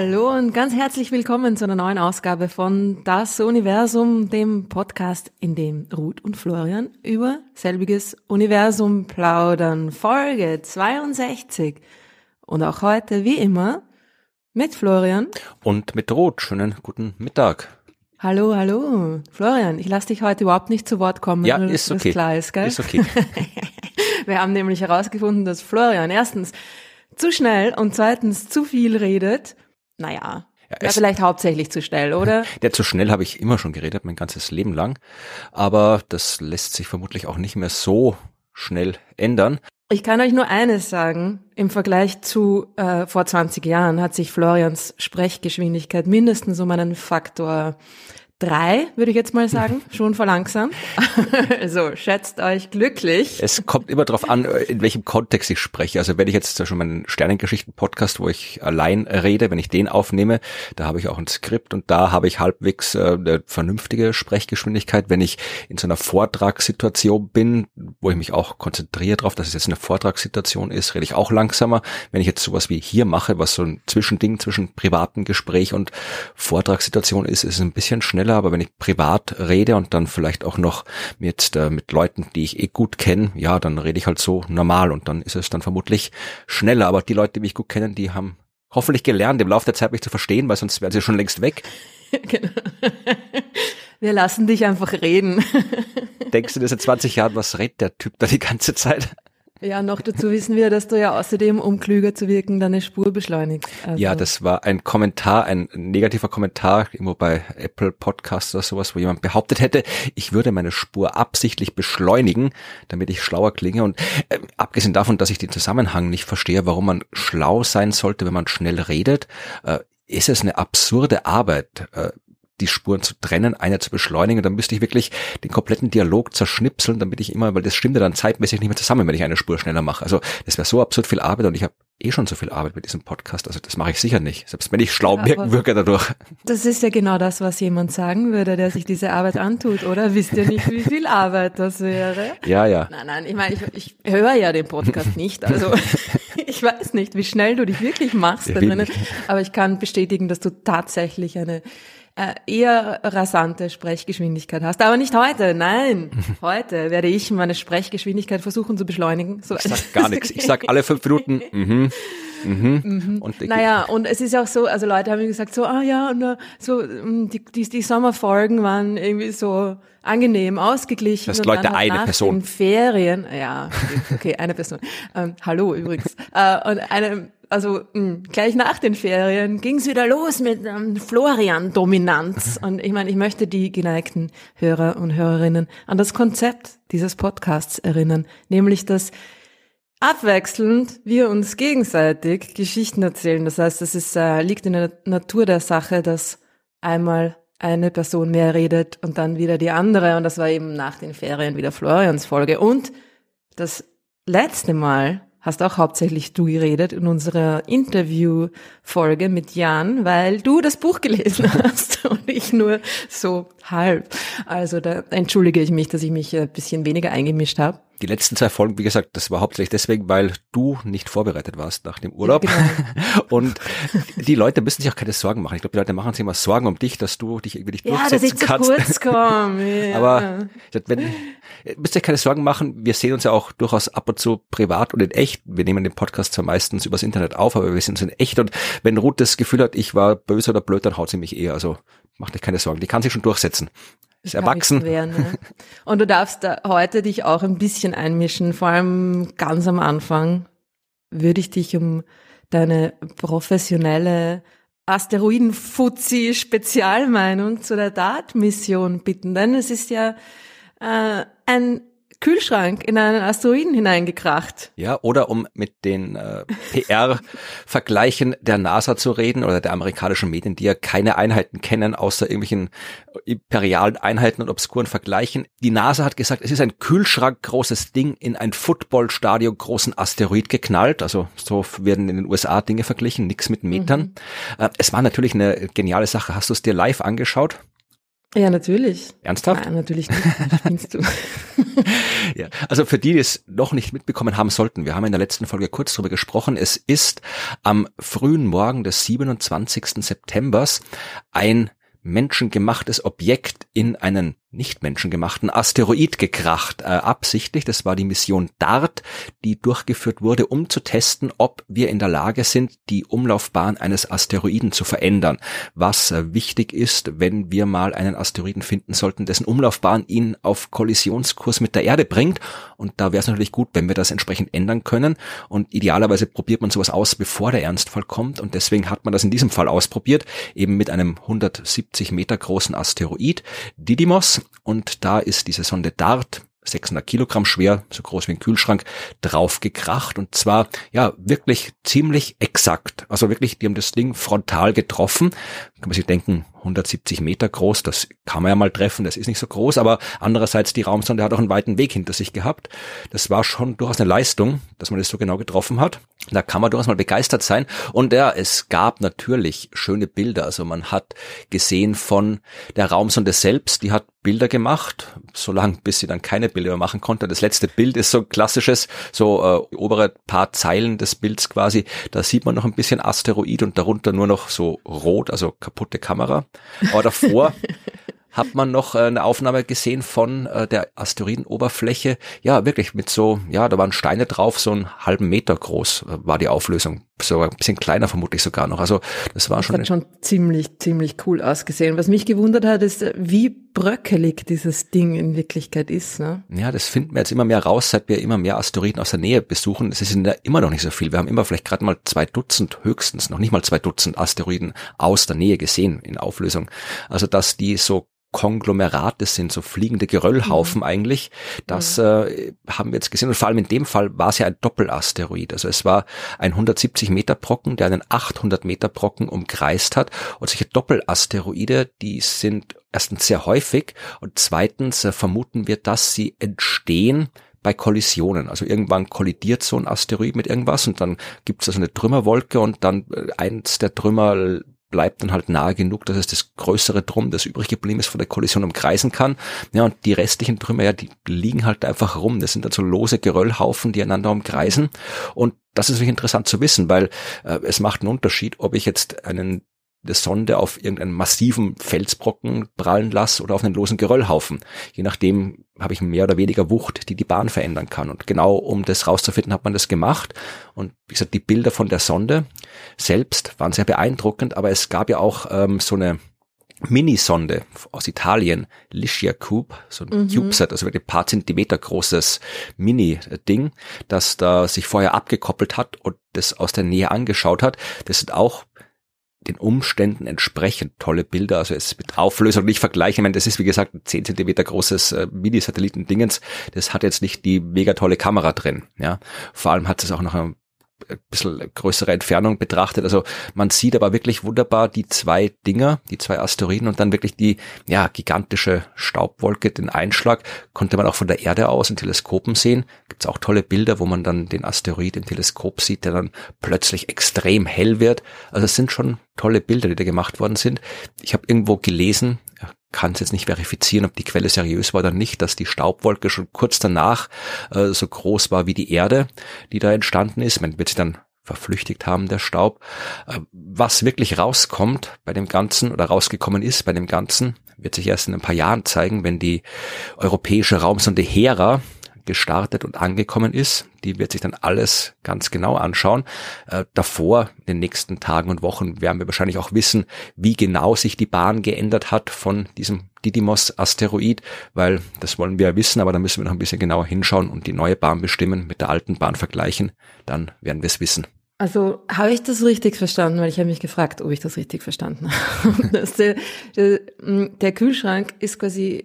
Hallo und ganz herzlich willkommen zu einer neuen Ausgabe von Das Universum, dem Podcast, in dem Ruth und Florian über selbiges Universum plaudern. Folge 62. Und auch heute, wie immer, mit Florian. Und mit Ruth. Schönen guten Mittag. Hallo, hallo. Florian, ich lasse dich heute überhaupt nicht zu Wort kommen. Ja, ist okay. klar ist, gell? Ist okay. Wir haben nämlich herausgefunden, dass Florian erstens zu schnell und zweitens zu viel redet. Naja, ja, ja, vielleicht hauptsächlich zu schnell, oder? Der zu schnell habe ich immer schon geredet, mein ganzes Leben lang. Aber das lässt sich vermutlich auch nicht mehr so schnell ändern. Ich kann euch nur eines sagen. Im Vergleich zu äh, vor 20 Jahren hat sich Florians Sprechgeschwindigkeit mindestens um einen Faktor drei, würde ich jetzt mal sagen, schon verlangsamt. also schätzt euch glücklich. Es kommt immer darauf an, in welchem Kontext ich spreche. Also wenn ich jetzt schon meinen Sternengeschichten-Podcast, wo ich allein rede, wenn ich den aufnehme, da habe ich auch ein Skript und da habe ich halbwegs äh, eine vernünftige Sprechgeschwindigkeit. Wenn ich in so einer Vortragssituation bin, wo ich mich auch konzentriere darauf, dass es jetzt eine Vortragssituation ist, rede ich auch langsamer. Wenn ich jetzt sowas wie hier mache, was so ein Zwischending zwischen privatem Gespräch und Vortragssituation ist, ist es ein bisschen schneller schneller, aber wenn ich privat rede und dann vielleicht auch noch mit, äh, mit Leuten, die ich eh gut kenne, ja, dann rede ich halt so normal und dann ist es dann vermutlich schneller. Aber die Leute, die mich gut kennen, die haben hoffentlich gelernt, im Laufe der Zeit mich zu verstehen, weil sonst wären sie schon längst weg. genau. Wir lassen dich einfach reden. Denkst du, dass in 20 Jahren, was redet der Typ da die ganze Zeit? Ja, noch dazu wissen wir, dass du ja außerdem, um klüger zu wirken, deine Spur beschleunigst. Also ja, das war ein Kommentar, ein negativer Kommentar, irgendwo bei Apple Podcasts oder sowas, wo jemand behauptet hätte, ich würde meine Spur absichtlich beschleunigen, damit ich schlauer klinge. Und äh, abgesehen davon, dass ich den Zusammenhang nicht verstehe, warum man schlau sein sollte, wenn man schnell redet, äh, ist es eine absurde Arbeit. Äh, die Spuren zu trennen, eine zu beschleunigen. Dann müsste ich wirklich den kompletten Dialog zerschnipseln, damit ich immer, weil das stimmt ja dann zeitmäßig nicht mehr zusammen, wenn ich eine Spur schneller mache. Also das wäre so absurd viel Arbeit und ich habe eh schon so viel Arbeit mit diesem Podcast. Also das mache ich sicher nicht. Selbst wenn ich schlau ja, wirken würde dadurch. Das ist ja genau das, was jemand sagen würde, der sich diese Arbeit antut, oder? Wisst ihr nicht, wie viel Arbeit das wäre? Ja, ja. Nein, nein, ich meine, ich, ich höre ja den Podcast nicht. Also ich weiß nicht, wie schnell du dich wirklich machst da drinnen. Aber ich kann bestätigen, dass du tatsächlich eine äh, eher rasante Sprechgeschwindigkeit hast. Aber nicht heute, nein. Heute werde ich meine Sprechgeschwindigkeit versuchen zu beschleunigen. So ich sag gar nichts. Ich sag alle fünf Minuten. Mhm. Mhm. Mhm. Und naja, und es ist auch so, also Leute haben gesagt, so, ah ja, und, so mm, die, die, die Sommerfolgen waren irgendwie so angenehm, ausgeglichen. Das Leute eine Person. In Ferien, ja, okay, eine Person. Ähm, hallo übrigens. Äh, und eine also mh, hm, gleich nach den Ferien ging's wieder los mit ähm, Florian-Dominanz. Und ich meine, ich möchte die geneigten Hörer und Hörerinnen an das Konzept dieses Podcasts erinnern, nämlich dass abwechselnd wir uns gegenseitig Geschichten erzählen. Das heißt, es ist, äh, liegt in der Natur der Sache, dass einmal eine Person mehr redet und dann wieder die andere. Und das war eben nach den Ferien wieder Florians Folge. Und das letzte Mal hast auch hauptsächlich du geredet in unserer Interview-Folge mit Jan, weil du das Buch gelesen hast und ich nur so halb. Also da entschuldige ich mich, dass ich mich ein bisschen weniger eingemischt habe. Die letzten zwei Folgen, wie gesagt, das war hauptsächlich deswegen, weil du nicht vorbereitet warst nach dem Urlaub. Genau. Und die Leute müssen sich auch keine Sorgen machen. Ich glaube, die Leute machen sich immer Sorgen um dich, dass du dich irgendwie nicht ja, durchsetzen kannst. Ja, dass ich zu kurz komme. Ja. Aber wenn, müsst ihr keine Sorgen machen. Wir sehen uns ja auch durchaus ab und zu privat und in echt. Wir nehmen den Podcast zwar meistens übers Internet auf, aber wir sehen uns in echt. Und wenn Ruth das Gefühl hat, ich war böse oder blöd, dann haut sie mich eher. Also macht euch keine Sorgen. Die kann sich schon durchsetzen ist erwachsen. Wehren, ne? Und du darfst da heute dich auch ein bisschen einmischen, vor allem ganz am Anfang würde ich dich um deine professionelle Asteroiden-Fuzzi-Spezialmeinung zu der DART-Mission bitten, denn es ist ja äh, ein Kühlschrank in einen Asteroiden hineingekracht. Ja, oder um mit den äh, PR-Vergleichen der NASA zu reden oder der amerikanischen Medien, die ja keine Einheiten kennen, außer irgendwelchen imperialen Einheiten und obskuren Vergleichen. Die NASA hat gesagt, es ist ein Kühlschrank großes Ding in ein Footballstadion großen Asteroid geknallt. Also so werden in den USA Dinge verglichen, nichts mit Metern. Mhm. Äh, es war natürlich eine geniale Sache. Hast du es dir live angeschaut? Ja, natürlich. Ernsthaft? Nein, natürlich nicht. Spinnst du. ja, also für die, die es noch nicht mitbekommen haben sollten, wir haben in der letzten Folge kurz darüber gesprochen, es ist am frühen Morgen des 27. Septembers ein menschengemachtes Objekt in einen nicht menschengemachten Asteroid gekracht, äh, absichtlich. Das war die Mission DART, die durchgeführt wurde, um zu testen, ob wir in der Lage sind, die Umlaufbahn eines Asteroiden zu verändern. Was äh, wichtig ist, wenn wir mal einen Asteroiden finden sollten, dessen Umlaufbahn ihn auf Kollisionskurs mit der Erde bringt. Und da wäre es natürlich gut, wenn wir das entsprechend ändern können. Und idealerweise probiert man sowas aus, bevor der Ernstfall kommt. Und deswegen hat man das in diesem Fall ausprobiert, eben mit einem 170 Meter großen Asteroid, Didymos und da ist diese Sonde DART 600 Kilogramm schwer, so groß wie ein Kühlschrank, draufgekracht und zwar ja wirklich ziemlich exakt. Also wirklich, die haben das Ding frontal getroffen. Kann man sich denken, 170 Meter groß, das kann man ja mal treffen, das ist nicht so groß, aber andererseits die Raumsonde hat auch einen weiten Weg hinter sich gehabt. Das war schon durchaus eine Leistung, dass man das so genau getroffen hat. Da kann man durchaus mal begeistert sein. Und ja, es gab natürlich schöne Bilder. Also man hat gesehen von der Raumsonde selbst, die hat Bilder gemacht, solange bis sie dann keine Bilder mehr machen konnte. Das letzte Bild ist so klassisches, so äh, obere paar Zeilen des Bilds quasi. Da sieht man noch ein bisschen Asteroid und darunter nur noch so rot, also kaputte Kamera. Aber davor hat man noch äh, eine Aufnahme gesehen von äh, der Asteroidenoberfläche. Ja, wirklich mit so, ja, da waren Steine drauf, so einen halben Meter groß äh, war die Auflösung. Sogar ein bisschen kleiner vermutlich sogar noch. Also das war das schon. hat schon ziemlich, ziemlich cool ausgesehen. Was mich gewundert hat, ist, wie bröckelig dieses Ding in Wirklichkeit ist. Ne? Ja, das finden wir jetzt immer mehr raus, seit wir immer mehr Asteroiden aus der Nähe besuchen. Es sind ja immer noch nicht so viel. Wir haben immer vielleicht gerade mal zwei Dutzend höchstens, noch nicht mal zwei Dutzend Asteroiden aus der Nähe gesehen in Auflösung. Also dass die so Konglomerate sind, so fliegende Geröllhaufen mhm. eigentlich. Das mhm. äh, haben wir jetzt gesehen. Und vor allem in dem Fall war es ja ein Doppelasteroid. Also es war ein 170 Meter Brocken, der einen 800 Meter Brocken umkreist hat. Und solche Doppelasteroide, die sind erstens sehr häufig und zweitens äh, vermuten wir, dass sie entstehen bei Kollisionen. Also irgendwann kollidiert so ein Asteroid mit irgendwas und dann gibt es also eine Trümmerwolke und dann äh, eins der Trümmer bleibt dann halt nahe genug, dass es das größere Drum, das übrig geblieben ist, von der Kollision umkreisen kann. Ja, und die restlichen Trümmer, ja, die liegen halt einfach rum. Das sind dann so lose Geröllhaufen, die einander umkreisen. Und das ist wirklich interessant zu wissen, weil äh, es macht einen Unterschied, ob ich jetzt einen der Sonde auf irgendeinen massiven Felsbrocken prallen lasse oder auf einen losen Geröllhaufen. Je nachdem habe ich mehr oder weniger Wucht, die die Bahn verändern kann. Und genau um das rauszufinden, hat man das gemacht. Und wie gesagt, die Bilder von der Sonde selbst waren sehr beeindruckend, aber es gab ja auch ähm, so eine Minisonde aus Italien, Licia Cube, so ein mhm. CubeSat, also ein paar Zentimeter großes Mini-Ding, das da sich vorher abgekoppelt hat und das aus der Nähe angeschaut hat. Das sind auch den Umständen entsprechend tolle Bilder. Also es mit Auflösung nicht vergleichen. Ich meine, das ist wie gesagt ein 10 Zentimeter großes äh, Mini-Satelliten-Dingens. Das hat jetzt nicht die mega tolle Kamera drin. Ja, vor allem hat es auch noch ein ein bisschen größere Entfernung betrachtet. Also man sieht aber wirklich wunderbar die zwei Dinger, die zwei Asteroiden und dann wirklich die ja gigantische Staubwolke, den Einschlag konnte man auch von der Erde aus in Teleskopen sehen. Gibt es auch tolle Bilder, wo man dann den Asteroid im Teleskop sieht, der dann plötzlich extrem hell wird. Also es sind schon tolle Bilder, die da gemacht worden sind. Ich habe irgendwo gelesen, kann es jetzt nicht verifizieren, ob die Quelle seriös war oder nicht, dass die Staubwolke schon kurz danach äh, so groß war wie die Erde, die da entstanden ist. Man wird sie dann verflüchtigt haben, der Staub. Äh, was wirklich rauskommt bei dem Ganzen oder rausgekommen ist bei dem Ganzen, wird sich erst in ein paar Jahren zeigen, wenn die europäische Raumsonde Hera gestartet und angekommen ist. Die wird sich dann alles ganz genau anschauen. Äh, davor, in den nächsten Tagen und Wochen, werden wir wahrscheinlich auch wissen, wie genau sich die Bahn geändert hat von diesem Didymos-Asteroid, weil das wollen wir ja wissen, aber da müssen wir noch ein bisschen genauer hinschauen und die neue Bahn bestimmen, mit der alten Bahn vergleichen. Dann werden wir es wissen. Also habe ich das richtig verstanden? Weil ich habe mich gefragt, ob ich das richtig verstanden habe. der, der, der Kühlschrank ist quasi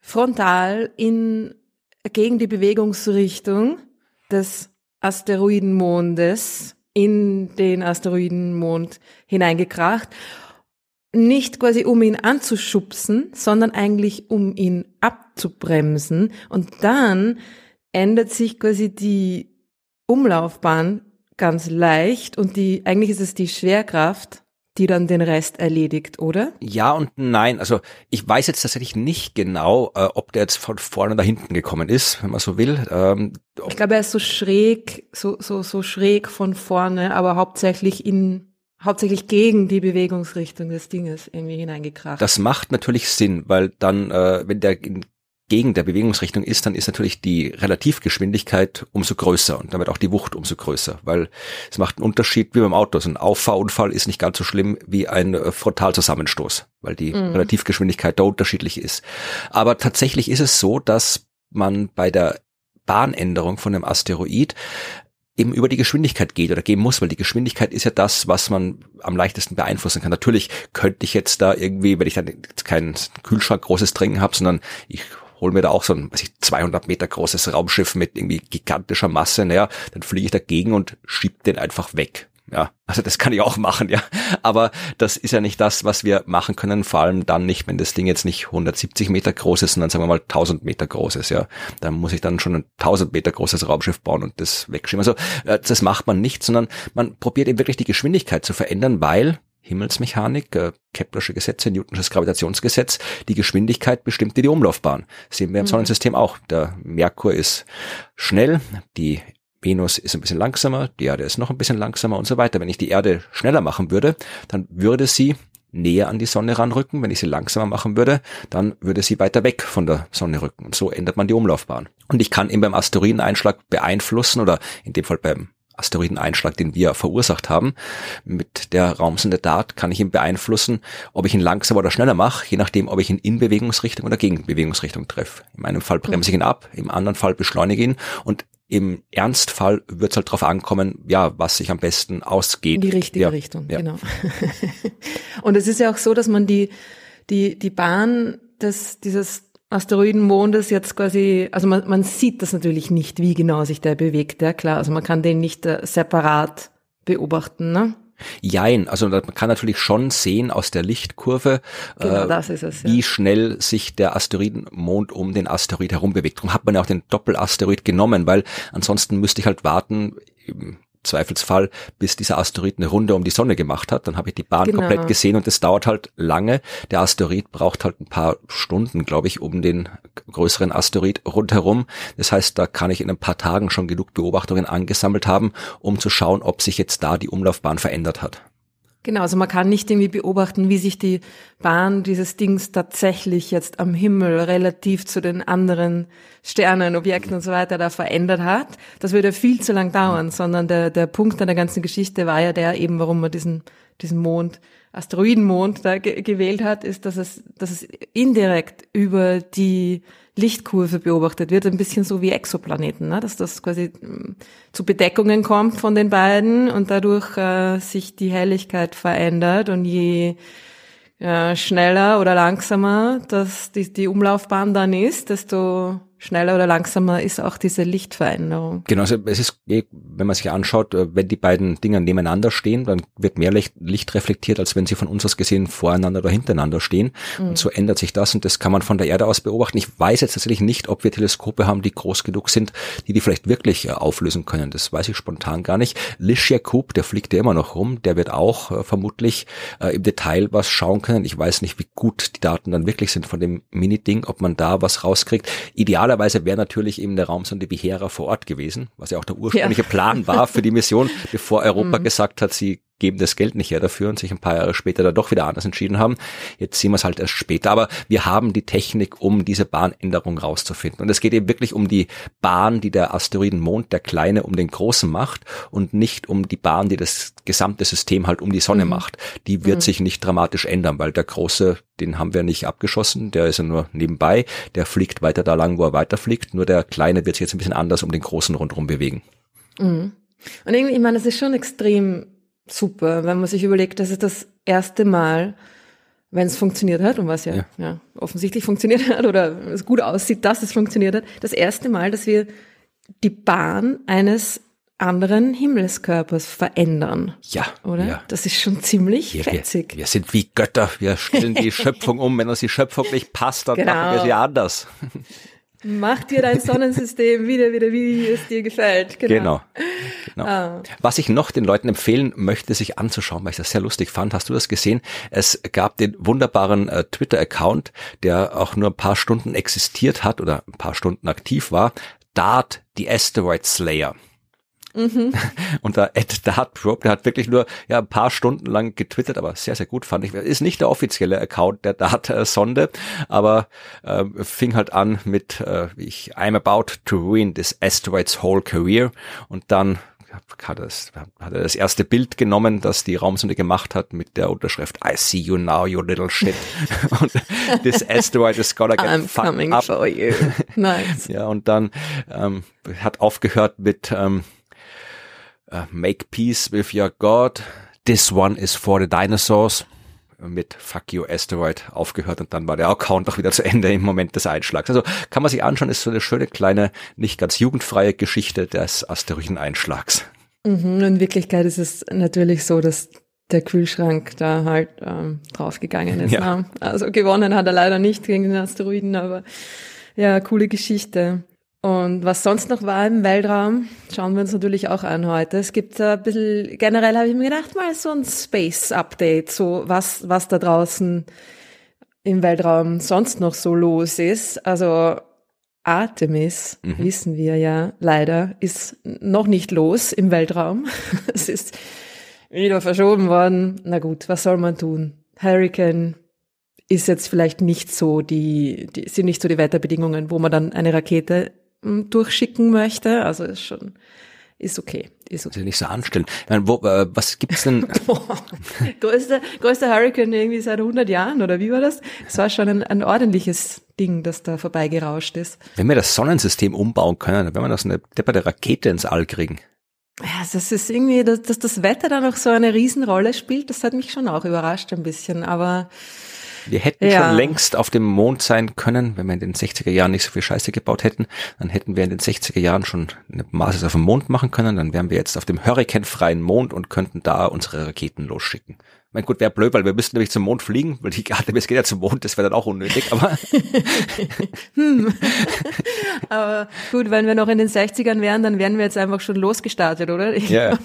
frontal in gegen die Bewegungsrichtung des Asteroidenmondes in den Asteroidenmond hineingekracht. Nicht quasi um ihn anzuschubsen, sondern eigentlich um ihn abzubremsen. Und dann ändert sich quasi die Umlaufbahn ganz leicht und die, eigentlich ist es die Schwerkraft, die dann den Rest erledigt, oder? Ja und nein. Also ich weiß jetzt tatsächlich nicht genau, äh, ob der jetzt von vorne nach hinten gekommen ist, wenn man so will. Ähm, ich glaube, er ist so schräg, so, so, so schräg von vorne, aber hauptsächlich in hauptsächlich gegen die Bewegungsrichtung des Dinges irgendwie hineingekracht. Das macht natürlich Sinn, weil dann, äh, wenn der in gegen der Bewegungsrichtung ist, dann ist natürlich die Relativgeschwindigkeit umso größer und damit auch die Wucht umso größer, weil es macht einen Unterschied wie beim Auto. So ein Auffahrunfall ist nicht ganz so schlimm wie ein äh, Frontalzusammenstoß, weil die mhm. Relativgeschwindigkeit da unterschiedlich ist. Aber tatsächlich ist es so, dass man bei der Bahnänderung von einem Asteroid eben über die Geschwindigkeit geht oder gehen muss, weil die Geschwindigkeit ist ja das, was man am leichtesten beeinflussen kann. Natürlich könnte ich jetzt da irgendwie, wenn ich dann keinen Kühlschrank großes Trinken habe, sondern ich hol mir da auch so ein weiß ich, 200 Meter großes Raumschiff mit irgendwie gigantischer Masse, naja, dann fliege ich dagegen und schieb den einfach weg. Ja, also das kann ich auch machen, ja. Aber das ist ja nicht das, was wir machen können, vor allem dann nicht, wenn das Ding jetzt nicht 170 Meter groß ist, sondern sagen wir mal 1000 Meter groß ist, ja. Dann muss ich dann schon ein 1000 Meter großes Raumschiff bauen und das wegschieben. Also äh, das macht man nicht, sondern man probiert eben wirklich die Geschwindigkeit zu verändern, weil Himmelsmechanik, äh, Keplersche Gesetze, Newtonsches Gravitationsgesetz, die Geschwindigkeit bestimmt die Umlaufbahn. Sehen wir im mhm. Sonnensystem auch. Der Merkur ist schnell, die Venus ist ein bisschen langsamer, die Erde ist noch ein bisschen langsamer und so weiter. Wenn ich die Erde schneller machen würde, dann würde sie näher an die Sonne ranrücken. Wenn ich sie langsamer machen würde, dann würde sie weiter weg von der Sonne rücken. Und so ändert man die Umlaufbahn. Und ich kann eben beim Asteroideneinschlag beeinflussen oder in dem Fall beim Asteroideneinschlag, den wir verursacht haben. Mit der Raumsonde DART kann ich ihn beeinflussen, ob ich ihn langsamer oder schneller mache, je nachdem, ob ich ihn in Bewegungsrichtung oder gegen Bewegungsrichtung treffe. In einem Fall bremse ich ihn ab, im anderen Fall beschleunige ihn und im Ernstfall wird es halt darauf ankommen, ja, was sich am besten ausgeht. In die richtige ja, Richtung, ja. genau. und es ist ja auch so, dass man die, die, die Bahn des, dieses Asteroidenmondes jetzt quasi, also man, man sieht das natürlich nicht, wie genau sich der bewegt, ja klar. Also man kann den nicht äh, separat beobachten, ne? Jein, also man kann natürlich schon sehen aus der Lichtkurve, genau, äh, es, ja. wie schnell sich der Asteroidenmond um den Asteroid herum bewegt. Darum hat man ja auch den Doppelasteroid genommen, weil ansonsten müsste ich halt warten, Zweifelsfall, bis dieser Asteroid eine Runde um die Sonne gemacht hat. Dann habe ich die Bahn genau. komplett gesehen und es dauert halt lange. Der Asteroid braucht halt ein paar Stunden, glaube ich, um den größeren Asteroid rundherum. Das heißt, da kann ich in ein paar Tagen schon genug Beobachtungen angesammelt haben, um zu schauen, ob sich jetzt da die Umlaufbahn verändert hat. Genau, also man kann nicht irgendwie beobachten, wie sich die Bahn dieses Dings tatsächlich jetzt am Himmel relativ zu den anderen Sternen, Objekten und so weiter da verändert hat. Das würde viel zu lang dauern, sondern der, der Punkt an der ganzen Geschichte war ja der eben, warum man diesen, diesen Mond, Asteroidenmond da ge gewählt hat, ist, dass es, dass es indirekt über die Lichtkurve beobachtet wird, ein bisschen so wie Exoplaneten, ne? dass das quasi mm, zu Bedeckungen kommt von den beiden und dadurch äh, sich die Helligkeit verändert und je äh, schneller oder langsamer dass die, die Umlaufbahn dann ist, desto schneller oder langsamer ist auch diese Lichtveränderung. Genau, also es ist, eh, wenn man sich anschaut, äh, wenn die beiden Dinger nebeneinander stehen, dann wird mehr Licht, Licht reflektiert, als wenn sie von uns aus gesehen voreinander oder hintereinander stehen. Mhm. Und so ändert sich das und das kann man von der Erde aus beobachten. Ich weiß jetzt tatsächlich nicht, ob wir Teleskope haben, die groß genug sind, die die vielleicht wirklich äh, auflösen können. Das weiß ich spontan gar nicht. Lish Jakub, der fliegt ja immer noch rum, der wird auch äh, vermutlich äh, im Detail was schauen können. Ich weiß nicht, wie gut die Daten dann wirklich sind von dem Mini-Ding, ob man da was rauskriegt. Ideal Idealerweise wäre natürlich eben der Raumsonde Behera vor Ort gewesen, was ja auch der ursprüngliche ja. Plan war für die Mission, bevor Europa mhm. gesagt hat, sie geben das Geld nicht her dafür und sich ein paar Jahre später da doch wieder anders entschieden haben. Jetzt sehen wir es halt erst später. Aber wir haben die Technik, um diese Bahnänderung rauszufinden. Und es geht eben wirklich um die Bahn, die der Asteroidenmond, der kleine, um den großen macht und nicht um die Bahn, die das gesamte System halt um die Sonne mhm. macht. Die wird mhm. sich nicht dramatisch ändern, weil der große, den haben wir nicht abgeschossen, der ist ja nur nebenbei, der fliegt weiter da lang, wo er weiterfliegt. Nur der kleine wird sich jetzt ein bisschen anders um den großen rundherum bewegen. Mhm. Und irgendwie, ich meine, es ist schon extrem super, wenn man sich überlegt, das ist das erste Mal, wenn es funktioniert hat und was ja, ja. ja, offensichtlich funktioniert hat oder es gut aussieht, dass es funktioniert hat, das erste Mal, dass wir die Bahn eines anderen Himmelskörpers verändern. Ja. Oder? Ja. Das ist schon ziemlich wir, fetzig. Wir, wir, sind wie Götter. Wir stellen die Schöpfung um. Wenn uns die Schöpfung nicht passt, dann genau. machen wir sie anders. Mach dir dein Sonnensystem wieder, wieder, wie es dir gefällt. Genau. genau. No. Ah. Was ich noch den Leuten empfehlen möchte, sich anzuschauen, weil ich das sehr lustig fand, hast du das gesehen? Es gab den wunderbaren äh, Twitter-Account, der auch nur ein paar Stunden existiert hat oder ein paar Stunden aktiv war. Dart, the Asteroid Slayer. Mhm. Und da Ed Dartprobe, der hat wirklich nur ja ein paar Stunden lang getwittert, aber sehr, sehr gut fand ich. Ist nicht der offizielle Account der Dart-Sonde, aber äh, fing halt an mit äh, ich I'm about to ruin this asteroid's whole career und dann hat er, das, hat er das erste Bild genommen, das die Raumsonde gemacht hat mit der Unterschrift I see you now, you little shit. und this asteroid is gonna get I'm coming up. for you. Nice. ja, und dann ähm, hat aufgehört mit ähm, uh, Make Peace with Your God. This one is for the dinosaurs. Mit Fuck You Asteroid aufgehört und dann war der Account auch wieder zu Ende im Moment des Einschlags. Also kann man sich anschauen, ist so eine schöne kleine, nicht ganz jugendfreie Geschichte des Asteroideneinschlags. Mhm, in Wirklichkeit ist es natürlich so, dass der Kühlschrank da halt ähm, draufgegangen ist. Ja. Ne? Also gewonnen hat er leider nicht gegen den Asteroiden, aber ja, coole Geschichte. Und was sonst noch war im Weltraum, schauen wir uns natürlich auch an heute. Es gibt ein bisschen, generell habe ich mir gedacht, mal so ein Space-Update, so was, was da draußen im Weltraum sonst noch so los ist. Also Artemis, mhm. wissen wir ja leider, ist noch nicht los im Weltraum. es ist wieder verschoben worden. Na gut, was soll man tun? Hurricane ist jetzt vielleicht nicht so die, die sind nicht so die Wetterbedingungen, wo man dann eine Rakete durchschicken möchte. Also ist schon, ist okay. Ist okay. Ist ja nicht so anstellen. Meine, wo, äh, was gibt's denn? größter, größter Hurricane irgendwie seit 100 Jahren oder wie war das? Es war schon ein, ein ordentliches Ding, das da vorbeigerauscht ist. Wenn wir das Sonnensystem umbauen können, dann werden wir das eine depperte Rakete ins All kriegen. Ja, das ist irgendwie, dass, dass das Wetter da noch so eine Riesenrolle spielt, das hat mich schon auch überrascht ein bisschen, aber wir hätten ja. schon längst auf dem Mond sein können, wenn wir in den 60er Jahren nicht so viel Scheiße gebaut hätten, dann hätten wir in den 60er Jahren schon eine Basis auf dem Mond machen können, dann wären wir jetzt auf dem hurrikanfreien Mond und könnten da unsere Raketen losschicken. Mein gut, wäre blöd, weil wir müssten nämlich zum Mond fliegen, weil die Artemis geht ja zum Mond, das wäre dann auch unnötig, aber. hm. aber gut, wenn wir noch in den 60ern wären, dann wären wir jetzt einfach schon losgestartet, oder? Ja.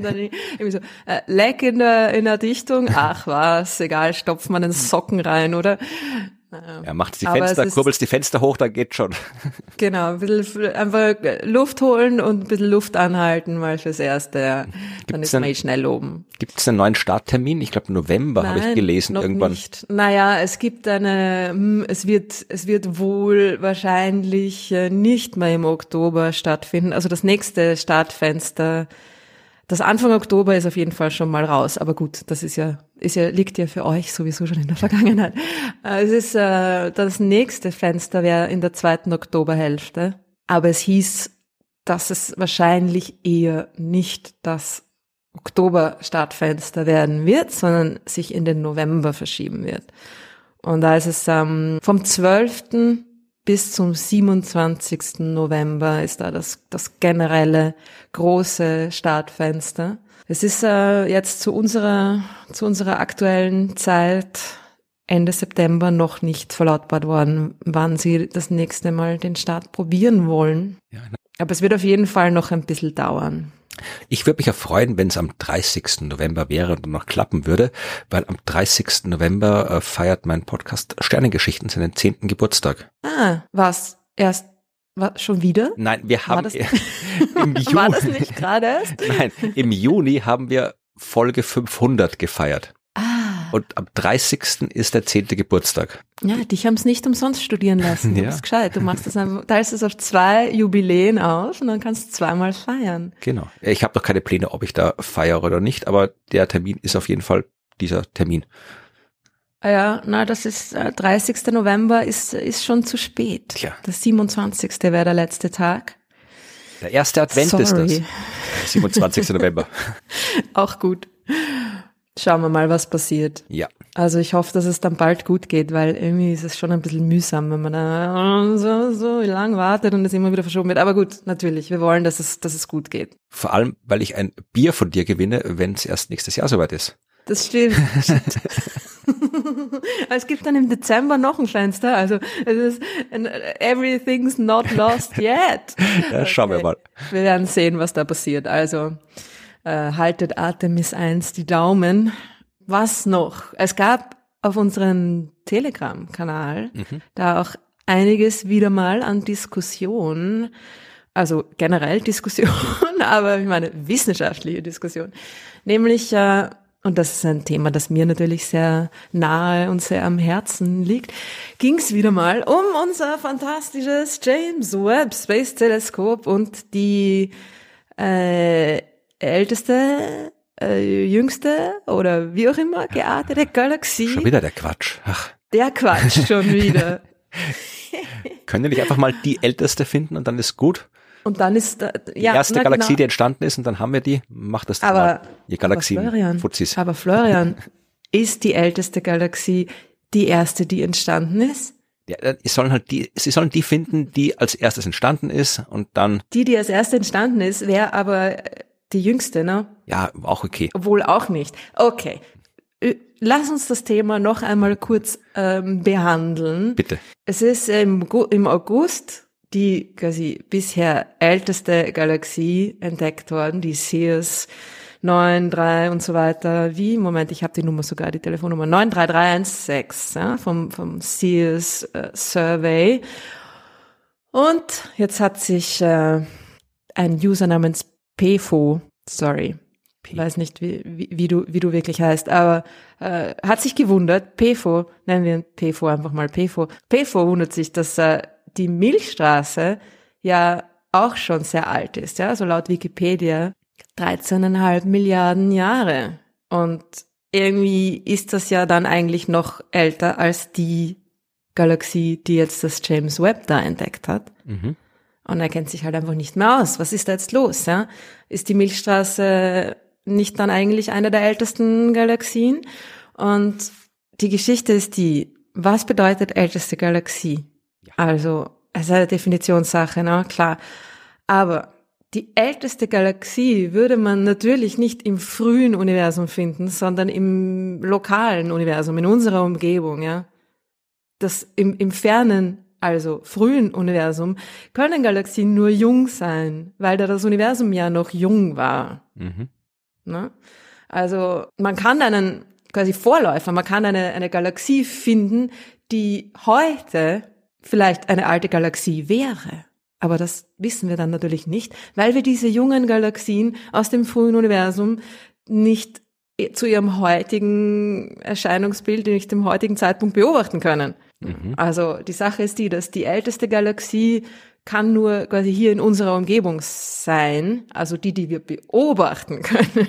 dann irgendwie so, äh, Leck in der, in der Dichtung, ach was, egal, stopft man einen Socken rein, oder? Ja, macht die Fenster, kurbelst die Fenster hoch, dann geht schon. Genau, ein bisschen einfach Luft holen und ein bisschen Luft anhalten, mal fürs Erste. Ja. Dann ist man eh schnell oben. Gibt es einen neuen Starttermin? Ich glaube November habe ich gelesen noch irgendwann. Nicht. Naja, es gibt eine, hm, es wird, es wird wohl wahrscheinlich äh, nicht mehr im Oktober stattfinden. Also das nächste Startfenster das Anfang Oktober ist auf jeden Fall schon mal raus, aber gut, das ist ja, ist ja, liegt ja für euch sowieso schon in der Vergangenheit. Äh, es ist, äh, das nächste Fenster wäre in der zweiten Oktoberhälfte, aber es hieß, dass es wahrscheinlich eher nicht das Oktober-Startfenster werden wird, sondern sich in den November verschieben wird. Und da ist es ähm, vom 12 bis zum 27. November ist da das, das generelle große Startfenster. Es ist äh, jetzt zu unserer, zu unserer aktuellen Zeit Ende September noch nicht verlautbart worden, wann sie das nächste Mal den Start probieren wollen. Ja, Aber es wird auf jeden Fall noch ein bisschen dauern. Ich würde mich ja freuen, wenn es am 30. November wäre und noch klappen würde, weil am 30. November äh, feiert mein Podcast Sternengeschichten seinen zehnten Geburtstag. Ah, was? Erst was, schon wieder? Nein, wir haben war das, im Juni, war das nicht gerade erst? Nein, im Juni haben wir Folge 500 gefeiert. Und am 30. ist der zehnte Geburtstag. Ja, dich haben es nicht umsonst studieren lassen. Du ja. bist gescheit. Du machst das einfach, teilst es auf zwei Jubiläen auf und dann kannst du zweimal feiern. Genau. Ich habe noch keine Pläne, ob ich da feiere oder nicht, aber der Termin ist auf jeden Fall dieser Termin. Ah ja, na, das ist äh, 30. November ist, ist schon zu spät. Tja. Der 27. wäre der letzte Tag. Der erste Advent Sorry. ist das. 27. November. Auch gut. Schauen wir mal, was passiert. Ja. Also ich hoffe, dass es dann bald gut geht, weil irgendwie ist es schon ein bisschen mühsam, wenn man da so, so lang wartet und es immer wieder verschoben wird. Aber gut, natürlich, wir wollen, dass es, dass es gut geht. Vor allem, weil ich ein Bier von dir gewinne, wenn es erst nächstes Jahr soweit ist. Das stimmt. es gibt dann im Dezember noch ein Fenster, also es ist everything's not lost yet. ja, schauen okay. wir mal. Wir werden sehen, was da passiert. Also äh, haltet Artemis 1 die Daumen. Was noch? Es gab auf unserem Telegram-Kanal mhm. da auch einiges wieder mal an Diskussion, also generell Diskussion, aber ich meine wissenschaftliche Diskussion, nämlich äh, und das ist ein Thema, das mir natürlich sehr nahe und sehr am Herzen liegt, ging es wieder mal um unser fantastisches James Webb Space Teleskop und die äh, älteste, äh, jüngste oder wie auch immer geartete Galaxie. Schon wieder der Quatsch. Ach. Der Quatsch schon wieder. Können wir nicht einfach mal die älteste finden und dann ist gut? Und dann ist da, die ja, erste Galaxie, genau. die entstanden ist, und dann haben wir die. Macht das aber, mal. Ihr Galaxien, aber Florian, Fuzis. Aber Florian, ist die älteste Galaxie die erste, die entstanden ist? Ja, äh, sie sollen halt die, sie sollen die finden, die als erstes entstanden ist und dann. Die, die als erste entstanden ist, wäre aber die jüngste, ne? Ja, auch okay. Obwohl auch nicht. Okay. Lass uns das Thema noch einmal kurz ähm, behandeln. Bitte. Es ist im, im August die quasi bisher älteste Galaxie entdeckt worden, die Sirius 93 und so weiter. Wie? Moment, ich habe die Nummer sogar, die Telefonnummer 93316 ja, vom, vom Sirius äh, Survey. Und jetzt hat sich äh, ein User namens PFO, sorry, ich weiß nicht, wie, wie, wie, du, wie du wirklich heißt, aber äh, hat sich gewundert, PFO, nennen wir PFO einfach mal PFO. PFO wundert sich, dass äh, die Milchstraße ja auch schon sehr alt ist, ja, so laut Wikipedia 13,5 Milliarden Jahre. Und irgendwie ist das ja dann eigentlich noch älter als die Galaxie, die jetzt das James Webb da entdeckt hat. Mhm. Und er kennt sich halt einfach nicht mehr aus. Was ist da jetzt los? Ja? Ist die Milchstraße nicht dann eigentlich eine der ältesten Galaxien? Und die Geschichte ist die, was bedeutet älteste Galaxie? Also, es ist eine Definitionssache, na klar. Aber die älteste Galaxie würde man natürlich nicht im frühen Universum finden, sondern im lokalen Universum, in unserer Umgebung, ja. Das im, im fernen, also frühen Universum, können Galaxien nur jung sein, weil da das Universum ja noch jung war. Mhm. Ne? Also man kann einen quasi Vorläufer, man kann eine, eine Galaxie finden, die heute vielleicht eine alte Galaxie wäre. Aber das wissen wir dann natürlich nicht, weil wir diese jungen Galaxien aus dem frühen Universum nicht zu ihrem heutigen Erscheinungsbild, nicht dem heutigen Zeitpunkt beobachten können. Mhm. Also die Sache ist die, dass die älteste Galaxie kann nur quasi hier in unserer Umgebung sein, also die, die wir beobachten können.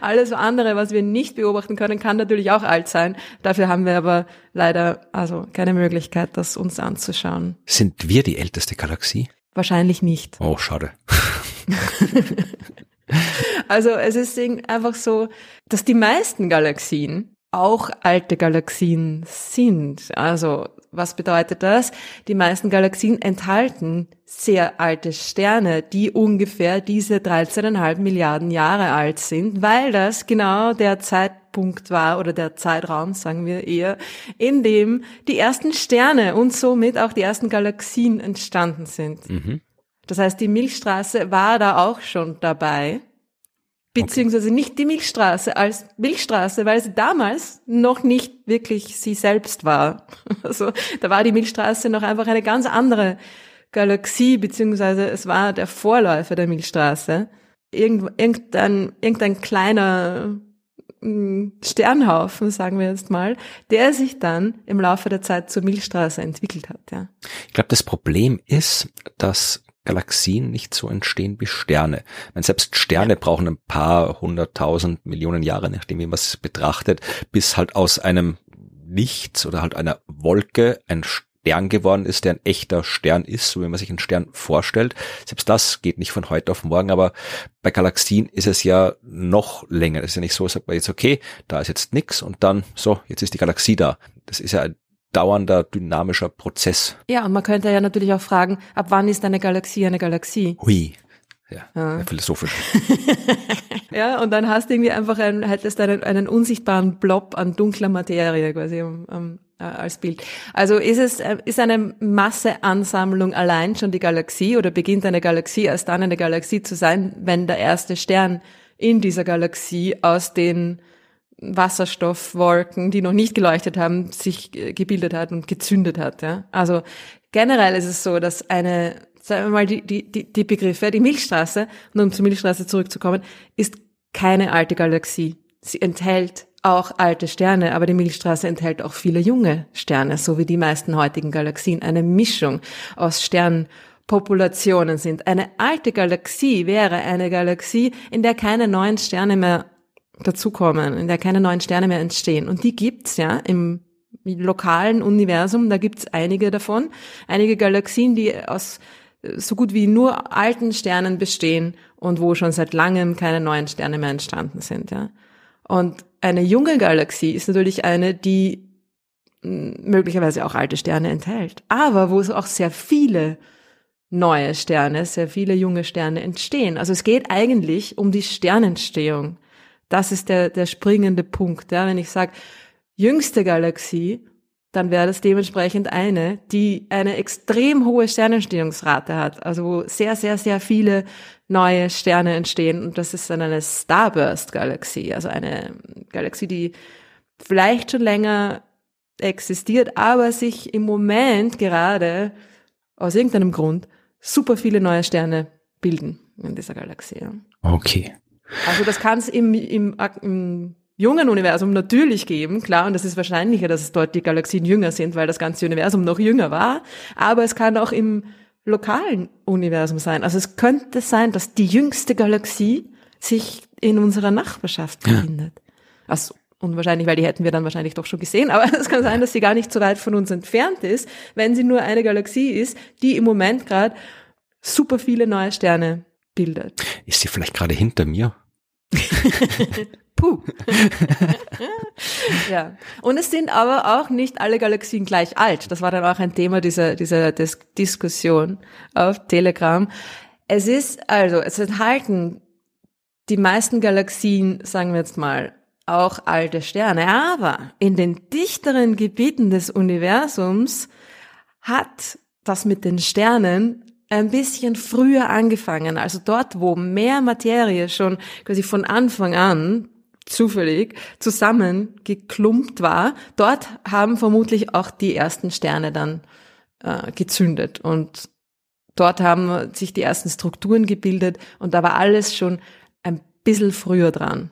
Alles andere, was wir nicht beobachten können, kann natürlich auch alt sein. Dafür haben wir aber leider also keine Möglichkeit, das uns anzuschauen. Sind wir die älteste Galaxie? Wahrscheinlich nicht. Oh, schade. also es ist einfach so, dass die meisten Galaxien auch alte Galaxien sind. Also was bedeutet das? Die meisten Galaxien enthalten sehr alte Sterne, die ungefähr diese 13,5 Milliarden Jahre alt sind, weil das genau der Zeitpunkt war oder der Zeitraum, sagen wir eher, in dem die ersten Sterne und somit auch die ersten Galaxien entstanden sind. Mhm. Das heißt, die Milchstraße war da auch schon dabei beziehungsweise okay. nicht die Milchstraße als Milchstraße, weil sie damals noch nicht wirklich sie selbst war. Also da war die Milchstraße noch einfach eine ganz andere Galaxie, beziehungsweise es war der Vorläufer der Milchstraße. Irgend, irgendein, irgendein kleiner hm, Sternhaufen, sagen wir jetzt mal, der sich dann im Laufe der Zeit zur Milchstraße entwickelt hat. Ja. Ich glaube, das Problem ist, dass Galaxien nicht so entstehen wie Sterne. Meine, selbst Sterne brauchen ein paar hunderttausend Millionen Jahre, nachdem man es betrachtet, bis halt aus einem Nichts oder halt einer Wolke ein Stern geworden ist, der ein echter Stern ist, so wie man sich einen Stern vorstellt. Selbst das geht nicht von heute auf morgen, aber bei Galaxien ist es ja noch länger. Es ist ja nicht so, sagt man jetzt, okay, da ist jetzt nix und dann, so, jetzt ist die Galaxie da. Das ist ja dauernder, dynamischer Prozess. Ja, und man könnte ja natürlich auch fragen, ab wann ist eine Galaxie eine Galaxie? Hui. Ja, ja. philosophisch. ja, und dann hast du irgendwie einfach einen, hättest einen, einen unsichtbaren Blob an dunkler Materie quasi um, um, äh, als Bild. Also ist es, äh, ist eine Masseansammlung allein schon die Galaxie oder beginnt eine Galaxie erst dann eine Galaxie zu sein, wenn der erste Stern in dieser Galaxie aus den Wasserstoffwolken, die noch nicht geleuchtet haben, sich äh, gebildet hat und gezündet hat. Ja? Also generell ist es so, dass eine sagen wir mal, die, die, die, die Begriffe, die Milchstraße, und um zur Milchstraße zurückzukommen, ist keine alte Galaxie. Sie enthält auch alte Sterne, aber die Milchstraße enthält auch viele junge Sterne, so wie die meisten heutigen Galaxien. Eine Mischung aus Sternpopulationen sind. Eine alte Galaxie wäre eine Galaxie, in der keine neuen Sterne mehr dazukommen, in der keine neuen Sterne mehr entstehen. Und die gibt's ja im lokalen Universum, da gibt's einige davon, einige Galaxien, die aus so gut wie nur alten Sternen bestehen und wo schon seit langem keine neuen Sterne mehr entstanden sind. Ja. Und eine junge Galaxie ist natürlich eine, die möglicherweise auch alte Sterne enthält, aber wo es auch sehr viele neue Sterne, sehr viele junge Sterne entstehen. Also es geht eigentlich um die Sternentstehung. Das ist der, der springende Punkt. Ja. Wenn ich sage, jüngste Galaxie, dann wäre das dementsprechend eine, die eine extrem hohe Sternentstehungsrate hat, also wo sehr, sehr, sehr viele neue Sterne entstehen. Und das ist dann eine Starburst-Galaxie, also eine Galaxie, die vielleicht schon länger existiert, aber sich im Moment gerade aus irgendeinem Grund super viele neue Sterne bilden in dieser Galaxie. Okay. Also das kann es im, im, im jungen Universum natürlich geben, klar, und das ist wahrscheinlicher, dass es dort die Galaxien jünger sind, weil das ganze Universum noch jünger war, aber es kann auch im lokalen Universum sein. Also es könnte sein, dass die jüngste Galaxie sich in unserer Nachbarschaft befindet. Ja. Also unwahrscheinlich, weil die hätten wir dann wahrscheinlich doch schon gesehen, aber es kann sein, dass sie gar nicht so weit von uns entfernt ist, wenn sie nur eine Galaxie ist, die im Moment gerade super viele neue Sterne bildet. Ist sie vielleicht gerade hinter mir? Puh. ja. Und es sind aber auch nicht alle Galaxien gleich alt. Das war dann auch ein Thema dieser, dieser Dis Diskussion auf Telegram. Es ist also, es enthalten die meisten Galaxien, sagen wir jetzt mal, auch alte Sterne. Aber in den dichteren Gebieten des Universums hat das mit den Sternen ein bisschen früher angefangen. Also dort, wo mehr Materie schon quasi von Anfang an zufällig zusammengeklumpt war, dort haben vermutlich auch die ersten Sterne dann äh, gezündet und dort haben sich die ersten Strukturen gebildet und da war alles schon ein bisschen früher dran.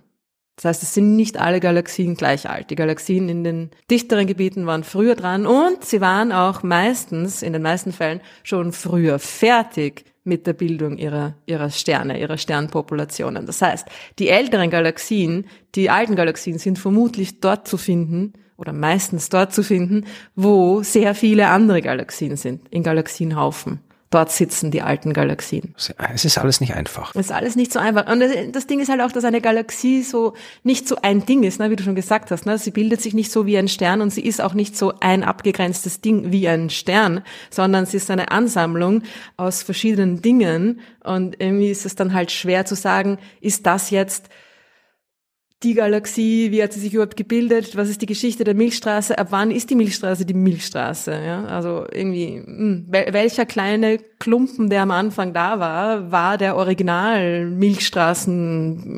Das heißt, es sind nicht alle Galaxien gleich alt. Die Galaxien in den dichteren Gebieten waren früher dran und sie waren auch meistens, in den meisten Fällen, schon früher fertig mit der Bildung ihrer, ihrer Sterne, ihrer Sternpopulationen. Das heißt, die älteren Galaxien, die alten Galaxien sind vermutlich dort zu finden oder meistens dort zu finden, wo sehr viele andere Galaxien sind, in Galaxienhaufen dort sitzen die alten Galaxien. Es ist alles nicht einfach. Es ist alles nicht so einfach. Und das Ding ist halt auch, dass eine Galaxie so nicht so ein Ding ist, ne, wie du schon gesagt hast. Ne? Sie bildet sich nicht so wie ein Stern und sie ist auch nicht so ein abgegrenztes Ding wie ein Stern, sondern sie ist eine Ansammlung aus verschiedenen Dingen. Und irgendwie ist es dann halt schwer zu sagen, ist das jetzt die Galaxie, wie hat sie sich überhaupt gebildet, was ist die Geschichte der Milchstraße, ab wann ist die Milchstraße die Milchstraße, ja? Also irgendwie, mh, hm, welcher kleine Klumpen, der am Anfang da war, war der Original Milchstraßen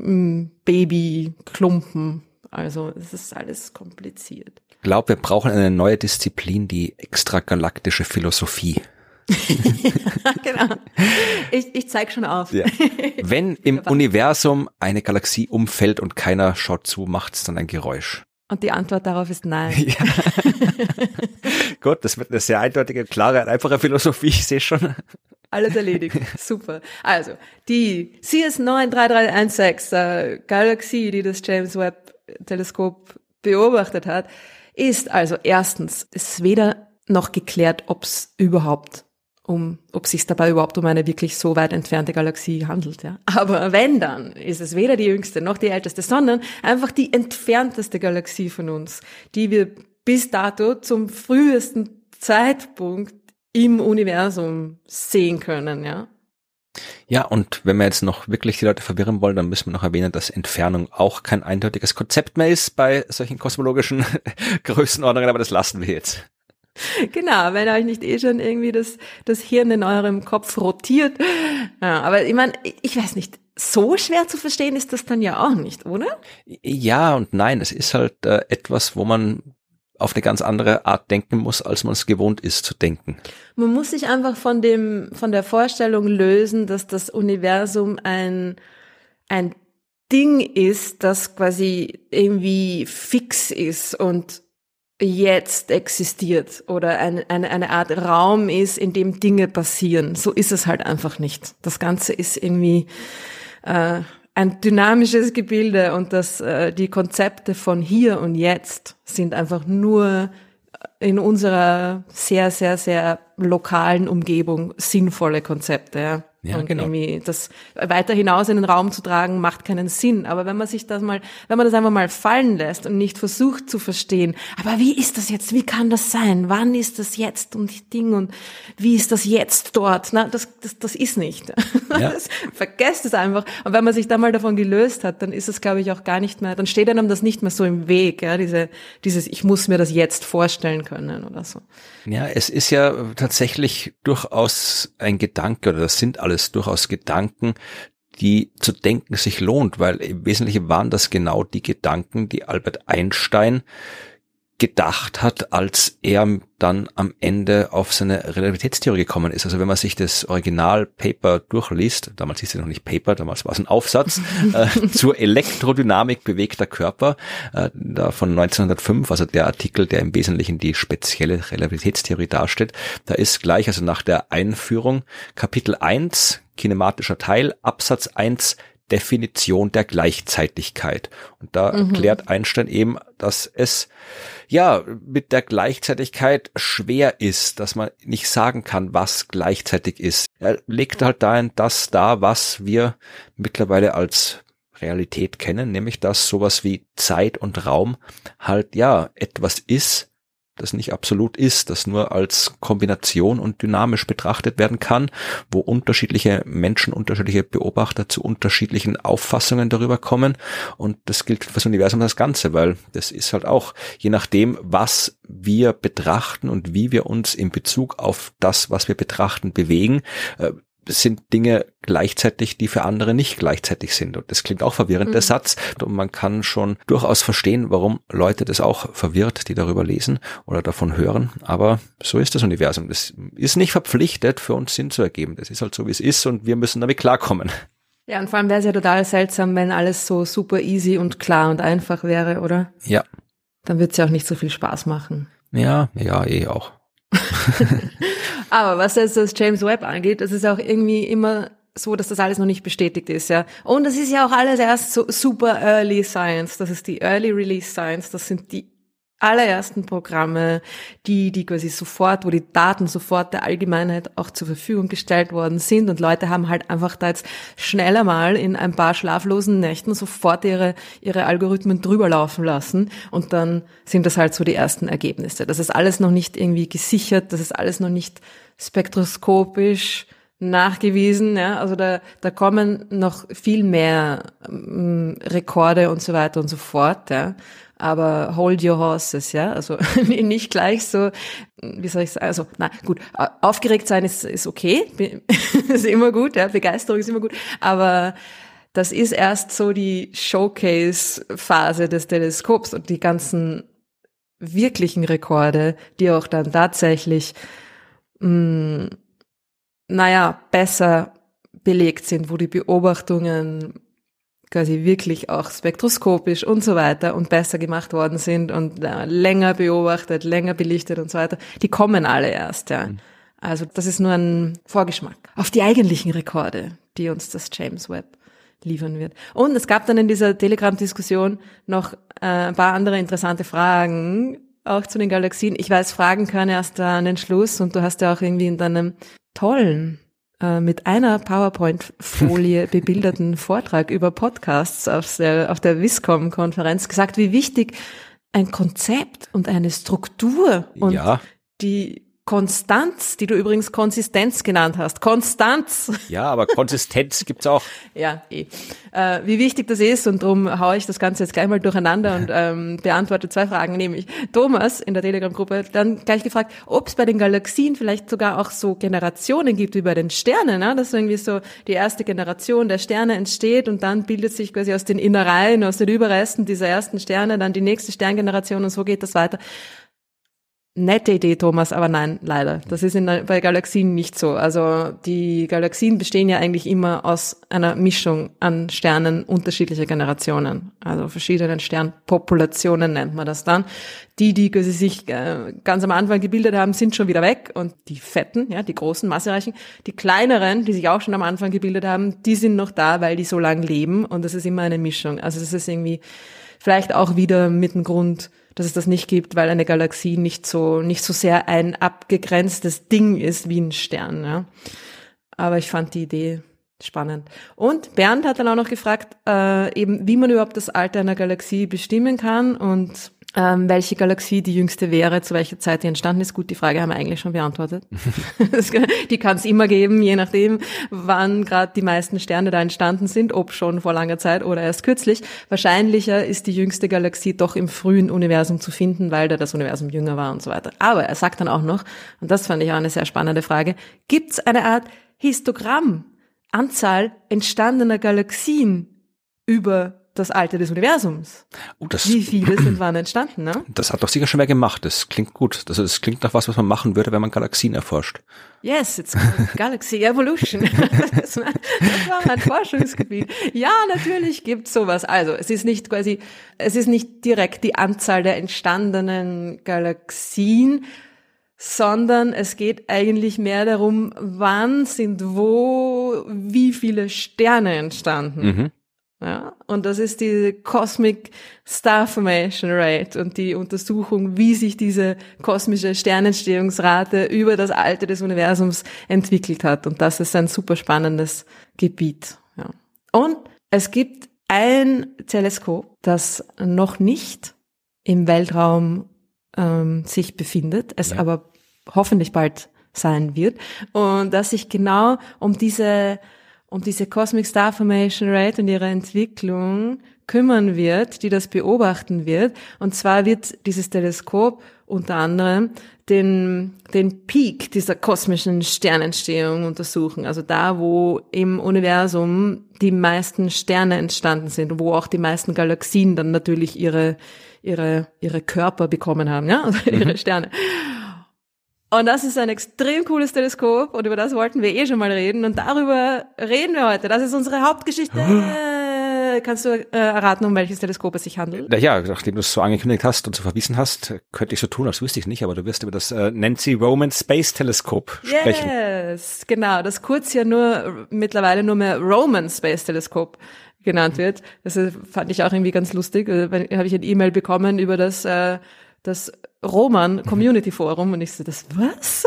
hm, Baby Klumpen. Also, es ist alles kompliziert. Ich glaube, wir brauchen eine neue Disziplin, die extragalaktische Philosophie. genau. Ich, ich zeig schon auf. Ja. Wenn im Universum eine Galaxie umfällt und keiner schaut zu, macht es dann ein Geräusch. Und die Antwort darauf ist nein. Ja. Gut, das wird eine sehr eindeutige, klare, einfache Philosophie, ich sehe schon. Alles erledigt. Super. Also, die CS93316 äh, Galaxie, die das James Webb Teleskop beobachtet hat, ist also erstens, ist weder noch geklärt, ob es überhaupt um, ob sich dabei überhaupt um eine wirklich so weit entfernte Galaxie handelt. Ja. Aber wenn dann, ist es weder die jüngste noch die älteste, sondern einfach die entfernteste Galaxie von uns, die wir bis dato zum frühesten Zeitpunkt im Universum sehen können. Ja. Ja, und wenn wir jetzt noch wirklich die Leute verwirren wollen, dann müssen wir noch erwähnen, dass Entfernung auch kein eindeutiges Konzept mehr ist bei solchen kosmologischen Größenordnungen, aber das lassen wir jetzt. Genau, wenn euch nicht eh schon irgendwie das, das Hirn in eurem Kopf rotiert. Ja, aber ich meine, ich weiß nicht, so schwer zu verstehen ist das dann ja auch nicht, oder? Ja und nein, es ist halt äh, etwas, wo man auf eine ganz andere Art denken muss, als man es gewohnt ist zu denken. Man muss sich einfach von dem, von der Vorstellung lösen, dass das Universum ein, ein Ding ist, das quasi irgendwie fix ist und jetzt existiert oder eine, eine, eine Art Raum ist, in dem Dinge passieren. So ist es halt einfach nicht. Das Ganze ist irgendwie äh, ein dynamisches Gebilde und dass äh, die Konzepte von hier und jetzt sind einfach nur in unserer sehr, sehr, sehr lokalen Umgebung sinnvolle Konzepte. Ja. Ja, und genau. irgendwie das weiter hinaus in den Raum zu tragen, macht keinen Sinn. Aber wenn man sich das mal, wenn man das einfach mal fallen lässt und nicht versucht zu verstehen, aber wie ist das jetzt? Wie kann das sein? Wann ist das jetzt und Ding und wie ist das jetzt dort? Na, das, das, das ist nicht. Ja. Das, vergesst es einfach. Und wenn man sich da mal davon gelöst hat, dann ist es, glaube ich, auch gar nicht mehr, dann steht einem das nicht mehr so im Weg, ja, diese, dieses, ich muss mir das jetzt vorstellen können oder so. Ja, es ist ja tatsächlich durchaus ein Gedanke oder das sind alles durchaus Gedanken, die zu denken sich lohnt, weil im Wesentlichen waren das genau die Gedanken, die Albert Einstein gedacht hat, als er dann am Ende auf seine Relativitätstheorie gekommen ist. Also wenn man sich das Originalpaper durchliest, damals hieß es noch nicht Paper, damals war es ein Aufsatz, äh, zur Elektrodynamik bewegter Körper, äh, da von 1905, also der Artikel, der im Wesentlichen die spezielle Relativitätstheorie darstellt, da ist gleich, also nach der Einführung, Kapitel 1, kinematischer Teil, Absatz 1, Definition der Gleichzeitigkeit. Und da mhm. erklärt Einstein eben, dass es ja mit der Gleichzeitigkeit schwer ist, dass man nicht sagen kann, was gleichzeitig ist. Er legt halt dahin das da, was wir mittlerweile als Realität kennen, nämlich dass sowas wie Zeit und Raum halt ja etwas ist, das nicht absolut ist, das nur als Kombination und dynamisch betrachtet werden kann, wo unterschiedliche Menschen, unterschiedliche Beobachter zu unterschiedlichen Auffassungen darüber kommen. Und das gilt für das Universum das Ganze, weil das ist halt auch, je nachdem, was wir betrachten und wie wir uns in Bezug auf das, was wir betrachten, bewegen, äh, sind Dinge gleichzeitig, die für andere nicht gleichzeitig sind. Und das klingt auch verwirrend, mhm. der Satz. Und man kann schon durchaus verstehen, warum Leute das auch verwirrt, die darüber lesen oder davon hören. Aber so ist das Universum. Das ist nicht verpflichtet, für uns Sinn zu ergeben. Das ist halt so, wie es ist und wir müssen damit klarkommen. Ja, und vor allem wäre es ja total seltsam, wenn alles so super easy und klar und einfach wäre, oder? Ja. Dann wird es ja auch nicht so viel Spaß machen. Ja, ja, eh auch. Aber was jetzt das James Webb angeht, das ist auch irgendwie immer so, dass das alles noch nicht bestätigt ist, ja. Und das ist ja auch alles erst so super Early Science. Das ist die Early Release Science. Das sind die allerersten Programme, die, die quasi sofort, wo die Daten sofort der Allgemeinheit auch zur Verfügung gestellt worden sind. Und Leute haben halt einfach da jetzt schneller mal in ein paar schlaflosen Nächten sofort ihre, ihre Algorithmen drüber laufen lassen. Und dann sind das halt so die ersten Ergebnisse. Das ist alles noch nicht irgendwie gesichert, das ist alles noch nicht spektroskopisch nachgewiesen, ja, also da, da kommen noch viel mehr ähm, Rekorde und so weiter und so fort, ja aber hold your horses, ja, also nicht gleich so, wie soll ich sagen, also, na gut, aufgeregt sein ist, ist okay, ist immer gut, ja, Begeisterung ist immer gut, aber das ist erst so die Showcase-Phase des Teleskops und die ganzen wirklichen Rekorde, die auch dann tatsächlich, mh, mm, naja, besser belegt sind, wo die Beobachtungen quasi wirklich auch spektroskopisch und so weiter und besser gemacht worden sind und äh, länger beobachtet, länger belichtet und so weiter, die kommen alle erst, ja. Mhm. Also das ist nur ein Vorgeschmack auf die eigentlichen Rekorde, die uns das James Webb liefern wird. Und es gab dann in dieser Telegram-Diskussion noch äh, ein paar andere interessante Fragen, auch zu den Galaxien. Ich weiß, Fragen können erst an den Schluss und du hast ja auch irgendwie in deinem tollen mit einer PowerPoint-Folie bebilderten Vortrag über Podcasts auf der, auf der Viscom-Konferenz gesagt, wie wichtig ein Konzept und eine Struktur und ja. die Konstanz, die du übrigens Konsistenz genannt hast. Konstanz. Ja, aber Konsistenz gibt's auch. Ja, eh. Äh, wie wichtig das ist und darum haue ich das Ganze jetzt gleich mal durcheinander und ähm, beantworte zwei Fragen, nämlich Thomas in der Telegram-Gruppe dann gleich gefragt, ob es bei den Galaxien vielleicht sogar auch so Generationen gibt wie bei den Sternen, ne? dass irgendwie so die erste Generation der Sterne entsteht und dann bildet sich quasi aus den Innereien, aus den Überresten dieser ersten Sterne dann die nächste Sterngeneration und so geht das weiter. Nette Idee, Thomas, aber nein, leider. Das ist in, bei Galaxien nicht so. Also die Galaxien bestehen ja eigentlich immer aus einer Mischung an Sternen unterschiedlicher Generationen. Also verschiedenen Sternpopulationen nennt man das dann. Die, die sich äh, ganz am Anfang gebildet haben, sind schon wieder weg und die fetten, ja, die großen, massereichen, die kleineren, die sich auch schon am Anfang gebildet haben, die sind noch da, weil die so lang leben und das ist immer eine Mischung. Also das ist irgendwie vielleicht auch wieder mit dem Grund, dass es das nicht gibt, weil eine Galaxie nicht so, nicht so sehr ein abgegrenztes Ding ist wie ein Stern. Ja. Aber ich fand die Idee spannend. Und Bernd hat dann auch noch gefragt, äh, eben, wie man überhaupt das Alter einer Galaxie bestimmen kann und ähm, welche Galaxie die jüngste wäre, zu welcher Zeit die entstanden ist. Gut, die Frage haben wir eigentlich schon beantwortet. die kann es immer geben, je nachdem, wann gerade die meisten Sterne da entstanden sind, ob schon vor langer Zeit oder erst kürzlich. Wahrscheinlicher ist die jüngste Galaxie doch im frühen Universum zu finden, weil da das Universum jünger war und so weiter. Aber er sagt dann auch noch, und das fand ich auch eine sehr spannende Frage, gibt es eine Art Histogramm, Anzahl entstandener Galaxien über das Alter des Universums. Oh, das, Wie viele sind wann entstanden, ne? Das hat doch sicher schon mehr gemacht. Das klingt gut. Das, das klingt nach was, was man machen würde, wenn man Galaxien erforscht. Yes, it's Galaxy Evolution. Das war, das war mein Forschungsgebiet. Ja, natürlich gibt's sowas. Also, es ist nicht quasi, es ist nicht direkt die Anzahl der entstandenen Galaxien, sondern es geht eigentlich mehr darum, wann sind wo wie viele Sterne entstanden. Mhm. Ja, und das ist die Cosmic Star Formation Rate und die Untersuchung, wie sich diese kosmische Sternentstehungsrate über das Alter des Universums entwickelt hat. Und das ist ein super spannendes Gebiet. Ja. Und es gibt ein Teleskop, das noch nicht im Weltraum ähm, sich befindet, es ja. aber hoffentlich bald sein wird und das sich genau um diese um diese Cosmic Star Formation Rate und ihre Entwicklung kümmern wird, die das beobachten wird. Und zwar wird dieses Teleskop unter anderem den, den Peak dieser kosmischen Sternentstehung untersuchen. Also da, wo im Universum die meisten Sterne entstanden sind, wo auch die meisten Galaxien dann natürlich ihre, ihre, ihre Körper bekommen haben, ja, also ihre mhm. Sterne. Und das ist ein extrem cooles Teleskop und über das wollten wir eh schon mal reden und darüber reden wir heute. Das ist unsere Hauptgeschichte. Kannst du äh, erraten, um welches Teleskop es sich handelt? Ja, nachdem du es so angekündigt hast und so verwiesen hast, könnte ich so tun, als wüsste ich nicht, aber du wirst über das äh, Nancy Roman Space Teleskop sprechen. Yes, genau, das kurz ja nur mittlerweile nur mehr Roman Space Teleskop genannt wird. Das fand ich auch irgendwie ganz lustig. Da äh, habe ich ein E-Mail bekommen über das äh, das Roman Community Forum und ich so, das was?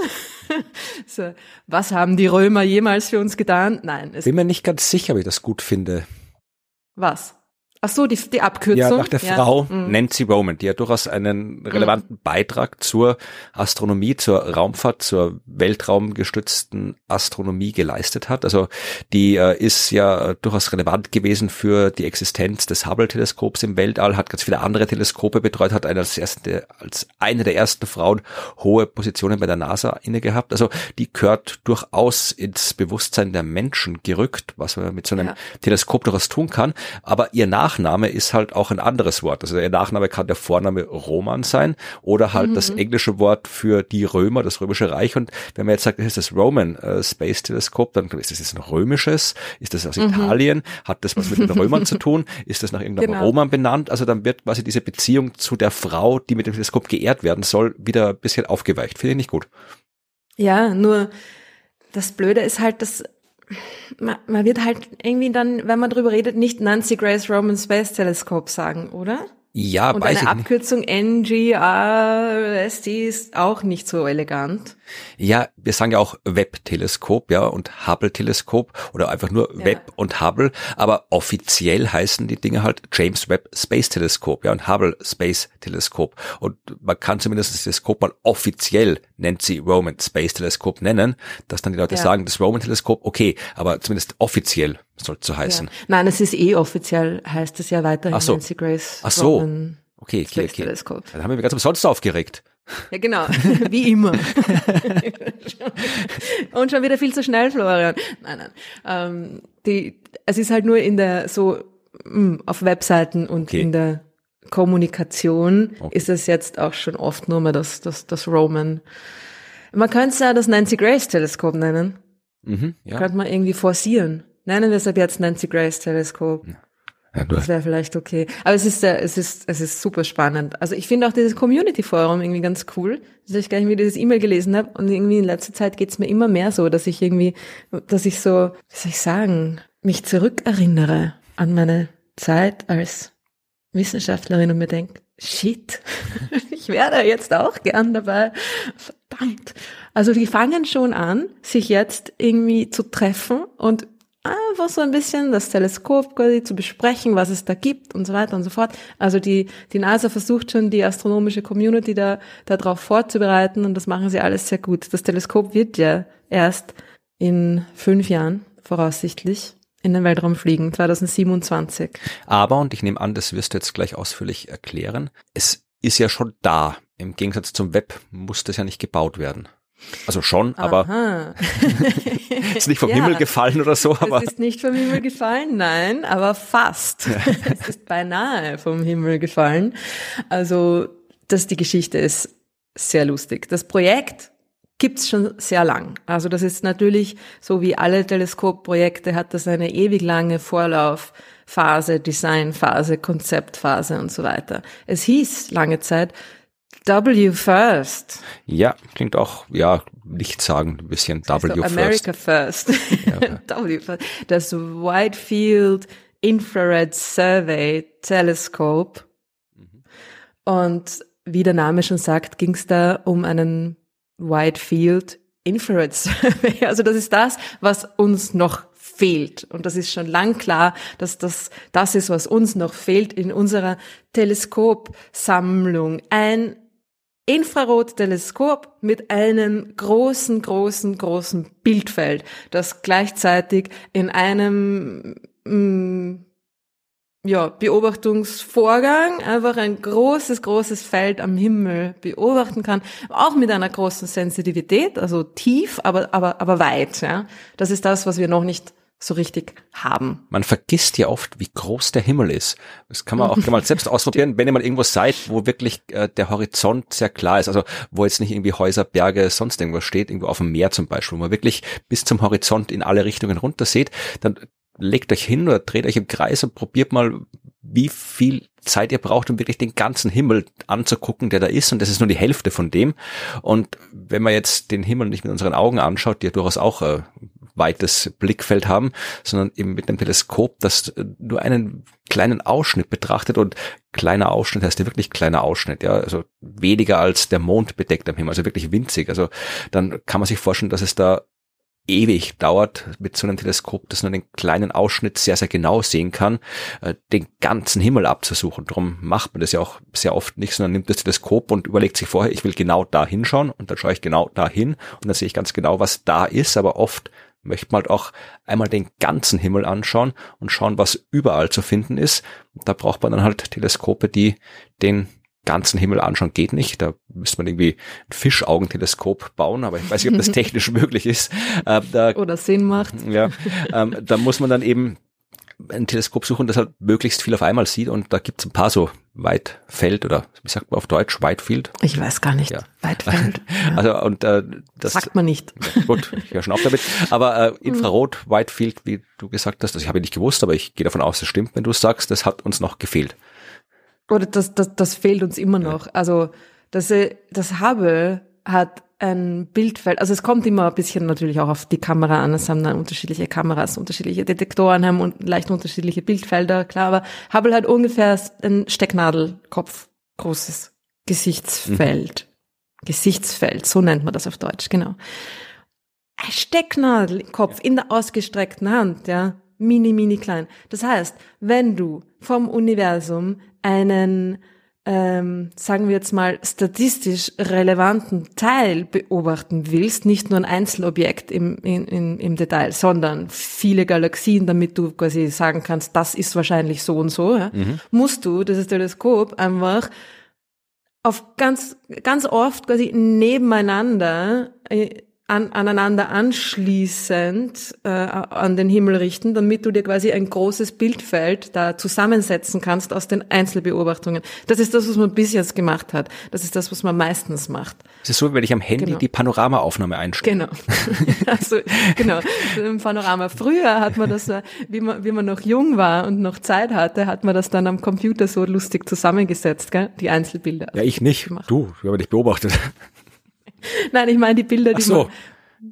so, was haben die Römer jemals für uns getan? Nein. Es Bin mir nicht ganz sicher, ob ich das gut finde. Was? Ach so, die, die Abkürzung. Ja, nach der ja. Frau mhm. Nancy Roman, die ja durchaus einen relevanten mhm. Beitrag zur Astronomie, zur Raumfahrt, zur weltraumgestützten Astronomie geleistet hat. Also die äh, ist ja durchaus relevant gewesen für die Existenz des Hubble-Teleskops im Weltall, hat ganz viele andere Teleskope betreut, hat eine als, erste, als eine der ersten Frauen hohe Positionen bei der NASA inne gehabt. Also die gehört durchaus ins Bewusstsein der Menschen gerückt, was man mit so einem ja. Teleskop durchaus tun kann. Aber ihr Nach Nachname ist halt auch ein anderes Wort. Also der Nachname kann der Vorname Roman sein oder halt mhm. das englische Wort für die Römer, das römische Reich. Und wenn man jetzt sagt, das ist das Roman äh, Space Teleskop, dann ist das jetzt ein römisches? Ist das aus mhm. Italien? Hat das was mit den Römern zu tun? Ist das nach irgendeinem genau. Roman benannt? Also dann wird quasi diese Beziehung zu der Frau, die mit dem Teleskop geehrt werden soll, wieder ein bisschen aufgeweicht. Finde ich nicht gut. Ja, nur das Blöde ist halt, dass man, man wird halt irgendwie dann, wenn man drüber redet, nicht Nancy Grace Roman Space Telescope sagen, oder? Ja, Und eine. Abkürzung NGRST ist auch nicht so elegant. Ja, wir sagen ja auch Webb-Teleskop, ja, und Hubble-Teleskop oder einfach nur Ja. Webb und Hubble, aber offiziell heißen die Dinge halt James Webb Space Teleskop, ja, und Hubble Space Teleskop. Und man kann zumindest das Teleskop mal offiziell Nancy Roman Space Teleskop nennen, dass dann die Leute Ja. sagen, das Roman Teleskop, okay, aber zumindest offiziell soll es so heißen. Ja. Nein, es ist eh offiziell, heißt es ja weiterhin Ach so. Nancy Grace. Ach so. Roman Okay, okay, Space okay. Teleskop. Dann haben wir ganz umsonst aufgeregt. Ja, genau. Wie immer. Und schon wieder viel zu schnell, Florian. Nein, nein. Ähm, die, es ist halt nur in der, so, mh, auf Webseiten und Okay. in der Kommunikation Okay. ist es jetzt auch schon oft nur mehr das, das, das Roman. Man könnte es ja das Nancy Grace Teleskop nennen. Mhm, ja. Könnte man irgendwie forcieren. Nennen wir es ab jetzt Nancy Grace Teleskop. ja du, Das wäre vielleicht okay. Aber es ist, äh, es ist, es ist super spannend. Also ich finde auch dieses Community Forum irgendwie ganz cool. Dass ich gar nicht mehr dieses E-Mail gelesen habe. Und irgendwie in letzter Zeit geht's mir immer mehr so, dass ich irgendwie, dass ich so, wie soll ich sagen, mich zurückerinnere an meine Zeit als Wissenschaftlerin und mir denke, shit, ich wäre jetzt auch gern dabei. Verdammt. Also die fangen schon an, sich jetzt irgendwie zu treffen und einfach so ein bisschen das Teleskop quasi zu besprechen, was es da gibt und so weiter und so fort. Also die, die NASA versucht schon, die astronomische Community da, darauf vorzubereiten und das machen sie alles sehr gut. Das Teleskop wird ja erst in fünf Jahren voraussichtlich in den Weltraum fliegen, 2027. Aber, und ich nehme an, das wirst du jetzt gleich ausführlich erklären, es ist ja schon da. Im Gegensatz zum Web muss das ja nicht gebaut werden. Also schon, aber Aha. ist nicht vom Ja. Himmel gefallen oder so, aber Es ist nicht vom Himmel gefallen, nein, aber fast. es ist beinahe vom Himmel gefallen. Also, das die Geschichte ist sehr lustig. Das Projekt gibt's schon sehr lang. Also das ist natürlich, so wie alle Teleskopprojekte, hat das eine ewig lange Vorlaufphase, Designphase, Konzeptphase und so weiter. Es hieß lange Zeit W First. ja, klingt auch, ja, nicht sagen, ein bisschen W so first. America First. w First. Das Wide Field Infrared Survey Telescope. Und wie der Name schon sagt, ging es da um einen Wide Field Infrared Survey. Also das ist das, was uns noch fehlt. Und das ist schon lang klar, dass das das ist, was uns noch fehlt in unserer Teleskopsammlung. Ein Infrarotteleskop mit einem großen, großen, großen Bildfeld, das gleichzeitig in einem mm, ja, Beobachtungsvorgang einfach ein großes, großes Feld am Himmel beobachten kann, auch mit einer großen Sensitivität, also tief, aber, aber, aber weit. Ja. Das ist das, was wir noch nicht so richtig haben. Man vergisst ja oft, wie groß der Himmel ist. Das kann man auch mal selbst ausprobieren, wenn ihr mal irgendwo seid, wo wirklich äh, der Horizont sehr klar ist. Also wo jetzt nicht irgendwie Häuser, Berge, sonst irgendwas steht, irgendwo auf dem Meer zum Beispiel, wo man wirklich bis zum Horizont in alle Richtungen runter sieht, dann legt euch hin oder dreht euch im Kreis und probiert mal, wie viel Zeit ihr braucht, um wirklich den ganzen Himmel anzugucken, der da ist. Und das ist nur die Hälfte von dem. Und wenn man jetzt den Himmel nicht mit unseren Augen anschaut, die ja durchaus auch äh, weites Blickfeld haben, sondern eben mit einem Teleskop, das äh, nur einen kleinen Ausschnitt betrachtet und kleiner Ausschnitt heißt ja wirklich kleiner Ausschnitt, ja, also weniger als der Mond bedeckt am Himmel, also wirklich winzig. Also dann kann man sich vorstellen, dass es da ewig dauert, mit so einem Teleskop, das nur den kleinen Ausschnitt sehr, sehr genau sehen kann, äh, den ganzen Himmel abzusuchen. Darum macht man das ja auch sehr oft nicht, sondern nimmt das Teleskop und überlegt sich vorher, ich will genau da hinschauen und dann schaue ich genau da hin und dann sehe ich ganz genau, was da ist, aber oft möchte man halt auch einmal den ganzen Himmel anschauen und schauen, was überall zu finden ist. Da braucht man dann halt Teleskope, die den ganzen Himmel anschauen geht nicht. Da müsste man irgendwie ein Fischaugenteleskop bauen, aber ich weiß nicht, ob das technisch möglich ist. Äh, da, Oder Sinn macht. ja, ähm, da muss man dann eben ein Teleskop suchen, das halt möglichst viel auf einmal sieht und da gibt's ein paar so Weitfeld oder wie sagt man auf Deutsch, Whitefield. Ich weiß gar nicht. Ja. Weitfeld. Ja. Also und äh, das Sagt man nicht. gut, ich höre schon auf damit. Aber äh, Infrarot, Whitefield, wie du gesagt hast, das ich habe nicht gewusst, aber ich gehe davon aus, das stimmt, wenn du sagst, das hat uns noch gefehlt. Oder das, das, das fehlt uns immer noch. Also das, äh, das Hubble hat ein Bildfeld, also es kommt immer ein bisschen natürlich auch auf die Kamera an, es haben dann unterschiedliche Kameras, unterschiedliche Detektoren, haben und leicht unterschiedliche Bildfelder, klar, aber Hubble hat ungefähr ein Stecknadelkopf großes Gesichtsfeld. Mhm. Gesichtsfeld, so nennt man das auf Deutsch, genau. Ein Stecknadelkopf in der ausgestreckten Hand, ja, mini, mini klein. Das heißt, wenn du vom Universum einen ähm, sagen wir jetzt mal, statistisch relevanten Teil beobachten willst, nicht nur ein Einzelobjekt im, in, in, im Detail, sondern viele Galaxien, damit du quasi sagen kannst, das ist wahrscheinlich so und so, ja, mhm. musst du dieses Teleskop einfach auf ganz, ganz oft quasi nebeneinander äh, an, aneinander anschließend äh, an den Himmel richten, damit du dir quasi ein großes Bildfeld da zusammensetzen kannst aus den Einzelbeobachtungen. Das ist das, was man bis jetzt gemacht hat. Das ist das, was man meistens macht. Es ist so, wenn ich am Handy genau. die Panoramaaufnahme einstelle. Genau. also, genau. Im Panorama. Früher hat man das, wie man, wie man noch jung war und noch Zeit hatte, hat man das dann am Computer so lustig zusammengesetzt, gell? die Einzelbilder. Ja, ich nicht. Gemacht. Du, ich habe dich beobachtet. Nein, ich meine die Bilder, die so. man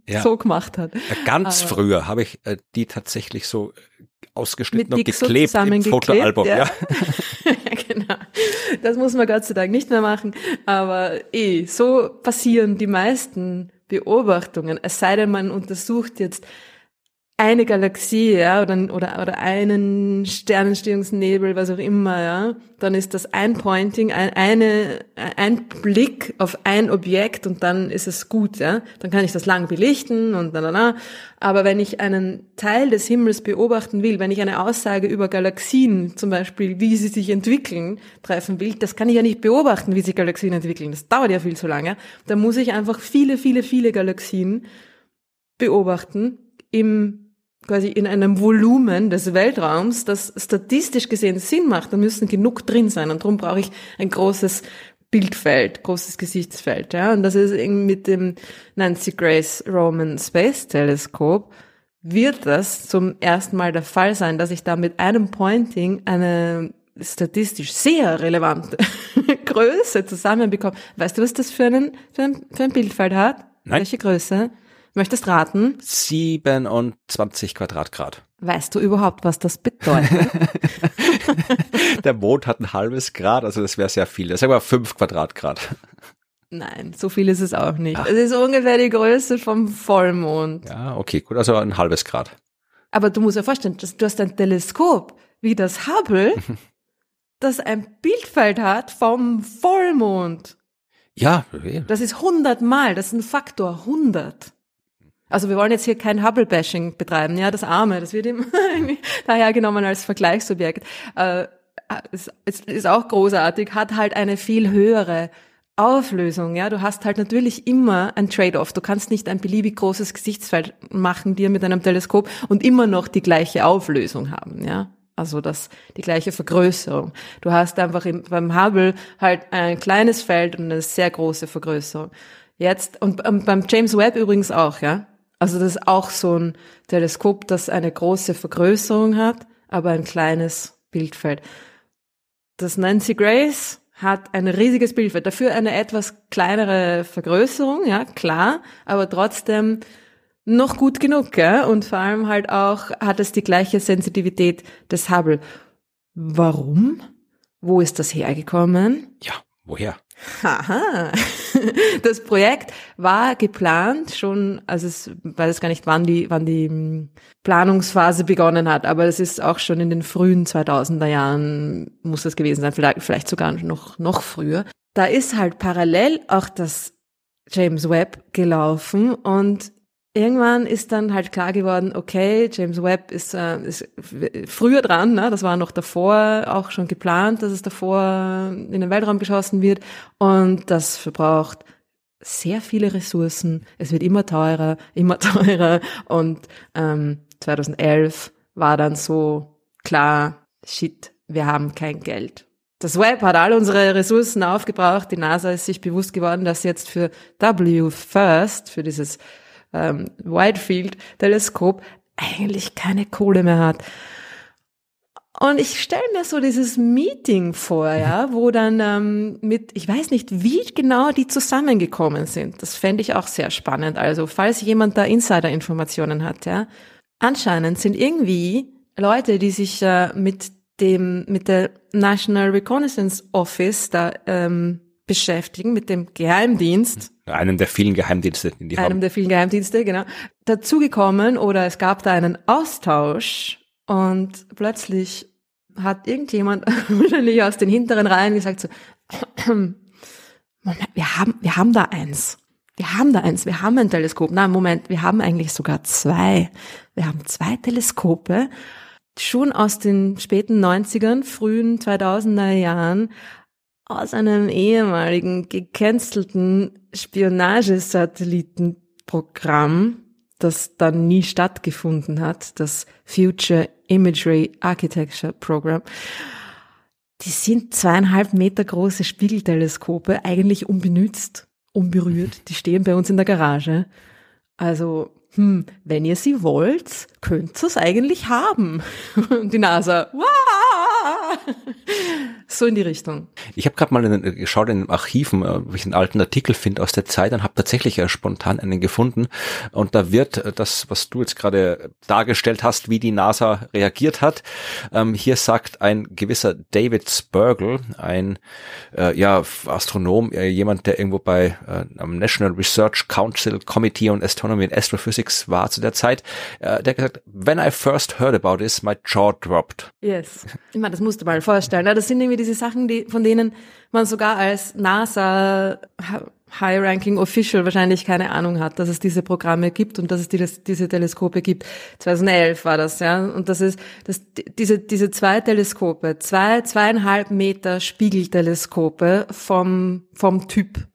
ja. so gemacht hat. Ganz Aber früher habe ich äh, die tatsächlich so äh, ausgeschnitten und geklebt im Fotoalbum. Ja. ja. genau. Das muss man Gott sei Dank nicht mehr machen. Aber eh, so passieren die meisten Beobachtungen. Es sei denn, man untersucht jetzt eine Galaxie, ja, oder, oder, oder einen Sternenstehungsnebel, was auch immer, ja, dann ist das ein Pointing, ein, eine, ein Blick auf ein Objekt und dann ist es gut, ja. Dann kann ich das lang belichten und na, na, na. Aber wenn ich einen Teil des Himmels beobachten will, wenn ich eine Aussage über Galaxien, zum Beispiel, wie sie sich entwickeln, treffen will, das kann ich ja nicht beobachten, wie sich Galaxien entwickeln. Das dauert ja viel zu lange. Da muss ich einfach viele, viele, viele Galaxien beobachten im quasi in einem Volumen des Weltraums, das statistisch gesehen Sinn macht, da müssen genug drin sein. Und darum brauche ich ein großes Bildfeld, großes Gesichtsfeld. Ja? Und das ist mit dem Nancy Grace Roman Space Telescope wird das zum ersten Mal der Fall sein, dass ich da mit einem Pointing eine statistisch sehr relevante Größe zusammenbekomme. Weißt du, was das für, einen, für, ein, für ein Bildfeld hat? Nein. Welche Größe? Möchtest raten? 27 Quadratgrad. Weißt du überhaupt, was das bedeutet? Der Mond hat ein halbes Grad, also das wäre sehr viel. Das ist aber 5 Quadratgrad. Nein, so viel ist es auch nicht. Es ist ungefähr die Größe vom Vollmond. Ja, okay, gut, also ein halbes Grad. Aber du musst ja vorstellen, du hast ein Teleskop wie das Hubble, das ein Bildfeld hat vom Vollmond. Ja. Das ist 100 Mal, das ist ein Faktor 100. Also wir wollen jetzt hier kein Hubble-Bashing betreiben, ja, das Arme, das wird ihm daher genommen als Vergleichsobjekt. Äh, ist, ist, ist auch großartig, hat halt eine viel höhere Auflösung, ja, du hast halt natürlich immer ein Trade-off. Du kannst nicht ein beliebig großes Gesichtsfeld machen dir mit einem Teleskop und immer noch die gleiche Auflösung haben, ja. Also das, die gleiche Vergrößerung. Du hast einfach im, beim Hubble halt ein kleines Feld und eine sehr große Vergrößerung. Jetzt, und beim James Webb übrigens auch, ja. Also das ist auch so ein Teleskop, das eine große Vergrößerung hat, aber ein kleines Bildfeld. Das Nancy Grace hat ein riesiges Bildfeld, dafür eine etwas kleinere Vergrößerung, ja, klar, aber trotzdem noch gut genug, ja, und vor allem halt auch hat es die gleiche Sensitivität des Hubble. Warum? Wo ist das hergekommen? Ja, woher? Haha. Das Projekt war geplant schon, also es weiß gar nicht, wann die, wann die hm, Planungsphase begonnen hat, aber es ist auch schon in den frühen 2000er Jahren muss das gewesen sein, vielleicht, vielleicht sogar noch, noch früher. Da ist halt parallel auch das James Webb gelaufen und irgendwann ist dann halt klar geworden, okay, James Webb ist, äh, ist früher dran, ne? das war noch davor auch schon geplant, dass es davor in den Weltraum geschossen wird und das verbraucht sehr viele Ressourcen, es wird immer teurer, immer teurer und ähm, 2011 war dann so klar, shit, wir haben kein Geld. Das Web hat all unsere Ressourcen aufgebraucht. Die NASA ist sich bewusst geworden, dass jetzt für W First, für dieses ähm, Whitefield Teleskop eigentlich keine Kohle mehr hat. Und ich stelle mir so dieses Meeting vor, ja, wo dann ähm, mit, ich weiß nicht, wie genau die zusammengekommen sind. Das fände ich auch sehr spannend. Also, falls jemand da Insider-Informationen hat, ja. Anscheinend sind irgendwie Leute, die sich äh, mit dem, mit der National Reconnaissance Office da ähm, beschäftigen, mit dem Geheimdienst. Einem der vielen Geheimdienste, die die Einem haben. der vielen Geheimdienste, genau. Dazugekommen oder es gab da einen Austausch und plötzlich hat irgendjemand wahrscheinlich aus den hinteren Reihen gesagt so, Moment, wir haben, wir haben da eins. Wir haben da eins, wir haben ein Teleskop. Na, Moment, wir haben eigentlich sogar zwei. Wir haben zwei Teleskope. Schon aus den späten 90ern, frühen 2000er Jahren aus einem ehemaligen gecancelten Spionagesatellitenprogramm, das dann nie stattgefunden hat, das Future Imagery Architecture Program. Die sind zweieinhalb Meter große Spiegelteleskope, eigentlich unbenützt, unberührt. Die stehen bei uns in der Garage. Also hm, wenn ihr sie wollt, könnt ihr es eigentlich haben. Und die NASA, Wah! so in die Richtung. Ich habe gerade mal in, geschaut in den Archiven, äh, ob ich einen alten Artikel finde aus der Zeit und habe tatsächlich äh, spontan einen gefunden. Und da wird äh, das, was du jetzt gerade dargestellt hast, wie die NASA reagiert hat. Ähm, hier sagt ein gewisser David Spergel, ein äh, ja Astronom, äh, jemand, der irgendwo bei äh, am National Research Council Committee on Astronomy and Astrophysics Netflix war zu der Zeit, äh, der hat gesagt, when I first heard about this, my jaw dropped. Yes. Ich meine, das musst du mal vorstellen. Das sind irgendwie diese Sachen, die, von denen man sogar als NASA High-Ranking Official wahrscheinlich keine Ahnung hat, dass es diese Programme gibt und dass es die, diese Teleskope gibt. 2011 war das, ja. Und das ist, das, diese, diese zwei Teleskope, zwei, zweieinhalb Meter Spiegelteleskope vom, vom Typ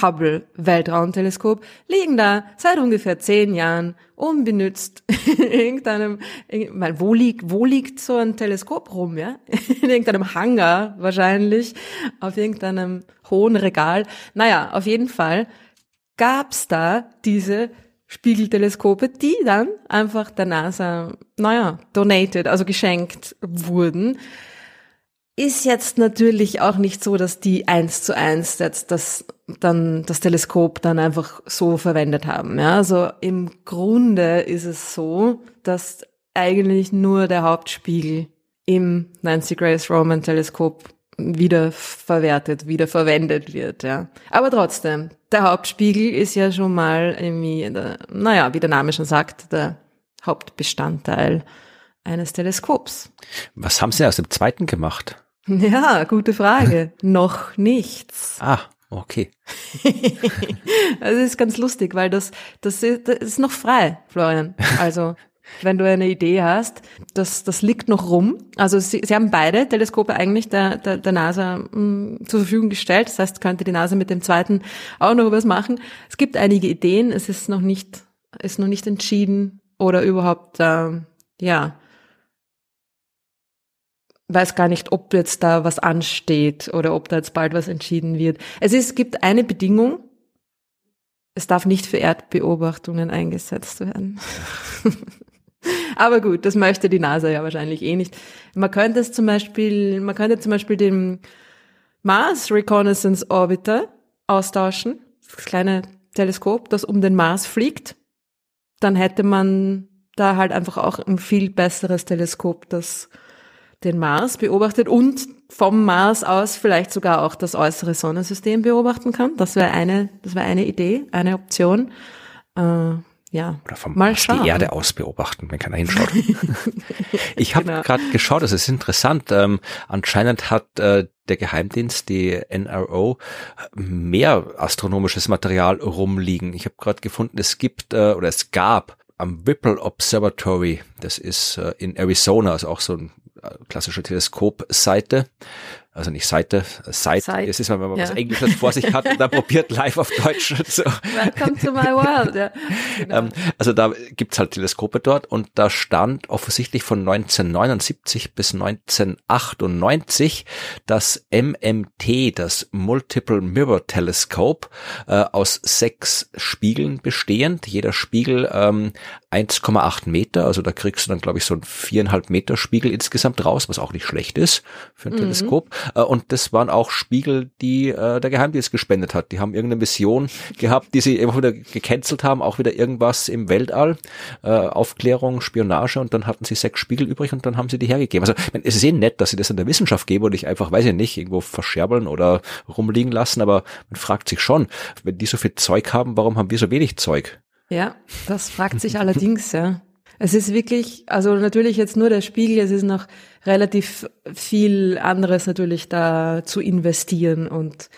Hubble Weltraumteleskop liegen da seit ungefähr zehn Jahren unbenützt in irgendeinem, in, wo liegt, wo liegt so ein Teleskop rum, ja? In irgendeinem Hangar wahrscheinlich, auf irgendeinem hohen Regal. Naja, auf jeden Fall gab's da diese Spiegelteleskope, die dann einfach der NASA, naja, donated, also geschenkt wurden ist jetzt natürlich auch nicht so, dass die eins zu eins jetzt das dann das Teleskop dann einfach so verwendet haben. Ja, also im Grunde ist es so, dass eigentlich nur der Hauptspiegel im Nancy Grace Roman Teleskop wieder verwertet, wieder verwendet wird, ja. Aber trotzdem, der Hauptspiegel ist ja schon mal irgendwie, naja, wie der Name schon sagt, der Hauptbestandteil eines Teleskops. Was haben Sie aus dem zweiten gemacht? Ja, gute Frage. Noch nichts. Ah, okay. also ist ganz lustig, weil das, das, ist, das ist noch frei, Florian. Also, wenn du eine Idee hast, das, das liegt noch rum. Also sie, sie haben beide Teleskope eigentlich der, der, der NASA mh, mm, zur Verfügung gestellt. Das heißt, könnte die NASA mit dem zweiten auch noch was machen. Es gibt einige Ideen, es ist noch nicht, ist noch nicht entschieden oder überhaupt, äh, ja, weiß gar nicht, ob jetzt da was ansteht oder ob da jetzt bald was entschieden wird. Es ist, gibt eine Bedingung. Es darf nicht für Erdbeobachtungen eingesetzt werden. Aber gut, das möchte die NASA ja wahrscheinlich eh nicht. Man könnte es zum Beispiel, man könnte zum Beispiel den Mars Reconnaissance Orbiter austauschen. Das kleine Teleskop, das um den Mars fliegt. Dann hätte man da halt einfach auch ein viel besseres Teleskop, das den Mars beobachtet und vom Mars aus vielleicht sogar auch das äußere Sonnensystem beobachten kann. Das wäre eine, das wäre eine Idee, eine Option. Äh, ja, Oder vom mal Mars schauen. die Erde aus beobachten, wenn keiner hinschaut. ich habe genau. gerade geschaut, das ist interessant. Ähm, anscheinend hat äh, der Geheimdienst, die NRO, mehr astronomisches Material rumliegen. Ich habe gerade gefunden, es gibt äh, oder es gab am Whipple Observatory, das ist äh, in Arizona, ist auch so ein klassische Teleskopseite. Also nicht Seite. Site. Es ist, wenn man ja. was Englisches vor sich hat und dann probiert live auf Deutsch. So. Welcome to my world. Ja, genau. ähm, also da gibt's halt Teleskope dort und da stand offensichtlich von 1979 bis 1998 das MMT, das Multiple Mirror Telescope, äh, aus sechs Spiegeln bestehend. Jeder Spiegel ähm, 1,8 Meter, also da kriegst du dann, glaube ich, so ein viereinhalb Meter Spiegel insgesamt raus, was auch nicht schlecht ist für ein mhm. Teleskop. Äh, und das waren auch Spiegel, die äh, der Geheimdienst gespendet hat. Die haben irgendeine Mission gehabt, die sie immer wieder gecancelt haben, auch wieder irgendwas im Weltall, äh, Aufklärung, Spionage und dann hatten sie sechs Spiegel übrig und dann haben sie die hergegeben. Also es ist eh nett, dass sie das in der Wissenschaft geben und nicht einfach, weiß ich nicht, irgendwo verscherbeln oder rumliegen lassen, aber man fragt sich schon, wenn die so viel Zeug haben, warum haben wir so wenig Zeug? Ja, das fragt sich allerdings, ja. Es ist wirklich, also natürlich jetzt nur der Spiegel, es ist noch relativ viel anderes natürlich da zu investieren und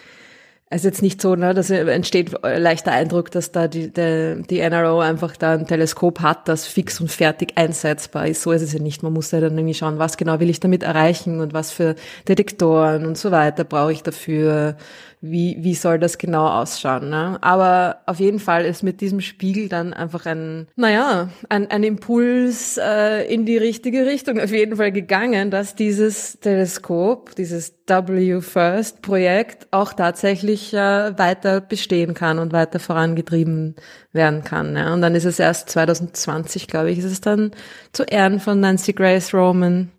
es ist jetzt nicht so, ne, dass entsteht leichter Eindruck, dass da die, die, die NRO einfach da ein Teleskop hat, das fix und fertig einsetzbar ist. So ist es ja nicht. Man muss ja dann irgendwie schauen, was genau will ich damit erreichen und was für Detektoren und so weiter brauche ich dafür wie, wie soll das genau ausschauen. Ne? Aber auf jeden Fall ist mit diesem Spiegel dann einfach ein, naja, ein, ein Impuls äh, in die richtige Richtung auf jeden Fall gegangen, dass dieses Teleskop, dieses W-First-Projekt auch tatsächlich äh, weiter bestehen kann und weiter vorangetrieben werden kann. Ne? Und dann ist es erst 2020, glaube ich, ist es dann zu Ehren von Nancy Grace Roman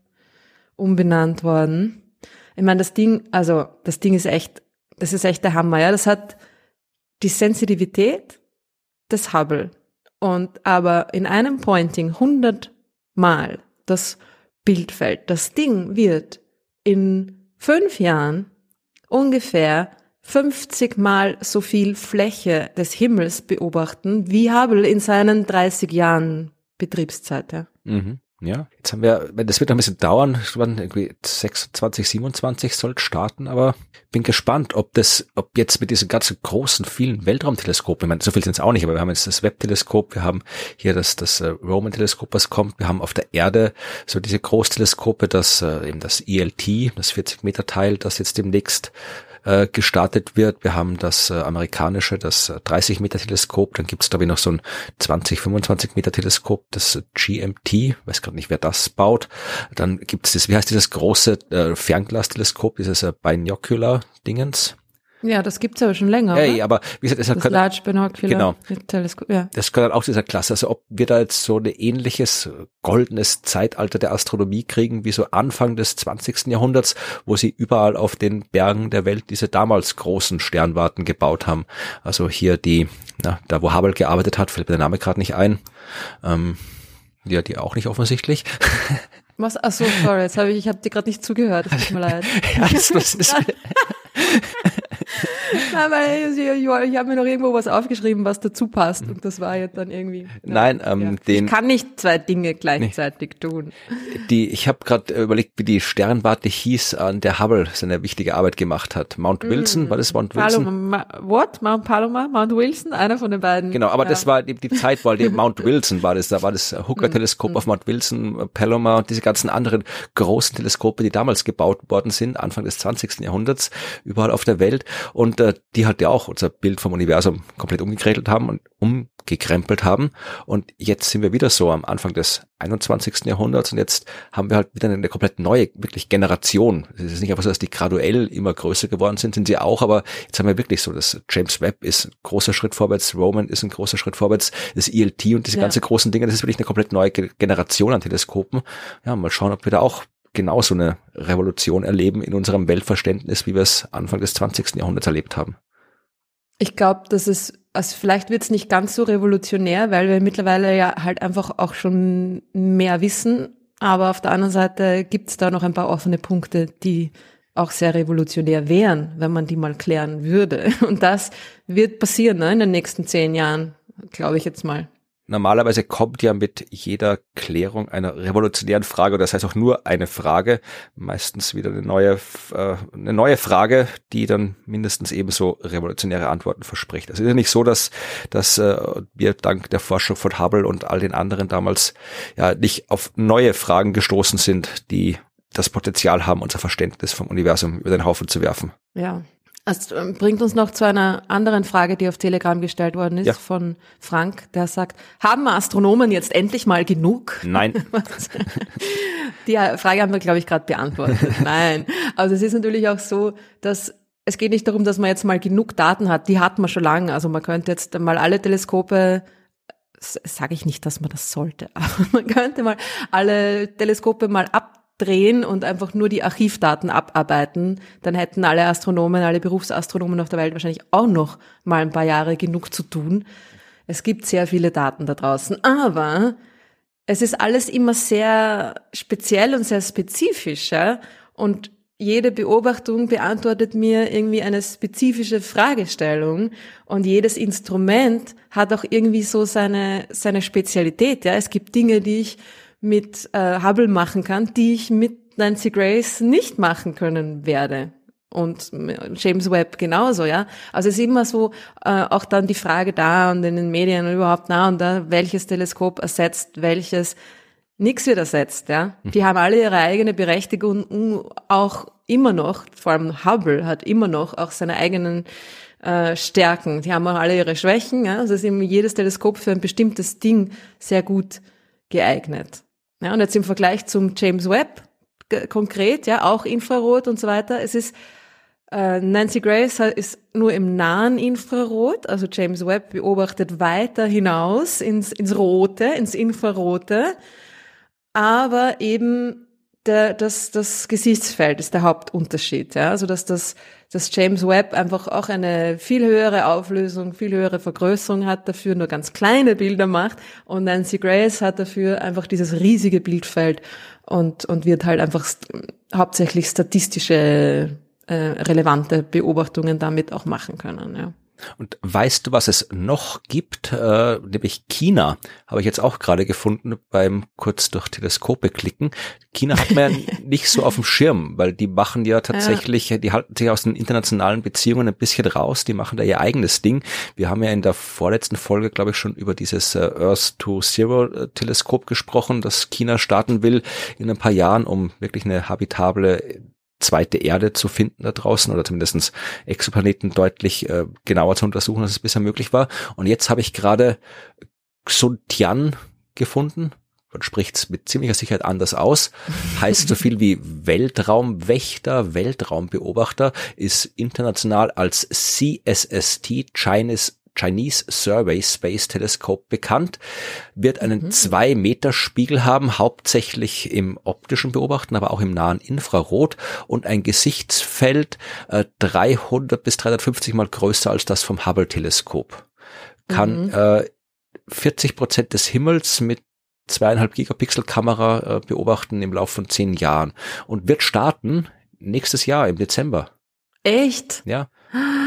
umbenannt worden. Ich meine, das Ding, also das Ding ist echt das ist echt der Hammer, ja. Das hat die Sensitivität des Hubble und aber in einem Pointing 100 Mal das Bildfeld. Das Ding wird in fünf Jahren ungefähr 50 Mal so viel Fläche des Himmels beobachten, wie Hubble in seinen 30 Jahren Betriebszeit. Ja. Mhm. Ja, jetzt haben wir, das wird noch ein bisschen dauern, irgendwie 26, 27 soll starten, aber bin gespannt, ob das, ob jetzt mit diesen ganzen großen, vielen Weltraumteleskopen, ich meine, so viel sind es auch nicht, aber wir haben jetzt das Webb-Teleskop, wir haben hier das, das äh, Roman-Teleskop, was kommt, wir haben auf der Erde so diese Großteleskope, das, äh, eben das ELT, das 40 Meter Teil, das jetzt demnächst äh, gestartet wird. Wir haben das äh, amerikanische, das 30 äh, Meter Teleskop. Dann gibt es, glaube ich, noch so ein 20, 25 Meter Teleskop, das GMT. Weiß gerade nicht, wer das baut. Dann gibt es das, wie heißt dieses große äh, Fernglasteleskop, dieses äh, Binocular-Dingens? Ja, das gibt's aber schon länger. Ja, ja aber wie gesagt, es hat Large Binocular genau. Teleskop, ja. Das gehört auch dieser Klasse. Also ob wir da jetzt so ein ähnliches goldenes Zeitalter der Astronomie kriegen, wie so Anfang des 20. Jahrhunderts, wo sie überall auf den Bergen der Welt diese damals großen Sternwarten gebaut haben. Also hier die, na, da wo Hubble gearbeitet hat, fällt mir der Name gerade nicht ein. Ähm, ja, die auch nicht offensichtlich. Was? Ach so, sorry, jetzt habe ich, ich habe dir gerade nicht zugehört. Tut mir leid. ja, das, das ist, Nein, ich, habe mir noch irgendwo was aufgeschrieben, was dazu passt. Und das war jetzt dann irgendwie. Nein, ähm, ja. den. Ich kann nicht zwei Dinge gleichzeitig nee. tun. Die, ich habe gerade überlegt, wie die Sternwarte hieß, an der Hubble seine wichtige Arbeit gemacht hat. Mount mm. Wilson, mm. war das Mount Wilson? Paloma, what? Mount Paloma, Mount Wilson, einer von den beiden. Genau, aber ja. das war die, die Zeit, weil die Mount Wilson war das, da war das Hooker-Teleskop mm. auf Mount Wilson, Paloma und diese ganzen anderen großen Teleskope, die damals gebaut worden sind, Anfang des 20. Jahrhunderts, überall auf der Welt. Und äh, die halt ja auch unser Bild vom Universum komplett umgekrätelt haben und umgekrempelt haben. Und jetzt sind wir wieder so am Anfang des 21. Jahrhunderts und jetzt haben wir halt wieder eine komplett neue, wirklich Generation. Es ist nicht einfach so, dass die graduell immer größer geworden sind, sind sie auch, aber jetzt haben wir wirklich so, dass James Webb ist ein großer Schritt vorwärts, Roman ist ein großer Schritt vorwärts, das ELT und diese ja. ganze großen Dinge, das ist wirklich eine komplett neue Generation an Teleskopen. Ja, mal schauen, ob wir da auch genauso eine Revolution erleben in unserem Weltverständnis, wie wir es Anfang des 20. Jahrhunderts erlebt haben. Ich glaube, dass es, also vielleicht wird es nicht ganz so revolutionär, weil wir mittlerweile ja halt einfach auch schon mehr wissen. Aber auf der anderen Seite gibt es da noch ein paar offene Punkte, die auch sehr revolutionär wären, wenn man die mal klären würde. Und das wird passieren ne, in den nächsten zehn Jahren, glaube ich jetzt mal normalerweise kommt ja mit jeder Klärung einer revolutionären Frage, oder das heißt auch nur eine Frage, meistens wieder eine neue, äh, eine neue Frage, die dann mindestens ebenso revolutionäre Antworten verspricht. Also es ist ja nicht so, dass, dass äh, wir dank der Forschung von Hubble und all den anderen damals ja nicht auf neue Fragen gestoßen sind, die das Potenzial haben, unser Verständnis vom Universum über den Haufen zu werfen. Ja. Das ähm, bringt uns noch zu einer anderen Frage, die auf Telegram gestellt worden ist, ja. von Frank, der sagt, haben Astronomen jetzt endlich mal genug? Nein. die Frage haben wir, glaube ich, gerade beantwortet. Nein. Also es ist natürlich auch so, dass es geht nicht darum, dass man jetzt mal genug Daten hat, die hat man schon lange. Also man könnte jetzt mal alle Teleskope sage ich nicht, dass man das sollte, aber man könnte mal alle Teleskope mal ab drehen und einfach nur die Archivdaten abarbeiten, dann hätten alle Astronomen, alle Berufsastronomen auf der Welt wahrscheinlich auch noch mal ein paar Jahre genug zu tun. Es gibt sehr viele Daten da draußen, aber es ist alles immer sehr speziell und sehr spezifisch, ja? und jede Beobachtung beantwortet mir irgendwie eine spezifische Fragestellung und jedes Instrument hat auch irgendwie so seine, seine Spezialität. Ja, es gibt Dinge, die ich mit äh, Hubble machen kann, die ich mit Nancy Grace nicht machen können werde. Und James Webb genauso, ja. Also es ist immer so äh, auch dann die Frage da und in den Medien und überhaupt na und da, welches Teleskop ersetzt welches. Nix wird ersetzt, ja. Hm. Die haben alle ihre eigene Berechtigung und auch immer noch, vor allem Hubble hat immer noch auch seine eigenen äh, Stärken. Die haben auch alle ihre Schwächen, ja. Also ist eben jedes Teleskop für ein bestimmtes Ding sehr gut geeignet. Ja, und jetzt im Vergleich zum James Webb konkret, ja, auch Infrarot und so weiter. Es ist äh, Nancy Grace ist nur im nahen Infrarot, also James Webb beobachtet weiter hinaus ins, ins Rote, ins Infrarote, aber eben der, das, das Gesichtsfeld ist der Hauptunterschied. Ja? Also dass das, das James Webb einfach auch eine viel höhere Auflösung, viel höhere Vergrößerung hat, dafür nur ganz kleine Bilder macht und Nancy Grace hat dafür einfach dieses riesige Bildfeld und, und wird halt einfach hauptsächlich statistische äh, relevante Beobachtungen damit auch machen können. Ja. Und weißt du, was es noch gibt? Äh, nämlich China, habe ich jetzt auch gerade gefunden beim kurz durch Teleskope klicken. China hat man ja nicht so auf dem Schirm, weil die machen ja tatsächlich, ja. die halten sich aus den internationalen Beziehungen ein bisschen raus, die machen da ihr eigenes Ding. Wir haben ja in der vorletzten Folge, glaube ich, schon über dieses äh, Earth to Zero äh, Teleskop gesprochen, das China starten will in ein paar Jahren, um wirklich eine habitable zweite Erde zu finden da draußen oder zumindestens Exoplaneten deutlich äh, genauer zu untersuchen, als es bisher möglich war. Und jetzt habe ich gerade Xuntian gefunden. Man spricht es mit ziemlicher Sicherheit anders aus. Heißt so viel wie Weltraumwächter, Weltraumbeobachter, ist international als CSST, Chinese Chinese Survey Space Telescope bekannt, wird einen 2-Meter-Spiegel mhm. haben, hauptsächlich im optischen Beobachten, aber auch im nahen Infrarot und ein Gesichtsfeld äh, 300 bis 350 mal größer als das vom Hubble-Teleskop. Kann mhm. äh, 40 Prozent des Himmels mit zweieinhalb Gigapixel Kamera äh, beobachten im Laufe von zehn Jahren und wird starten nächstes Jahr im Dezember. Echt? Ja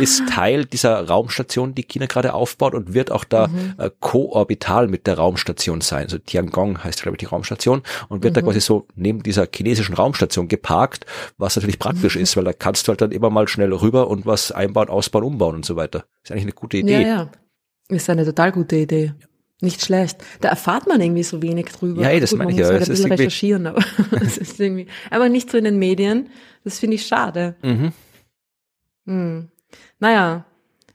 ist Teil dieser Raumstation, die China gerade aufbaut und wird auch da mhm. äh, koorbital mit der Raumstation sein. Also Tiangong heißt, glaube ich, die Raumstation und wird mhm. da quasi so neben dieser chinesischen Raumstation geparkt, was natürlich praktisch mhm. ist, weil da kannst du halt dann immer mal schnell rüber und was einbauen, ausbauen, umbauen und so weiter. Ist eigentlich eine gute Idee. Ja, ja. Ist eine total gute Idee. Nicht schlecht. Da erfahrt man irgendwie so wenig drüber. Ja, ey, das Gut, meine ich ja. Muss halt ein bisschen recherchieren, aber es ist irgendwie, aber nicht so in den Medien. Das finde ich schade. Mhm. Hm. Naja,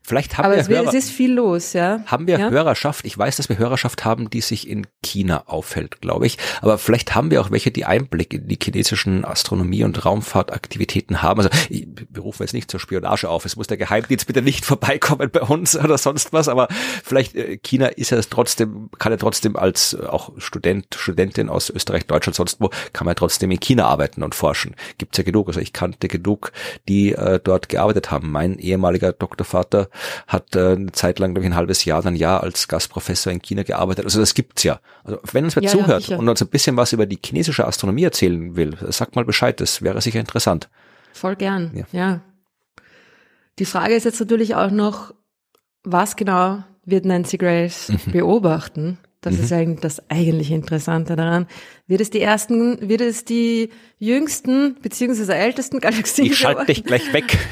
Vielleicht haben Aber wir es, Hörer, es ist viel los, ja. Haben wir ja? Hörerschaft? Ich weiß, dass wir Hörerschaft haben, die sich in China aufhält, glaube ich. Aber vielleicht haben wir auch welche, die Einblick in die chinesischen Astronomie- und Raumfahrtaktivitäten haben. Also ich, wir rufen jetzt nicht zur Spionage auf. Es muss der Geheimdienst bitte nicht vorbeikommen bei uns oder sonst was. Aber vielleicht äh, China ist ja trotzdem, kann ja trotzdem als äh, auch Student, Studentin aus Österreich, Deutschland, sonst wo, kann man ja trotzdem in China arbeiten und forschen. Gibt's ja genug. Also ich kannte genug, die äh, dort gearbeitet haben. Mein ehemaliger Doktorvater hat äh, eine Zeit lang, glaube ich, ein halbes Jahr, ein Jahr als Gastprofessor in China gearbeitet. Also das gibt's ja. Also wenn uns wer ja, zuhört ja, und uns ein bisschen was über die chinesische Astronomie erzählen will, sag mal Bescheid, das wäre sicher interessant. Voll gern, ja. ja. Die Frage ist jetzt natürlich auch noch, was genau wird Nancy Grace mhm. beobachten? Das mhm. ist eigentlich das eigentlich Interessante daran, wird es die ersten, wird es die jüngsten beziehungsweise ältesten Galaxien Ich schalte dich gleich weg.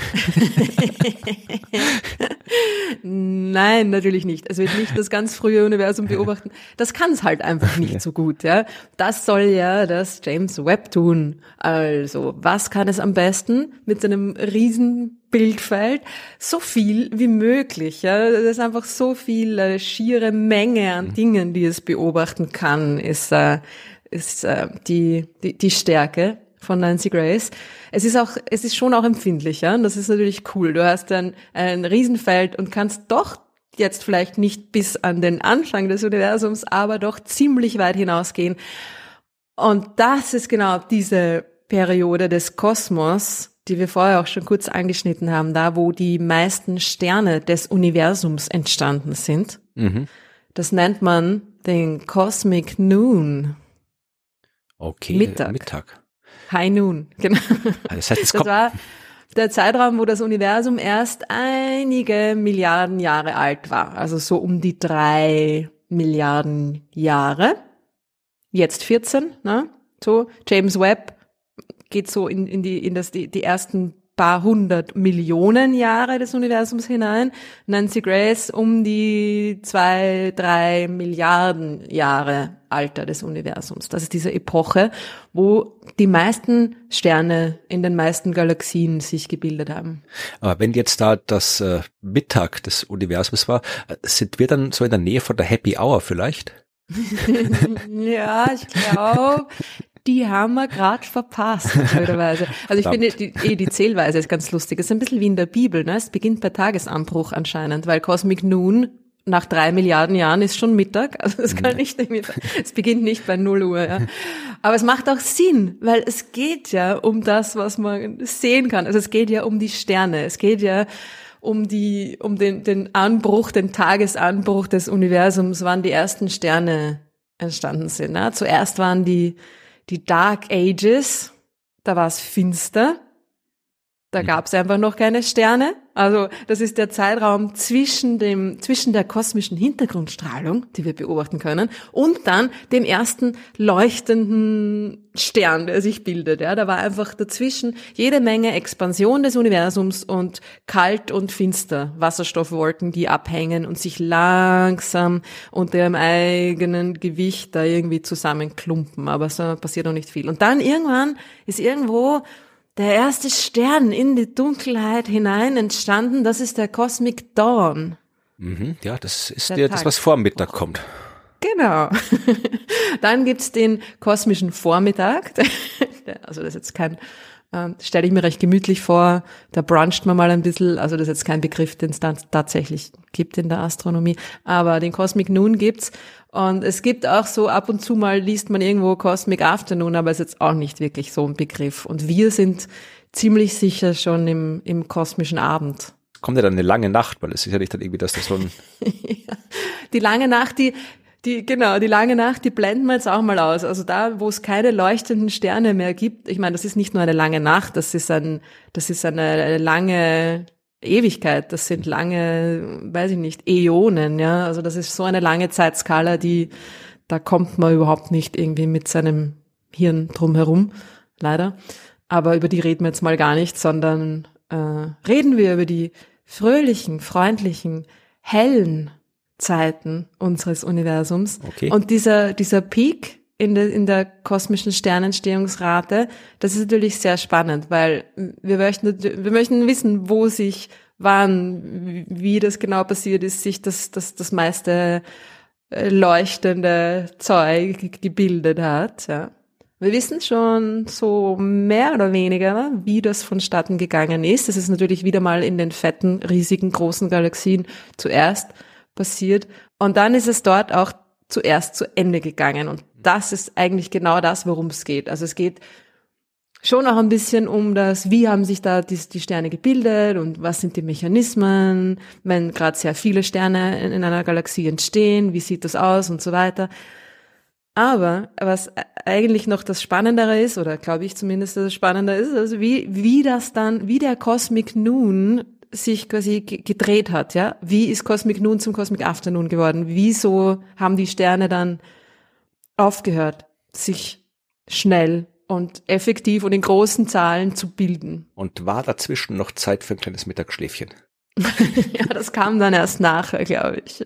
Nein, natürlich nicht. Es wird nicht das ganz frühe Universum beobachten. Das kann es halt einfach nicht so gut, ja. Das soll ja das James Webb tun. Also, was kann es am besten mit seinem riesen Bildfeld? So viel wie möglich, ja. Das ist einfach so viel äh, schiere Menge an Dingen, die es beobachten kann, ist, äh, ist äh, die, die, die Stärke von Nancy Grace. Es ist auch, es ist schon auch empfindlicher. Und das ist natürlich cool. Du hast dann ein Riesenfeld und kannst doch jetzt vielleicht nicht bis an den Anfang des Universums, aber doch ziemlich weit hinausgehen. Und das ist genau diese Periode des Kosmos, die wir vorher auch schon kurz angeschnitten haben, da wo die meisten Sterne des Universums entstanden sind. Mhm. Das nennt man den Cosmic Noon. Okay, Mittag. Mittag. High Noon, genau. Das, heißt, es das war der Zeitraum, wo das Universum erst einige Milliarden Jahre alt war. Also so um die drei Milliarden Jahre. Jetzt 14, ne? So, James Webb geht so in, in die, in das, die, die ersten paar hundert Millionen Jahre des Universums hinein. Nancy Grace um die zwei, drei Milliarden Jahre Alter des Universums. Das ist diese Epoche, wo die meisten Sterne in den meisten Galaxien sich gebildet haben. Aber wenn jetzt da das äh, Mittag des Universums war, äh, sind wir dann so in der Nähe von der Happy Hour vielleicht? ja, ich glaube, die haben wir gerade verpasst, blöderweise. Also ich finde, die, eh, die Zählweise ist ganz lustig. Es ist ein bisschen wie in der Bibel, ne? Es beginnt bei Tagesanbruch anscheinend, weil Cosmic Noon nach drei Milliarden Jahren ist schon Mittag. Also es kann nicht es beginnt nicht bei null Uhr, ja. Aber es macht auch Sinn, weil es geht ja um das, was man sehen kann. Also es geht ja um die Sterne. Es geht ja um die, um den, den Anbruch, den Tagesanbruch des Universums, wann die ersten Sterne entstanden sind. Ne? Zuerst waren die die Dark Ages, da war es finster, da gab es einfach noch keine Sterne. Also das ist der Zeitraum zwischen dem zwischen der kosmischen Hintergrundstrahlung, die wir beobachten können, und dann dem ersten leuchtenden Stern, der sich bildet. Ja, da war einfach dazwischen jede Menge Expansion des Universums und kalt und finster Wasserstoffwolken, die abhängen und sich langsam unter ihrem eigenen Gewicht da irgendwie zusammenklumpen. Aber so passiert noch nicht viel. Und dann irgendwann ist irgendwo der erste Stern in die Dunkelheit hinein entstanden, das ist der Cosmic Dawn. Mhm, ja, das ist der, der das, was vor Mittag kommt. Genau. Dann gibt's den kosmischen Vormittag. also das ist jetzt kein, äh, stelle ich mir recht gemütlich vor, da bruncht man mal ein bisschen, also das ist jetzt kein Begriff, den es tatsächlich gibt in der Astronomie, aber den Cosmic Noon gibt's. Und es gibt auch so ab und zu mal liest man irgendwo Cosmic Afternoon, aber ist jetzt auch nicht wirklich so ein Begriff. Und wir sind ziemlich sicher schon im, im kosmischen Abend. Kommt ja dann eine lange Nacht, weil es ist ja nicht dann irgendwie, dass das so ein... die lange Nacht, die, die, genau, die lange Nacht, die blenden wir jetzt auch mal aus. Also da, wo es keine leuchtenden Sterne mehr gibt, ich meine, das ist nicht nur eine lange Nacht, das ist ein, das ist eine lange Ewigkeit, das sind lange, weiß ich nicht, Äonen, ja. Also das ist so eine lange Zeitskala, die, da kommt man überhaupt nicht irgendwie mit seinem Hirn drum herum, leider. Aber über die reden wir jetzt mal gar nicht, sondern äh, reden wir über die fröhlichen, freundlichen, hellen Zeiten unseres Universums. Okay. Und dieser, dieser Peak in der, in der kosmischen Sternentstehungsrate, das ist natürlich sehr spannend, weil wir möchten, wir möchten wissen, wo sich, wann, wie das genau passiert ist, sich das, das, das meiste äh, leuchtende Zeug gebildet hat, ja. Wir wissen schon so mehr oder weniger, wie das vonstatten gegangen ist. Das ist natürlich wieder mal in den fetten, riesigen, großen Galaxien zuerst passiert. Und dann ist es dort auch zuerst zu Ende gegangen. Und das ist eigentlich genau das, worum es geht. Also es geht schon auch ein bisschen um das, wie haben sich da die, die Sterne gebildet und was sind die Mechanismen, wenn gerade sehr viele Sterne in, in einer Galaxie entstehen, wie sieht das aus und so weiter. Aber was eigentlich noch das Spannendere ist, oder glaube ich zumindest, dass es spannender ist, also wie, wie das dann, wie der Cosmic Noon sich quasi gedreht hat, ja. Wie ist Cosmic Noon zum Cosmic Afternoon geworden? Wieso haben die Sterne dann aufgehört, sich schnell und effektiv und in großen Zahlen zu bilden? Und war dazwischen noch Zeit für ein kleines Mittagsschläfchen? ja, das kam dann erst nachher, glaube ich.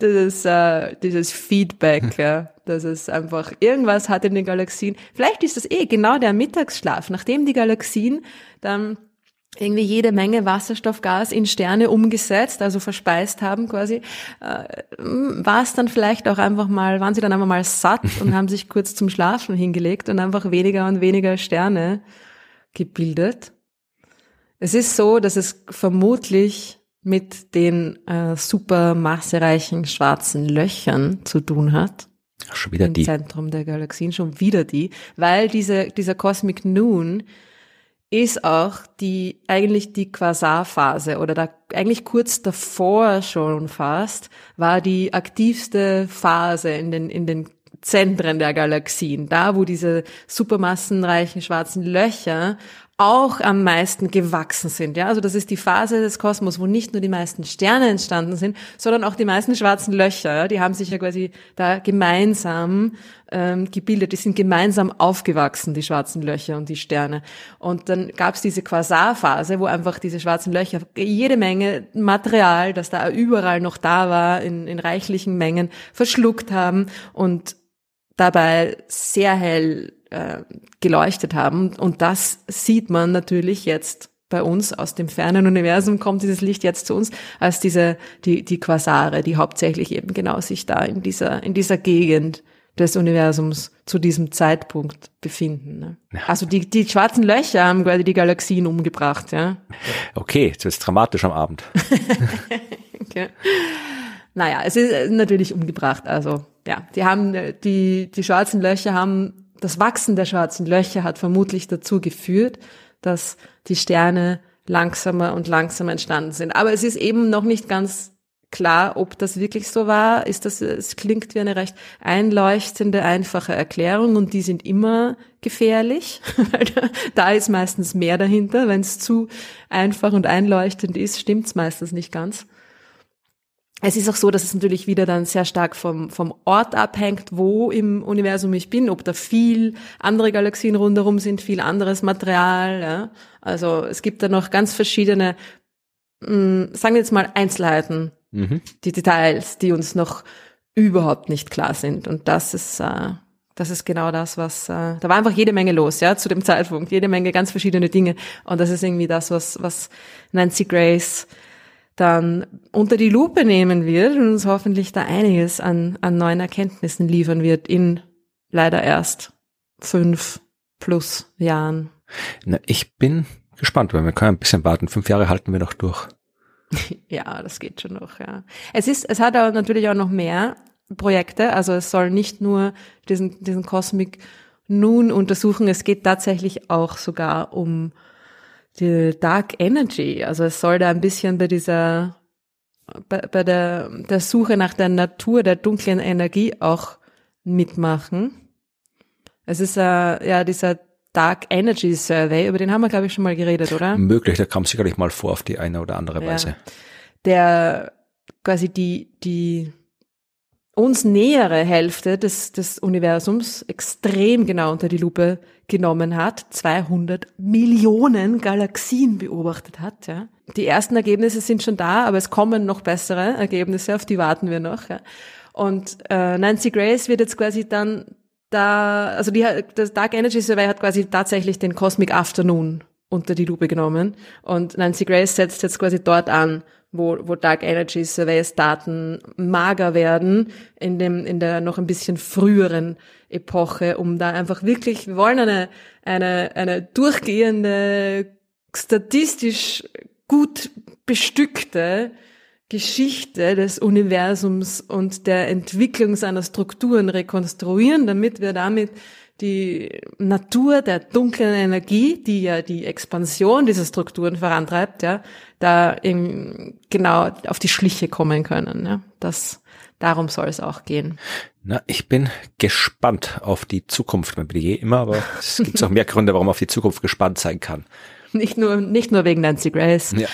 Dieses, äh, dieses Feedback, ja, dass es einfach irgendwas hat in den Galaxien. Vielleicht ist das eh genau der Mittagsschlaf, nachdem die Galaxien dann irgendwie jede Menge Wasserstoffgas in Sterne umgesetzt, also verspeist haben quasi, äh, war es dann vielleicht auch einfach mal, waren sie dann einfach mal satt und haben sich kurz zum Schlafen hingelegt und einfach weniger und weniger Sterne gebildet. Es ist so, dass es vermutlich mit den äh, super massereichen schwarzen Löchern zu tun hat. Schon wieder Im die. Zentrum der Galaxien, schon wieder die, weil diese, dieser Cosmic Noon ist auch die, eigentlich die Quasarphase oder da, eigentlich kurz davor schon fast, war die aktivste Phase in den, in den Zentren der Galaxien, da wo diese supermassenreichen schwarzen Löcher auch am meisten gewachsen sind. Ja, also das ist die Phase des Kosmos, wo nicht nur die meisten Sterne entstanden sind, sondern auch die meisten schwarzen Löcher. Ja, die haben sich ja quasi da gemeinsam ähm, gebildet. Die sind gemeinsam aufgewachsen, die schwarzen Löcher und die Sterne. Und dann gab es diese Quasarphase, wo einfach diese schwarzen Löcher jede Menge Material, das da überall noch da war, in, in reichlichen Mengen verschluckt haben und dabei sehr hell äh, geleuchtet haben. Und das sieht man natürlich jetzt bei uns aus dem fernen Universum kommt dieses Licht jetzt zu uns als diese die die Quasare, die hauptsächlich eben genau sich da in dieser in dieser Gegend des Universums zu diesem Zeitpunkt befinden. Ne? Ja. Also die die schwarzen Löcher haben quasi die Galaxien umgebracht, ja. Okay, jetzt wird's dramatisch am Abend. okay. Naja, es ist natürlich umgebracht. Also ja, die haben die die schwarzen Löcher haben das Wachsen der schwarzen Löcher hat vermutlich dazu geführt, dass die Sterne langsamer und langsamer entstanden sind. Aber es ist eben noch nicht ganz klar, ob das wirklich so war. Ist das, es klingt wie eine recht einleuchtende, einfache Erklärung und die sind immer gefährlich, weil da, da ist meistens mehr dahinter. Wenn es zu einfach und einleuchtend ist, stimmt es meistens nicht ganz. Es ist auch so, dass es natürlich wieder dann sehr stark vom, vom Ort abhängt, wo im Universum ich bin, ob da viel andere Galaxien rundherum sind, viel anderes Material. Ja. Also es gibt da noch ganz verschiedene, mh, hm, sagen wir jetzt mal Einzelheiten, mhm. die Details, die uns noch überhaupt nicht klar sind. Und das ist, äh, das ist genau das, was, äh, da war einfach jede Menge los, ja, zu dem Zeitpunkt, jede Menge ganz verschiedene Dinge. Und das ist irgendwie das, was, was Nancy Grace dann unter die Lupe nehmen wird und uns hoffentlich da einiges an, an neuen Erkenntnissen liefern wird in leider erst fünf plus Jahren. Na, ich bin gespannt, weil wir können ein bisschen warten. Fünf Jahre halten wir noch durch. ja, das geht schon noch, ja. Es ist, es hat aber natürlich auch noch mehr Projekte. Also es soll nicht nur diesen, diesen Cosmic Noon untersuchen. Es geht tatsächlich auch sogar um die Dark Energy. Also es soll da ein bisschen bei dieser, bei, bei der, der Suche nach der Natur der dunklen Energie auch mitmachen. Es ist äh, ja dieser Dark Energy Survey, über den haben wir, glaube ich, schon mal geredet, oder? Möglich, der kam sicherlich mal vor auf die eine oder andere Weise. Ja. Der quasi die, die uns nähere Hälfte des, des Universums extrem genau unter die Lupe genommen hat, 200 Millionen Galaxien beobachtet hat. Ja. Die ersten Ergebnisse sind schon da, aber es kommen noch bessere Ergebnisse, auf die warten wir noch. Ja. Und äh, Nancy Grace wird jetzt quasi dann da, also die, das Dark Energy Survey hat quasi tatsächlich den Cosmic Afternoon unter die Lupe genommen und Nancy Grace setzt jetzt quasi dort an wo, wo Dark Energy Surveys Daten mager werden in dem, in der noch ein bisschen früheren Epoche, um da einfach wirklich, wir wollen eine, eine, eine durchgehende, statistisch gut bestückte Geschichte des Universums und der Entwicklung seiner Strukturen rekonstruieren, damit wir damit die Natur der dunklen Energie, die ja die Expansion dieser Strukturen vorantreibt, ja, da eben genau auf die Schliche kommen können. Ja. Das, darum soll es auch gehen. Na, ich bin gespannt auf die Zukunft. Man bin ich eh immer, aber es gibt auch mehr Gründe, warum man auf die Zukunft gespannt sein kann. Nicht nur, nicht nur wegen Nancy Grace. Ja.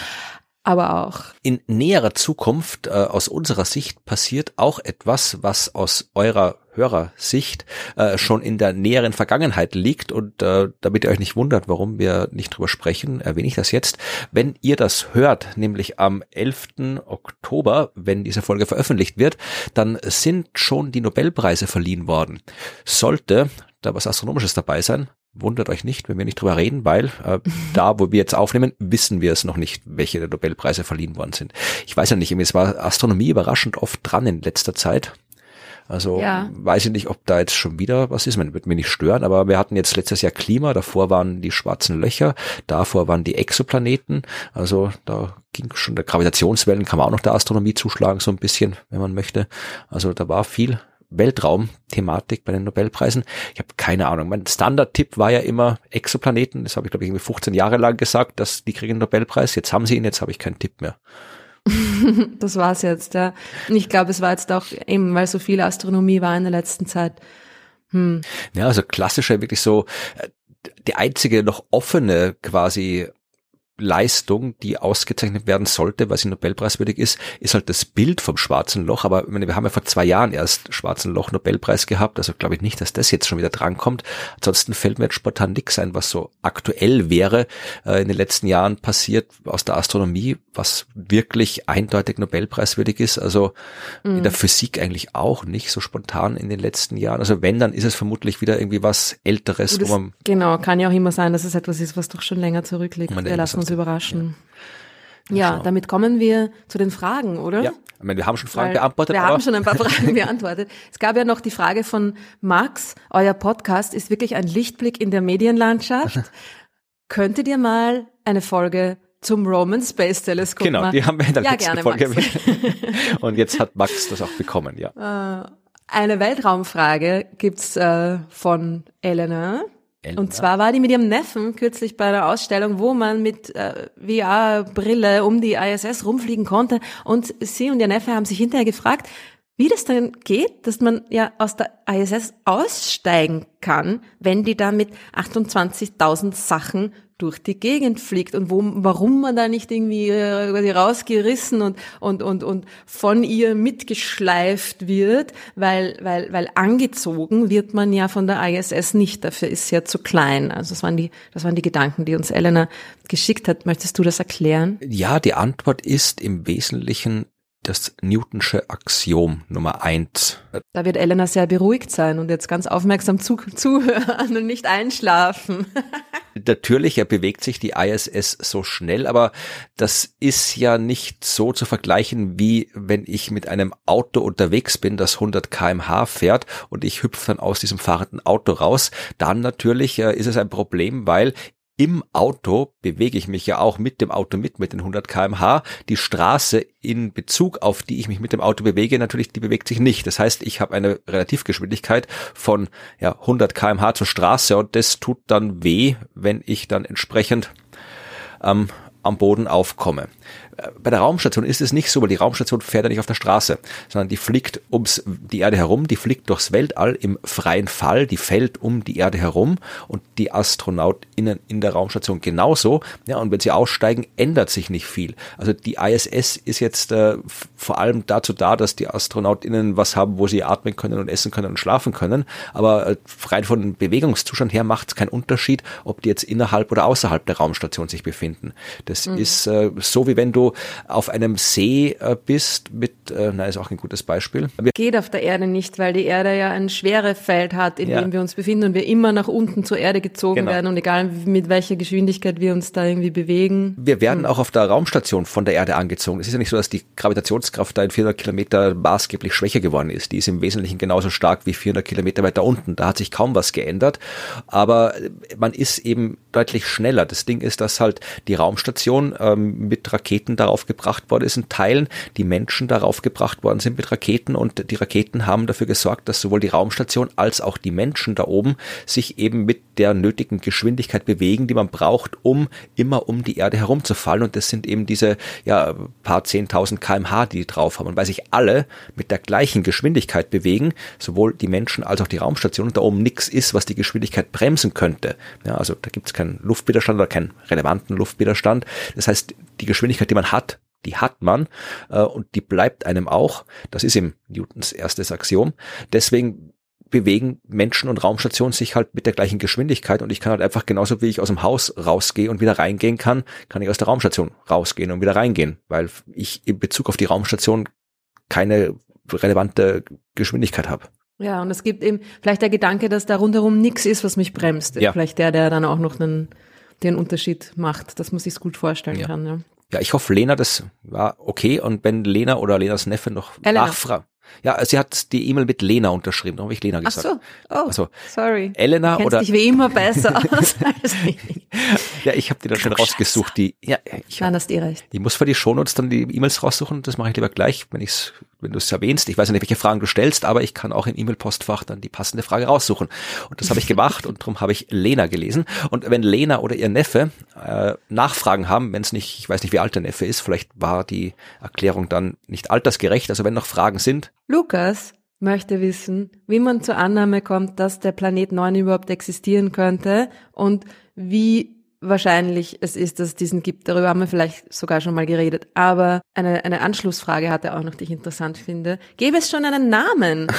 Aber auch. In näherer Zukunft äh, aus unserer Sicht passiert auch etwas, was aus eurer Hörersicht äh, schon in der näheren Vergangenheit liegt und äh, damit ihr euch nicht wundert, warum wir nicht drüber sprechen, erwähne ich das jetzt. Wenn ihr das hört, nämlich am 11. Oktober, wenn diese Folge veröffentlicht wird, dann sind schon die Nobelpreise verliehen worden. Sollte da was Astronomisches dabei sein, wundert euch nicht, wenn wir nicht drüber reden, weil äh, da, wo wir jetzt aufnehmen, wissen wir es noch nicht, welche der Nobelpreise verliehen worden sind. Ich weiß ja nicht, es war Astronomie überraschend oft dran in letzter Zeit. Also ja. weiß ich nicht, ob da jetzt schon wieder was ist. Man wird mir nicht stören, aber wir hatten jetzt letztes Jahr Klima, davor waren die schwarzen Löcher, davor waren die Exoplaneten. Also da ging schon der Gravitationswellen, kann man auch noch der Astronomie zuschlagen, so ein bisschen, wenn man möchte. Also da war viel Weltraumthematik bei den Nobelpreisen. Ich habe keine Ahnung. Mein Standardtipp war ja immer Exoplaneten. Das habe ich, glaube ich, irgendwie 15 Jahre lang gesagt, dass die kriegen den Nobelpreis. Jetzt haben sie ihn, jetzt habe ich keinen Tipp mehr. das war's jetzt, ja. Und ich glaube, es war jetzt auch eben, weil so viel Astronomie war in der letzten Zeit. Hm. Ja, also klassischer wirklich so äh, die einzige noch offene quasi Leistung, die ausgezeichnet werden sollte, weil sie Nobelpreiswürdig ist, ist halt das Bild vom Schwarzen Loch. Aber meine, wir haben ja vor zwei Jahren erst Schwarzen Loch Nobelpreis gehabt, also glaube ich nicht, dass das jetzt schon wieder drankommt. Ansonsten fällt mir jetzt spontan nichts ein, was so aktuell wäre äh, in den letzten Jahren passiert aus der Astronomie, was wirklich eindeutig Nobelpreiswürdig ist. Also mhm. in der Physik eigentlich auch nicht so spontan in den letzten Jahren. Also wenn, dann ist es vermutlich wieder irgendwie was Älteres, das, wo man genau kann ja auch immer sein, dass es etwas ist, was doch schon länger zurückliegt. Wir lassen uns überraschen. Ja, ja damit kommen wir zu den Fragen, oder? Ja, ich meine, wir haben schon Fragen Weil beantwortet. Wir haben schon ein paar Fragen beantwortet. Es gab ja noch die Frage von Max, euer Podcast ist wirklich ein Lichtblick in der Medienlandschaft. Könntet ihr mal eine Folge zum Roman Space Teleskop Genau, machen? die haben wir in der ja, letzten gerne, Folge. Und jetzt hat Max das auch bekommen, ja. Äh, eine Weltraumfrage gibt's äh, von Elena. Elena. Und zwar war die mit ihrem Neffen kürzlich bei einer Ausstellung, wo man mit äh, VR-Brille um die ISS rumfliegen konnte. Und sie und ihr Neffe haben sich hinterher gefragt, wie das dann geht, dass man ja aus der ISS aussteigen kann, wenn die da mit 28.000 Sachen durch die Gegend fliegt und wo, warum man da nicht irgendwie äh, rausgerissen und, und, und, und von ihr mitgeschleift wird, weil, weil, weil angezogen wird man ja von der ISS nicht, dafür ist sie ja zu klein. Also das waren die, das waren die Gedanken, die uns Elena geschickt hat. Möchtest du das erklären? Ja, die Antwort ist im Wesentlichen das Newtonsche Axiom Nummer eins. Da wird Elena sehr beruhigt sein und jetzt ganz aufmerksam zu, zuhören und nicht einschlafen. Natürlich bewegt sich die ISS so schnell, aber das ist ja nicht so zu vergleichen, wie wenn ich mit einem Auto unterwegs bin, das 100 kmh fährt und ich hüpfe dann aus diesem fahrenden Auto raus. Dann natürlich äh, ist es ein Problem, weil im Auto bewege ich mich ja auch mit dem Auto mit, mit den 100 kmh. Die Straße in Bezug auf die ich mich mit dem Auto bewege, natürlich, die bewegt sich nicht. Das heißt, ich habe eine Relativgeschwindigkeit von ja, 100 kmh zur Straße und das tut dann weh, wenn ich dann entsprechend ähm, am Boden aufkomme bei der Raumstation ist es nicht so, weil die Raumstation fährt ja nicht auf der Straße, sondern die fliegt ums die Erde herum, die fliegt durchs Weltall im freien Fall, die fällt um die Erde herum und die AstronautInnen in der Raumstation genauso. Ja, und wenn sie aussteigen, ändert sich nicht viel. Also die ISS ist jetzt äh, vor allem dazu da, dass die AstronautInnen was haben, wo sie atmen können und essen können und schlafen können. Aber äh, rein von Bewegungszustand her macht es keinen Unterschied, ob die jetzt innerhalb oder außerhalb der Raumstation sich befinden. Das mhm. ist äh, so, wie wenn du auf einem See äh, bist mit, äh, na, ist auch ein gutes Beispiel. Wir Geht auf der Erde nicht, weil die Erde ja ein Schwerefeld hat, in ja. dem wir uns befinden und wir immer nach unten zur Erde gezogen genau. werden und egal mit welcher Geschwindigkeit wir uns da irgendwie bewegen. Wir werden hm. auch auf der Raumstation von der Erde angezogen. Es ist ja nicht so, dass die Gravitationskraft da in 400 Kilometer maßgeblich schwächer geworden ist. Die ist im Wesentlichen genauso stark wie 400 Kilometer weiter unten. Da hat sich kaum was geändert. Aber man ist eben deutlich schneller. Das Ding ist, dass halt die Raumstation ähm, mit Raketen darauf gebracht worden ist in Teilen, die Menschen darauf gebracht worden sind mit Raketen und die Raketen haben dafür gesorgt, dass sowohl die Raumstation als auch die Menschen da oben sich eben mit der nötigen Geschwindigkeit bewegen, die man braucht, um immer um die Erde herumzufallen und das sind eben diese ja paar zehntausend kmh, die die drauf haben und weil sich alle mit der gleichen Geschwindigkeit bewegen, sowohl die Menschen als auch die Raumstation und da oben nichts ist, was die Geschwindigkeit bremsen könnte. Ja, also da gibt es keinen Luftwiderstand oder keinen relevanten Luftwiderstand. Das heißt, die Geschwindigkeit, die man hat, die hat man äh, und die bleibt einem auch. Das ist eben Newtons erstes Axiom. Deswegen bewegen Menschen und Raumstationen sich halt mit der gleichen Geschwindigkeit und ich kann halt einfach genauso wie ich aus dem Haus rausgehe und wieder reingehen kann, kann ich aus der Raumstation rausgehen und wieder reingehen, weil ich in Bezug auf die Raumstation keine relevante Geschwindigkeit habe. Ja, und es gibt eben vielleicht der Gedanke, dass da rundherum nichts ist, was mich bremst. Ja. Vielleicht der, der dann auch noch einen, den Unterschied macht, dass man sich gut vorstellen ja. kann. Ja. Ja, ich hoffe, Lena, das war okay. Und wenn Lena oder Lenas Neffe noch nachfragen. Ja, sie hat die E-Mail mit Lena unterschrieben, da habe ich Lena gesagt. Ach so, oh, also, sorry. Elena du oder dich wie immer besser aus als ich. ja, ich habe die dann schon rausgesucht. Die, ja, ich, Nein, hast eh recht. Ich muss für die Shownotes dann die E-Mails raussuchen. Das mache ich lieber gleich, wenn ich's, wenn du es erwähnst. Ich weiß nicht, welche Fragen du stellst, aber ich kann auch im E-Mail-Postfach dann die passende Frage raussuchen. Und das habe ich gemacht und darum habe ich Lena gelesen. Und wenn Lena oder ihr Neffe äh, Nachfragen haben, wenn es nicht, ich weiß nicht, wie alt der Neffe ist, vielleicht war die Erklärung dann nicht altersgerecht. Also wenn noch Fragen sind. Lukas, möchte wissen, wie man zur Annahme kommt, dass der Planet 9 überhaupt existieren könnte und wie wahrscheinlich es ist, dass es diesen gibt. Darüber haben wir vielleicht sogar schon mal geredet. Aber eine, eine Anschlussfrage hat er auch noch, die ich interessant finde. Gäbe es schon einen Namen?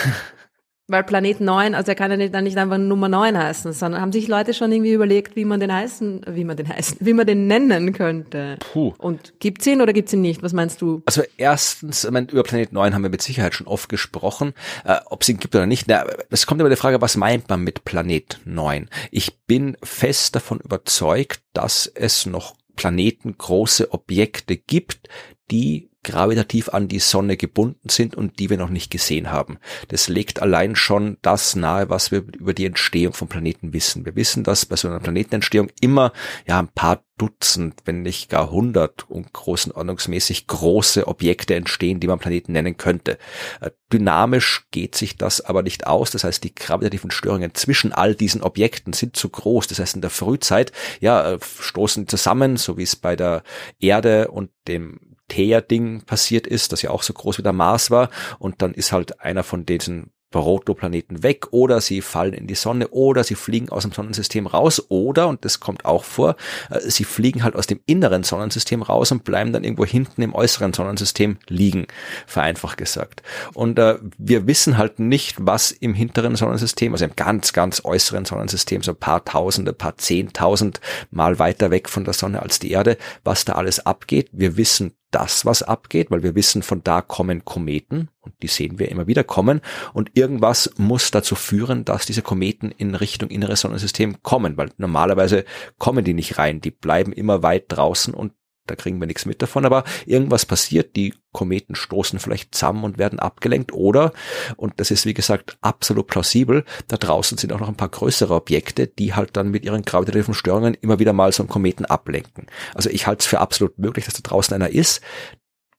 Weil Planet 9, also er kann ja nicht, dann nicht einfach Nummer 9 heißen, sondern haben sich Leute schon irgendwie überlegt, wie man den heißen, wie man den heißen, wie man den nennen könnte. Puh. Und gibt's ihn oder gibt's ihn nicht? Was meinst du? Also erstens, ich meine, über Planet 9 haben wir mit Sicherheit schon oft gesprochen. Äh, Ob es ihn gibt oder nicht, na, es kommt immer die Frage, was meint man mit Planet 9? Ich bin fest davon überzeugt, dass es noch Planeten, große Objekte gibt, die gravitativ an die Sonne gebunden sind und die wir noch nicht gesehen haben. Das legt allein schon das nahe, was wir über die Entstehung von Planeten wissen. Wir wissen, dass bei so einer Planetenentstehung immer ja ein paar Dutzend, wenn nicht gar hundert und großen ordnungsmäßig große Objekte entstehen, die man Planeten nennen könnte. Äh, dynamisch geht sich das aber nicht aus. Das heißt, die gravitativen Störungen zwischen all diesen Objekten sind zu groß. Das heißt, in der Frühzeit, ja, äh, stoßen zusammen, so wie es bei der Erde und dem Theia-Ding passiert ist, das ja auch so groß wie der Mars war. Und dann ist halt einer von diesen Protoplaneten weg oder sie fallen in die Sonne oder sie fliegen aus dem Sonnensystem raus oder, und das kommt auch vor, äh, sie fliegen halt aus dem inneren Sonnensystem raus und bleiben dann irgendwo hinten im äußeren Sonnensystem liegen, vereinfacht gesagt. Und äh, wir wissen halt nicht, was im hinteren Sonnensystem, also im ganz, ganz äußeren Sonnensystem, so ein paar Tausende, paar Zehntausend Mal weiter weg von der Sonne als die Erde, was da alles abgeht. Wir wissen das, was abgeht, weil wir wissen, von da kommen Kometen und die sehen wir immer wieder kommen. Und irgendwas muss dazu führen, dass diese Kometen in Richtung inneres Sonnensystem kommen, weil normalerweise kommen die nicht rein, die bleiben immer weit draußen und da kriegen wir nichts mit davon, aber irgendwas passiert, die Kometen stoßen vielleicht zusammen und werden abgelenkt oder, und das ist wie gesagt absolut plausibel, da draußen sind auch noch ein paar größere Objekte, die halt dann mit ihren gravitativen Störungen immer wieder mal so einen Kometen ablenken. Also ich halte es für absolut möglich, dass da draußen einer ist.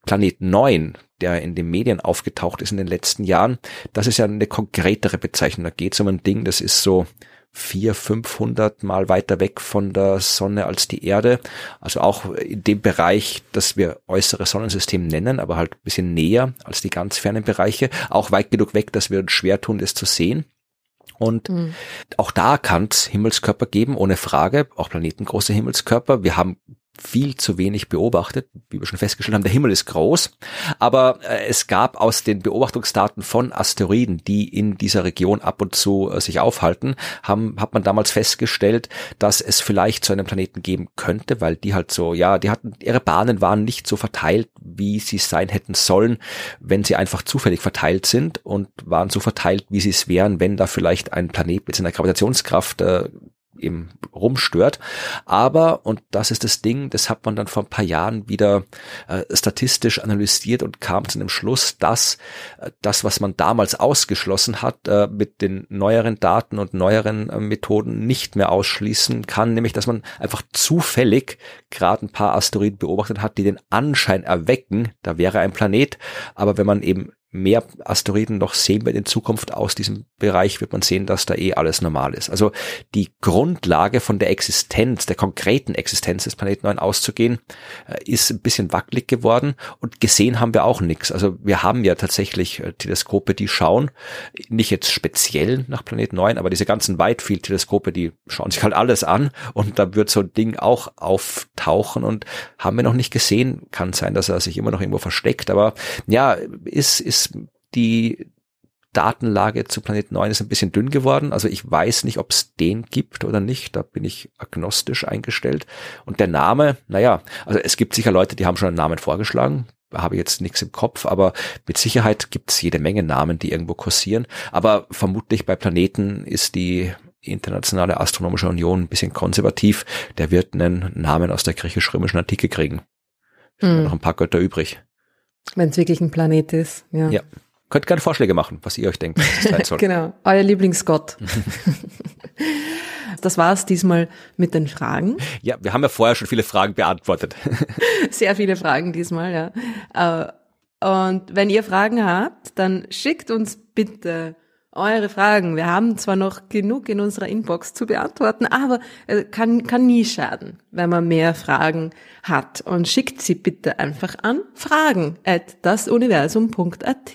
Planet 9, der in den Medien aufgetaucht ist in den letzten Jahren, das ist ja eine konkretere Bezeichnung. Da geht es um ein Ding, das ist so vier, 500 Mal weiter weg von der Sonne als die Erde. Also auch in dem Bereich, das wir äußere Sonnensystem nennen, aber halt ein bisschen näher als die ganz fernen Bereiche. Auch weit genug weg, dass wir uns schwer tun, das zu sehen. Und mhm. auch da kann es Himmelskörper geben, ohne Frage, auch planetengroße Himmelskörper. Wir haben viel zu wenig beobachtet. Wie wir schon festgestellt haben, der Himmel ist groß, aber äh, es gab aus den Beobachtungsdaten von Asteroiden, die in dieser Region ab und zu äh, sich aufhalten, haben, hat man damals festgestellt, dass es vielleicht so einen Planeten geben könnte, weil die halt so, ja, die hatten, ihre Bahnen waren nicht so verteilt, wie sie sein hätten sollen, wenn sie einfach zufällig verteilt sind und waren so verteilt, wie sie es wären, wenn da vielleicht ein Planet mit seiner Gravitationskraft äh, eben rumstört. Aber, und das ist das Ding, das hat man dann vor ein paar Jahren wieder äh, statistisch analysiert und kam zu dem Schluss, dass äh, das, was man damals ausgeschlossen hat, äh, mit den neueren Daten und neueren äh, Methoden nicht mehr ausschließen kann, nämlich dass man einfach zufällig gerade ein paar Asteroiden beobachtet hat, die den Anschein erwecken, da wäre ein Planet, aber wenn man eben mehr Asteroiden noch sehen wird in Zukunft aus diesem Bereich, wird man sehen, dass da eh alles normal ist. Also die Grundlage von der Existenz, der konkreten Existenz des Planeten 9 auszugehen, äh, ist ein bisschen wackelig geworden und gesehen haben wir auch nichts. Also wir haben ja tatsächlich äh, Teleskope, die schauen, nicht jetzt speziell nach Planet 9, aber diese ganzen Whitefield-Teleskope, die schauen sich halt alles an und da wird so ein Ding auch auftauchen und haben wir noch nicht gesehen. Kann sein, dass er sich immer noch irgendwo versteckt, aber ja, ist, ist ist die Datenlage zu Planet 9 ist ein bisschen dünn geworden. Also ich weiß nicht, ob es den gibt oder nicht. Da bin ich agnostisch eingestellt. Und der Name, naja, also es gibt sicher Leute, die haben schon einen Namen vorgeschlagen. Habe jetzt nichts im Kopf, aber mit Sicherheit gibt es jede Menge Namen, die irgendwo kursieren. Aber vermutlich bei Planeten ist die Internationale Astronomische Union ein bisschen konservativ. Der wird einen Namen aus der griechisch-römischen Antike kriegen. Hm. Noch ein paar Götter übrig. Wenn es wirklich ein Planet ist, ja. Ja. Könnt gerne Vorschläge machen, was ihr euch denkt, was es sein soll. genau, euer Lieblingsgott. das war es diesmal mit den Fragen. Ja, wir haben ja vorher schon viele Fragen beantwortet. Sehr viele Fragen diesmal, ja. Äh, und wenn ihr Fragen habt, dann schickt uns bitte eure Fragen. Wir haben zwar noch genug in unserer Inbox zu beantworten, aber kann, kann nie schaden, wenn man mehr Fragen hat. Und schickt sie bitte einfach an fragen at dasuniversum.at.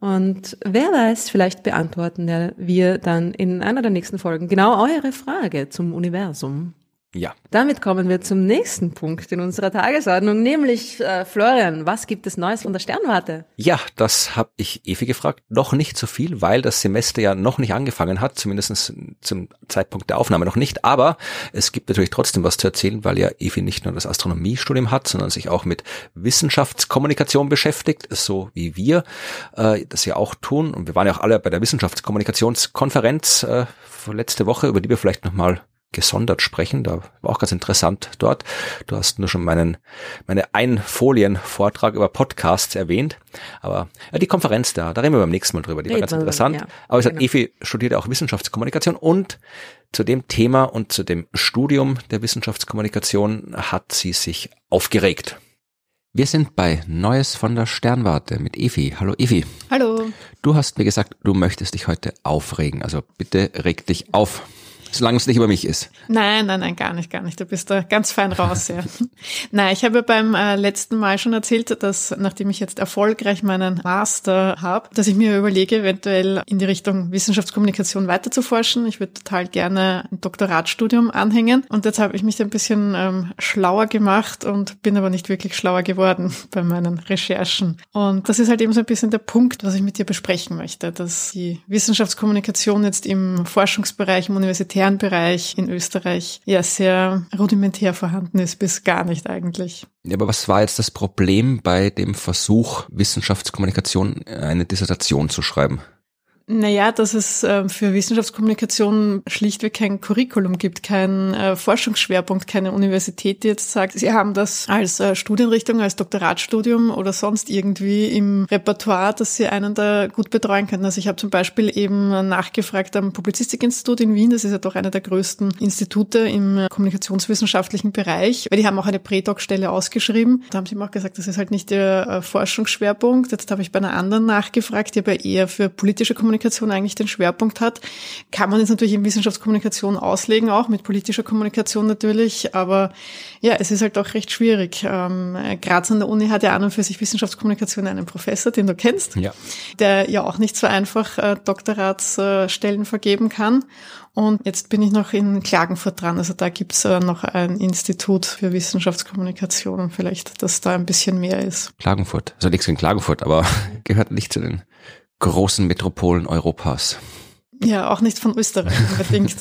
Und wer weiß, vielleicht beantworten wir dann in einer der nächsten Folgen genau eure Frage zum Universum. Ja. Damit kommen wir zum nächsten Punkt in unserer Tagesordnung, nämlich äh, Florian, was gibt es Neues von der Sternwarte? Ja, das habe ich Evi gefragt. Noch nicht so viel, weil das Semester ja noch nicht angefangen hat, zumindest zum Zeitpunkt der Aufnahme noch nicht. Aber es gibt natürlich trotzdem was zu erzählen, weil ja Evi nicht nur das Astronomiestudium hat, sondern sich auch mit Wissenschaftskommunikation beschäftigt, so wie wir äh, das ja auch tun. Und wir waren ja auch alle bei der Wissenschaftskommunikationskonferenz äh, letzte Woche, über die wir vielleicht nochmal gesondert sprechen. Da war auch ganz interessant dort. Du hast nur schon meinen, meine Einfolien-Vortrag über Podcasts erwähnt. Aber ja, die Konferenz da, da reden wir beim nächsten Mal drüber. Die Reden war ganz interessant. Ja, Aber ich genau. sage, Evi studiert auch Wissenschaftskommunikation und zu dem Thema und zu dem Studium der Wissenschaftskommunikation hat sie sich aufgeregt. Wir sind bei Neues von der Sternwarte mit Evi. Hallo Evi. Hallo. Du hast mir gesagt, du möchtest dich heute aufregen. Also bitte reg dich auf. Solange es nicht über mich ist. Nein, nein, nein, gar nicht, gar nicht. Du bist da ganz fein raus, ja. nein, ich habe beim äh, letzten Mal schon erzählt, dass nachdem ich jetzt erfolgreich meinen Master habe, dass ich mir überlege, eventuell in die Richtung Wissenschaftskommunikation weiterzuforschen. Ich würde total gerne ein Doktoratstudium anhängen. Und jetzt habe ich mich ein bisschen ähm, schlauer gemacht und bin aber nicht wirklich schlauer geworden bei meinen Recherchen. Und das ist halt eben so ein bisschen der Punkt, was ich mit dir besprechen möchte, dass die Wissenschaftskommunikation jetzt im Forschungsbereich, im Universität Bereich in Österreich ja sehr rudimentär vorhanden ist, bis gar nicht eigentlich. Ja, aber was war jetzt das Problem bei dem Versuch, Wissenschaftskommunikation eine Dissertation zu schreiben? Naja, dass es äh, für Wissenschaftskommunikation schlichtweg kein Curriculum gibt, kein äh, Forschungsschwerpunkt, keine Universität, die jetzt sagt, sie haben das als äh, Studienrichtung, als Doktoratstudium oder sonst irgendwie im Repertoire, dass sie einen da gut betreuen können. Also ich habe zum Beispiel eben nachgefragt am Publizistikinstitut in Wien, das ist ja doch einer der größten Institute im kommunikationswissenschaftlichen Bereich, weil die haben auch eine Prädoc-Stelle ausgeschrieben. Da haben sie mir auch gesagt, das ist halt nicht der Forschungsschwerpunkt. Jetzt habe ich bei einer anderen nachgefragt, die aber eher für politische Kommunikation Kommunikation eigentlich den Schwerpunkt hat. Kann man jetzt natürlich in Wissenschaftskommunikation auslegen, auch mit politischer Kommunikation natürlich, aber ja, es ist halt auch recht schwierig. Ähm, Graz an der Uni hat ja an und für sich Wissenschaftskommunikation einen Professor, den du kennst, ja. der ja auch nicht so einfach äh, Doktoratsstellen vergeben kann. Und jetzt bin ich noch in Klagenfurt dran. Also da gibt's äh, noch ein Institut für Wissenschaftskommunikation und vielleicht, dass da ein bisschen mehr ist. Klagenfurt. Also nichts in Klagenfurt, aber gehört nicht zu den großen Metropolen Europas. Ja, auch nicht von Österreich unbedingt.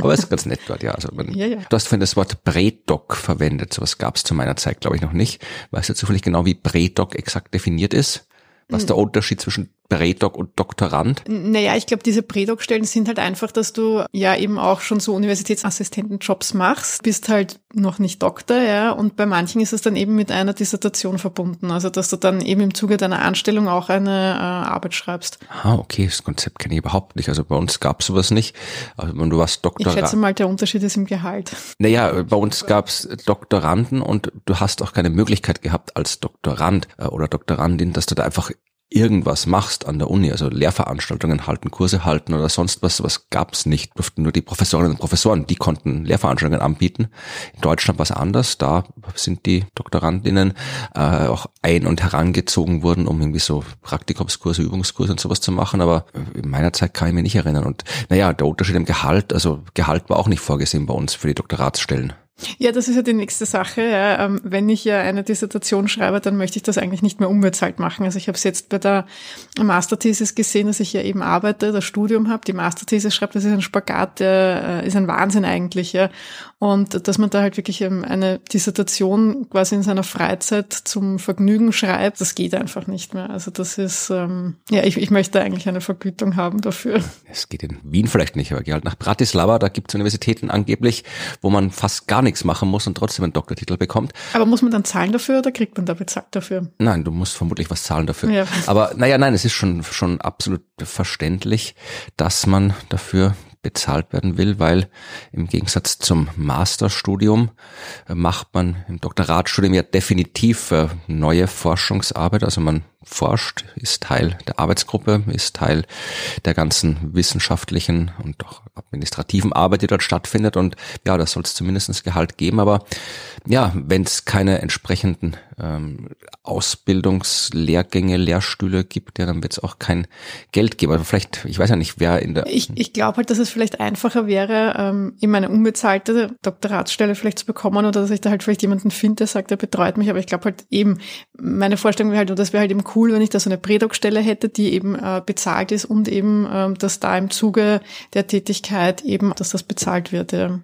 Aber es ist ganz nett dort, ja. Also man, ja, ja. Du hast vorhin das Wort Bredoc verwendet. Sowas gab es zu meiner Zeit, glaube ich, noch nicht. Weißt du zufällig genau, wie Bredoc exakt definiert ist? Was hm. der Unterschied zwischen Prädoc und Doktorand? Naja, ich glaube, diese Prädoc-Stellen sind halt einfach, dass du ja eben auch schon so Universitätsassistentenjobs machst, bist halt noch nicht Doktor, ja, und bei manchen ist es dann eben mit einer Dissertation verbunden, also dass du dann eben im Zuge deiner Anstellung auch eine äh, Arbeit schreibst. Ah, okay, das Konzept kenne ich überhaupt nicht. Also bei uns gab es sowas nicht. Also wenn du warst Doktorand. Ich schätze mal, der Unterschied ist im Gehalt. Naja, bei uns gab es Doktoranden und du hast auch keine Möglichkeit gehabt als Doktorand äh, oder Doktorandin, dass du da einfach irgendwas machst an der Uni, also Lehrveranstaltungen halten, Kurse halten oder sonst was, was gab's nicht, durften nur die Professorinnen und Professoren, die konnten Lehrveranstaltungen anbieten. In Deutschland war anders, da sind die Doktorandinnen äh, auch ein- und herangezogen worden, um irgendwie so Praktikumskurse, Übungskurse und sowas zu machen, aber in meiner Zeit kann ich mich nicht erinnern. Und naja, der Unterschied im Gehalt, also Gehalt war auch nicht vorgesehen bei uns für die Doktoratsstellen. Ja, das ist ja die nächste Sache. Ja. Ähm, wenn ich ja eine Dissertation schreibe, dann möchte ich das eigentlich nicht mehr unbezahlt machen. Also ich habe es jetzt bei der Masterthesis gesehen, dass ich ja eben arbeite, das Studium habe. Die Masterthesis schreibt, das ist ein Spagat, der äh, ist ein Wahnsinn eigentlich. Ja. Und dass man da halt wirklich eine Dissertation quasi in seiner Freizeit zum Vergnügen schreibt, das geht einfach nicht mehr. Also das ist, ähm, ja, ich, ich möchte eigentlich eine Vergütung haben dafür. Es geht in Wien vielleicht nicht, aber geh halt nach Bratislava, da gibt es Universitäten angeblich, wo man fast gar nichts machen muss und trotzdem einen Doktortitel bekommt. Aber muss man dann zahlen dafür oder kriegt man da bezahlt dafür? Nein, du musst vermutlich was zahlen dafür. Ja. Aber naja, nein, es ist schon, schon absolut verständlich, dass man dafür bezahlt werden will, weil im Gegensatz zum Masterstudium äh, macht man im Doktoratstudium ja definitiv äh, neue Forschungsarbeit. Also man forscht, ist Teil der Arbeitsgruppe, ist Teil der ganzen wissenschaftlichen und auch administrativen Arbeit, die dort stattfindet. Und ja, da soll es zumindest Gehalt geben. Aber ja, wenn es keine entsprechenden ähm, Ausbildungslehrgänge, Lehrstühle gibt, ja, dann wird es auch kein Geld geben. Also vielleicht, ich weiß ja nicht, wer in der... Ich, ich glaube halt, dass es vielleicht einfacher wäre, ähm, eben eine unbezahlte Doktoratsstelle vielleicht zu bekommen oder dass ich da halt vielleicht jemanden finde, der sagt, der betreut mich. Aber ich glaube halt eben, meine Vorstellung wäre halt, und das wäre halt eben cool, wenn ich da so eine Prädoc-Stelle hätte, die eben äh, bezahlt ist und eben, ähm, dass da im Zuge der Tätigkeit eben, dass das bezahlt wird. Ja.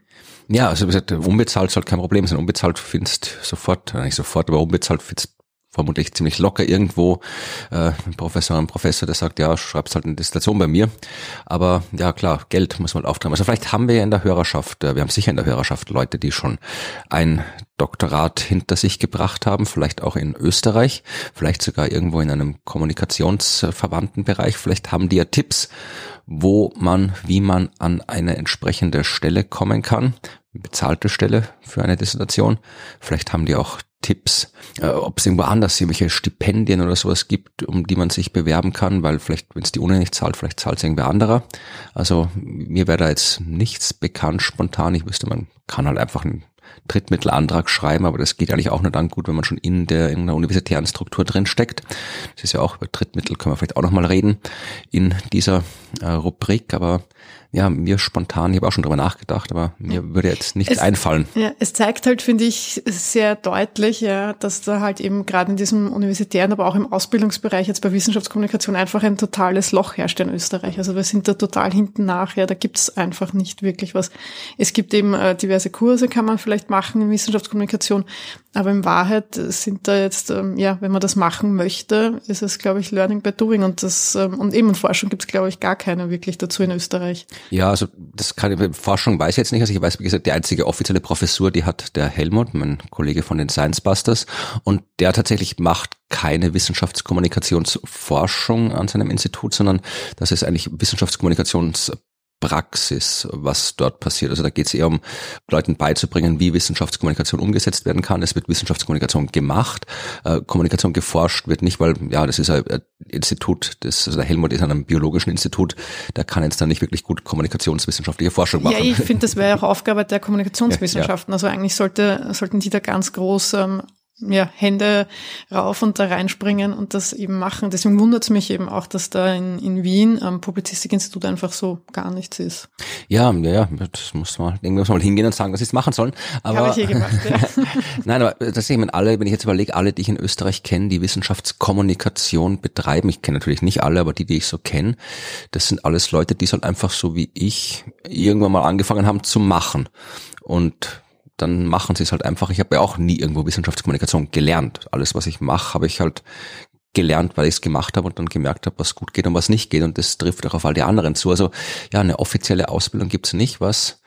Ja, also wie gesagt, unbezahlt soll kein Problem sein. Unbezahlt findest sofort, nicht sofort, aber unbezahlt findest vermutlich ziemlich locker irgendwo äh, ein Professor, ein Professor, der sagt, ja, schreibst halt eine Dissertation bei mir. Aber ja, klar, Geld muss man auftreiben. Also vielleicht haben wir ja in der Hörerschaft, äh, wir haben sicher in der Hörerschaft Leute, die schon ein Doktorat hinter sich gebracht haben, vielleicht auch in Österreich, vielleicht sogar irgendwo in einem kommunikationsverwandten Bereich. Vielleicht haben die ja Tipps, wo man, wie man an eine entsprechende Stelle kommen kann, bezahlte Stelle für eine Dissertation. Vielleicht haben die auch Tipps, äh, ob es irgendwo anders irgendwelche Stipendien oder sowas gibt, um die man sich bewerben kann, weil vielleicht, wenn es die Uni nicht zahlt, vielleicht zahlt es irgendwer anderer. Also mir wäre da jetzt nichts bekannt spontan. Ich wüsste, man kann halt einfach einen Drittmittelantrag schreiben, aber das geht eigentlich auch nur dann gut, wenn man schon in der in einer universitären Struktur drin steckt. Das ist ja auch über Drittmittel können wir vielleicht auch nochmal reden in dieser äh, Rubrik, aber ja, mir spontan, ich habe auch schon drüber nachgedacht, aber mir würde jetzt nichts es, einfallen. Ja, es zeigt halt, finde ich, sehr deutlich, ja, dass da halt eben gerade in diesem universitären, aber auch im Ausbildungsbereich jetzt bei Wissenschaftskommunikation einfach ein totales Loch herrscht in Österreich. Also wir sind da total hinten nach, ja, da gibt's einfach nicht wirklich was. Es gibt eben äh, diverse Kurse, kann man vielleicht machen in Wissenschaftskommunikation, aber in Wahrheit sind da jetzt, ähm, ja, wenn man das machen möchte, ist es, glaube ich, Learning by Doing und das, ähm, und eben Forschung gibt's glaube ich, gar keine wirklich dazu in Österreich. Ja, also das kann ich, Forschung weiß ich jetzt nicht. Also ich weiß, wie gesagt, die einzige offizielle Professur, die hat der Helmut, mein Kollege von den Science Busters. Und der tatsächlich macht keine Wissenschaftskommunikationsforschung an seinem Institut, sondern das ist eigentlich Wissenschaftskommunikations Praxis, was dort passiert. Also da geht es eher um Leuten beizubringen, wie Wissenschaftskommunikation umgesetzt werden kann. Es wird Wissenschaftskommunikation gemacht, äh, Kommunikation geforscht wird nicht, weil ja, das ist ein Institut, das, also der Helmut ist an einem biologischen Institut, da kann jetzt dann nicht wirklich gut kommunikationswissenschaftliche Forschung machen. Ja, ich finde, das wäre auch Aufgabe der Kommunikationswissenschaften. Ja, ja. Also eigentlich sollte, sollten die da ganz groß ähm, ja, Hände rauf und da reinspringen und das eben machen. Deswegen wundert es mich eben auch, dass da in, in Wien am Publizistikinstitut einfach so gar nichts ist. Ja, ja, ja, das muss man irgendwann mal hingehen und sagen, was sie es machen sollen. Aber Habe ich eh gemacht, ja. Nein, aber das ist eben alle, wenn ich jetzt überlege, alle, die ich in Österreich kenne, die Wissenschaftskommunikation betreiben, ich kenne natürlich nicht alle, aber die, die ich so kenne, das sind alles Leute, die es halt einfach so wie ich irgendwann mal angefangen haben zu machen. Und dann machen sie es halt einfach. Ich habe ja auch nie irgendwo Wissenschaftskommunikation gelernt. Alles, was ich mache, habe ich halt gelernt, weil ich es gemacht habe und dann gemerkt habe, was gut geht und was nicht geht. Und das trifft auch auf all die anderen zu. Also ja, eine offizielle Ausbildung gibt's nicht, was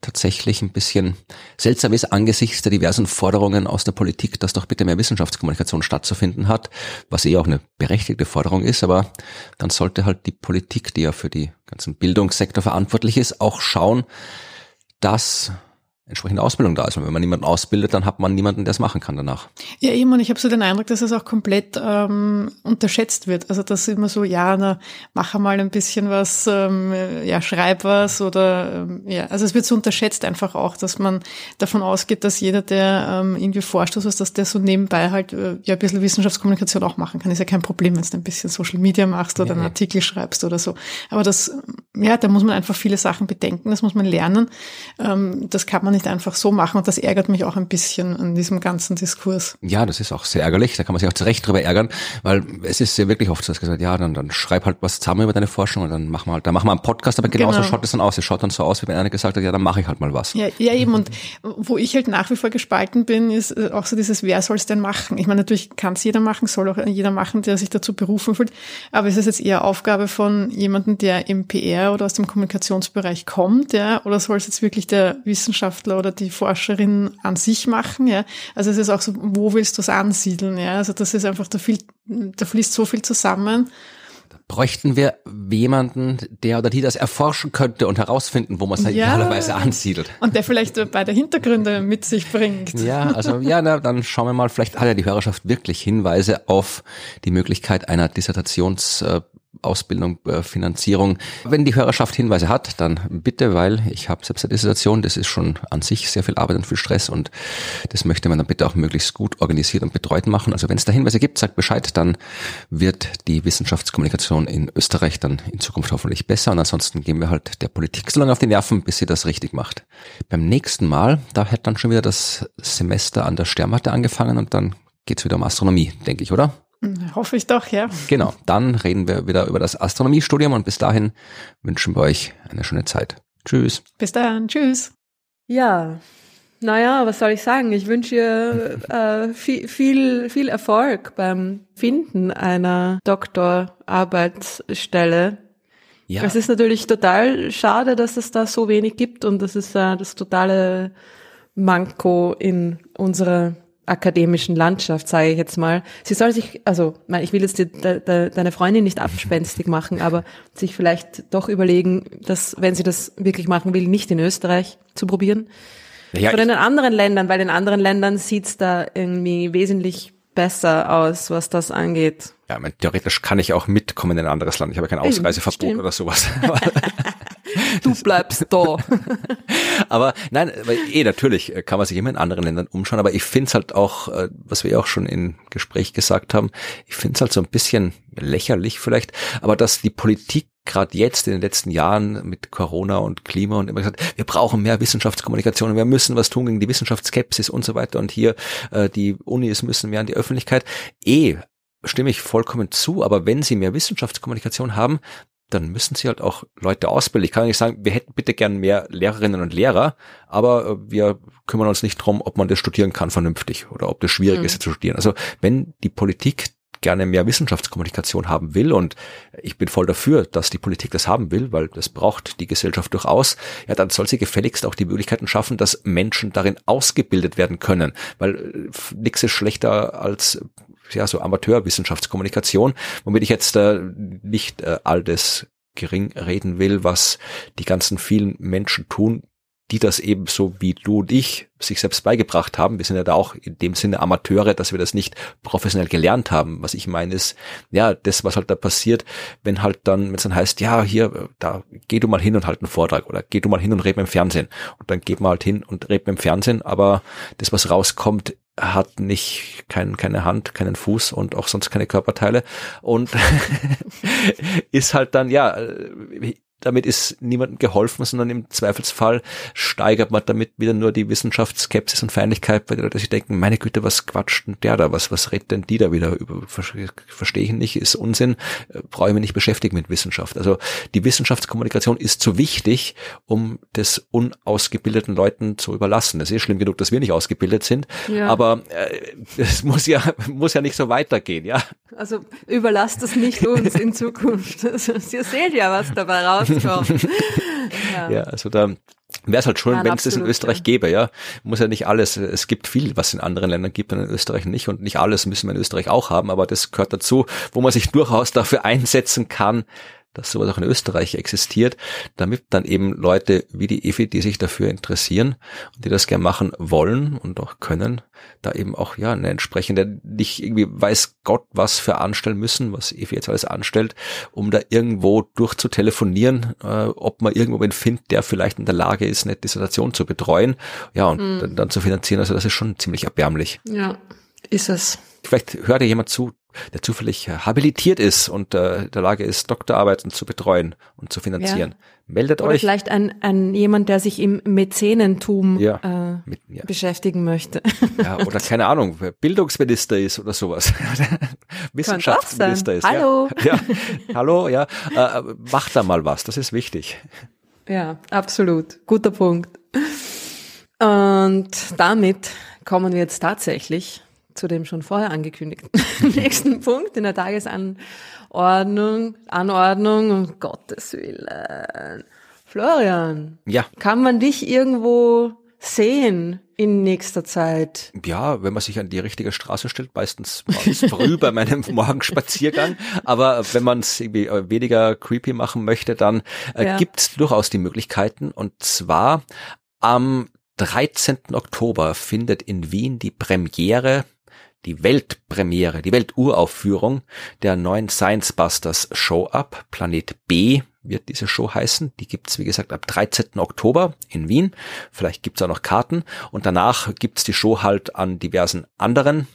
tatsächlich ein bisschen seltsam ist angesichts der diversen Forderungen aus der Politik, dass doch bitte mehr Wissenschaftskommunikation stattzufinden hat, was eh auch eine berechtigte Forderung ist, aber dann sollte halt die Politik, die ja für die ganzen Bildungssektor verantwortlich ist, auch schauen, dass entsprechende Ausbildung da ist. Und wenn man niemanden ausbildet, dann hat man niemanden, der es machen kann danach. Ja, eben, und ich habe so den Eindruck, dass es auch komplett ähm, unterschätzt wird. Also dass immer so, ja, na, mach mal ein bisschen was, ähm, ja, schreib was oder ähm, ja, also es wird so unterschätzt einfach auch, dass man davon ausgeht, dass jeder, der ähm, irgendwie Vorstoß ist, dass der so nebenbei halt äh, ja ein bisschen Wissenschaftskommunikation auch machen kann. Ist ja kein Problem, wenn du ein bisschen Social Media machst oder ja, einen Artikel schreibst oder so. Aber das, ja, da muss man einfach viele Sachen bedenken, das muss man lernen. Ähm, das kann man nicht einfach so machen und das ärgert mich auch ein bisschen an diesem ganzen Diskurs. Ja, das ist auch sehr ärgerlich, da kann man sich auch zu Recht drüber ärgern, weil es ist ja wirklich oft so, dass gesagt, ja, dann, dann schreib halt was zusammen über deine Forschung und dann machen wir halt, dann machen wir einen Podcast, aber genauso genau. schaut es dann aus. Es schaut dann so aus, wie wenn einer gesagt hat, ja, dann mache ich halt mal was. Ja, ja eben und wo ich halt nach wie vor gespalten bin, ist äh, auch so dieses, wer soll es denn machen? Ich meine, natürlich kann es jeder machen, soll auch jeder machen, der sich dazu berufen fühlt, aber es ist jetzt eher Aufgabe von jemandem, der im PR oder aus dem Kommunikationsbereich kommt, ja, oder soll es jetzt wirklich der Wissenschaftler Wissenschaftler oder die Forscherin an sich machen. Ja. Also es ist auch so, wo willst du es ansiedeln? Ja. Also das ist einfach, da, viel, da fließt so viel zusammen bräuchten wir jemanden, der oder die das erforschen könnte und herausfinden, wo man es ja, idealerweise ansiedelt. Und der vielleicht beide Hintergründe mit sich bringt. Ja, also ja, na, dann schauen wir mal, vielleicht hat ja die Hörerschaft wirklich Hinweise auf die Möglichkeit einer Dissertations äh, Ausbildung, äh, Finanzierung. Wenn die Hörerschaft Hinweise hat, dann bitte, weil ich habe selbst eine Dissertation, das ist schon an sich sehr viel Arbeit und viel Stress und das möchte man dann bitte auch möglichst gut organisiert und betreut machen. Also wenn es da Hinweise gibt, sagt Bescheid, dann wird die Wissenschaftskommunikation in Österreich dann in Zukunft hoffentlich besser und ansonsten gehen wir halt der Politik so lange auf die Nerven, bis sie das richtig macht. Beim nächsten Mal, da hat dann schon wieder das Semester an der Sternwarte angefangen und dann geht's wieder um Astronomie, denke ich, oder? Hoffe ich doch, ja. Genau, dann reden wir wieder über das Astronomiestudium und bis dahin wünschen wir euch eine schöne Zeit. Tschüss. Bis dann, tschüss. Ja, naja, was soll ich sagen? Ich wünsche ihr äh, viel, viel, viel Erfolg beim Finden einer Doktorarbeitsstelle. Ja. Es ist natürlich total schade, dass es da so wenig gibt und das ist äh, das totale Manko in unserer akademischen Landschaft, sage ich jetzt mal. Sie soll sich, also ich will jetzt die, de, de, deine Freundin nicht abspenstig machen, aber sich vielleicht doch überlegen, dass, wenn sie das wirklich machen will, nicht in Österreich zu probieren. Ja, Von in den anderen Ländern, weil in anderen Ländern sieht's da irgendwie wesentlich besser aus, was das angeht. Ja, mein, theoretisch kann ich auch mitkommen in ein anderes Land. Ich habe kein Ausreiseverbot Stimmt. oder sowas. du bleibst da. aber nein, eh natürlich kann man sich immer in anderen Ländern umschauen, aber ich finde es halt auch, äh, was wir auch schon im Gespräch gesagt haben, ich finde es halt so ein bisschen lächerlich vielleicht, aber dass die Politik gerade jetzt in den letzten Jahren mit Corona und Klima und immer gesagt, wir brauchen mehr Wissenschaftskommunikation, wir müssen was tun gegen die Wissenschaftsskepsis und so weiter und hier äh, die Unis müssen mehr an die Öffentlichkeit. Eh stimme ich vollkommen zu, aber wenn sie mehr Wissenschaftskommunikation haben, dann müssen sie halt auch Leute ausbilden. Ich kann nicht sagen, wir hätten bitte gern mehr Lehrerinnen und Lehrer, aber äh, wir kümmern uns nicht drum, ob man das studieren kann vernünftig oder ob das schwierig mhm. ist zu studieren. Also wenn die Politik gerne mehr Wissenschaftskommunikation haben will und ich bin voll dafür, dass die Politik das haben will, weil das braucht die Gesellschaft durchaus, ja, dann soll sie gefälligst auch die Möglichkeiten schaffen, dass Menschen darin ausgebildet werden können, weil äh, nichts ist schlechter als ja, so Amateurwissenschaftskommunikation, womit ich jetzt äh, nicht äh, all das gering reden will, was die ganzen vielen Menschen tun, die das eben so wie du und ich sich selbst beigebracht haben. Wir sind ja da auch in dem Sinne Amateure, dass wir das nicht professionell gelernt haben. Was ich meine ist, ja, das, was halt da passiert, wenn halt dann, wenn es dann heißt, ja, hier, da geh du mal hin und halt einen Vortrag oder geh du mal hin und red im Fernsehen. Und dann geht man halt hin und red im Fernsehen, aber das, was rauskommt, hat nicht kein, keine Hand, keinen Fuß und auch sonst keine Körperteile und ist halt dann ja damit ist niemandem geholfen, sondern im Zweifelsfall steigert man damit wieder nur die Wissenschaftsskepsis und Feindlichkeit, bei der Leute sich denken, meine Güte, was quatscht denn der da, was, was redet denn die da wieder über, verstehe ich nicht, ist Unsinn, äh, brauche ich mich nicht beschäftigen mit Wissenschaft. Also die Wissenschaftskommunikation ist zu wichtig, um das unausgebildeten Leuten zu überlassen. Es ist schlimm genug, dass wir nicht ausgebildet sind, ja. aber äh, es muss ja, muss ja nicht so weitergehen, ja. Also überlasst es nicht uns in Zukunft. Also, ihr seht ja, was dabei rauskommt. ja. ja, also da wäre es halt schon, wenn es das in Österreich ja. gäbe, ja. Muss ja nicht alles, es gibt viel, was in anderen Ländern gibt und in Österreich nicht und nicht alles müssen wir in Österreich auch haben, aber das gehört dazu, wo man sich durchaus dafür einsetzen kann, dass sowas auch in Österreich existiert, damit dann eben Leute wie die EFI, die sich dafür interessieren und die das gern machen wollen und auch können, da eben auch ja eine entsprechende, nicht irgendwie weiß Gott was für anstellen müssen, was EFI jetzt alles anstellt, um da irgendwo durchzutelefonieren, äh, ob man irgendwo wen findet, der vielleicht in der Lage ist, eine Dissertation zu betreuen, ja, und mhm. dann, dann zu finanzieren. Also das ist schon ziemlich erbärmlich. Ja, ist es. Vielleicht hört ja jemand zu, der zufällig äh, habilitiert ist und äh, in der Lage ist, Doktorarbeiten zu betreuen und zu finanzieren. Ja. Meldet oder euch. Vielleicht ein, ein jemand, der sich im Mäzenentum ja, äh, mit, ja. beschäftigen möchte. Ja, oder keine Ahnung, Bildungsminister ist oder sowas. Wissenschaftsminister ist. Hallo. Ja, ja. Hallo, ja. Äh, macht da mal was, das ist wichtig. Ja, absolut. Guter Punkt. Und damit kommen wir jetzt tatsächlich zu dem schon vorher angekündigten nächsten Punkt in der Tagesanordnung, Anordnung, um Gottes Willen. Florian. Ja. Kann man dich irgendwo sehen in nächster Zeit? Ja, wenn man sich an die richtige Straße stellt, meistens früh bei meinem Morgenspaziergang. Aber wenn man es äh, weniger creepy machen möchte, dann äh, ja. gibt es durchaus die Möglichkeiten. Und zwar am 13. Oktober findet in Wien die Premiere die Weltpremiere, die Welturaufführung der neuen Science Busters Show ab. Planet B wird diese Show heißen. Die gibt's wie gesagt, ab 13. Oktober in Wien. Vielleicht gibt's auch noch Karten. Und danach gibt's die Show halt an diversen anderen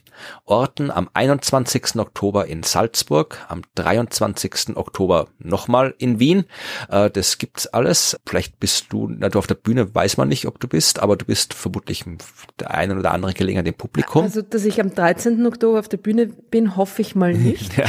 Orten am 21. Oktober in Salzburg, am 23. Oktober nochmal in Wien. Äh, das gibt's alles. Vielleicht bist du, na, du auf der Bühne weiß man nicht, ob du bist, aber du bist vermutlich der einen oder anderen Gelegenheit im Publikum. Also, dass ich am 13. Oktober auf der Bühne bin, hoffe ich mal nicht. ja.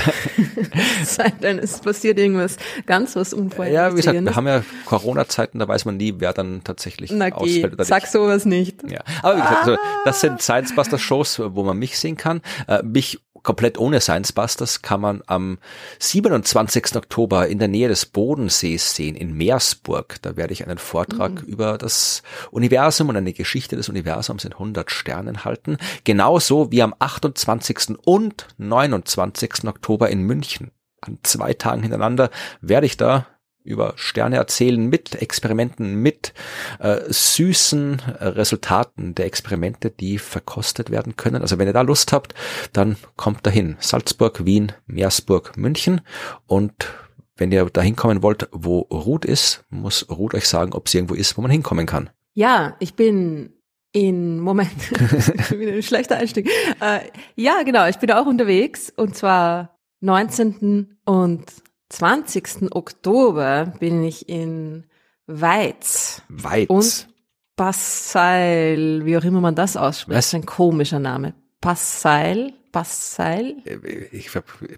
Sei denn, es passiert irgendwas ganz was Unvorhergesehenes. Ja, wie gesagt, wir haben ja Corona-Zeiten, da weiß man nie, wer dann tatsächlich Na, ausfällt. Oder sag nicht. sowas nicht. Ja. Aber wie gesagt, ah. also, das sind Science Buster Shows, wo man mich sehen kann. Äh, mich komplett ohne Science Busters kann man am 27. Oktober in der Nähe des Bodensees sehen, in Meersburg. Da werde ich einen Vortrag mhm. über das Universum und eine Geschichte des Universums in 100 Sternen halten. Genauso wie am 28. und 29. Oktober in München. An zwei Tagen hintereinander werde ich da über Sterne erzählen mit Experimenten, mit äh, süßen Resultaten der Experimente, die verkostet werden können. Also wenn ihr da Lust habt, dann kommt dahin. Salzburg, Wien, Meersburg, München und wenn ihr da hinkommen wollt, wo Ruth ist, muss Ruth euch sagen, ob sie irgendwo ist, wo man hinkommen kann. Ja, ich bin in, Moment, wieder ein schlechter Einstieg. Äh, ja, genau, ich bin auch unterwegs und zwar 19. und 20. Oktober bin ich in Weiz. Weiz. Und Passail, wie auch immer man das ausspricht. Das ist ein komischer Name. Passail, Passail. Äh, ich,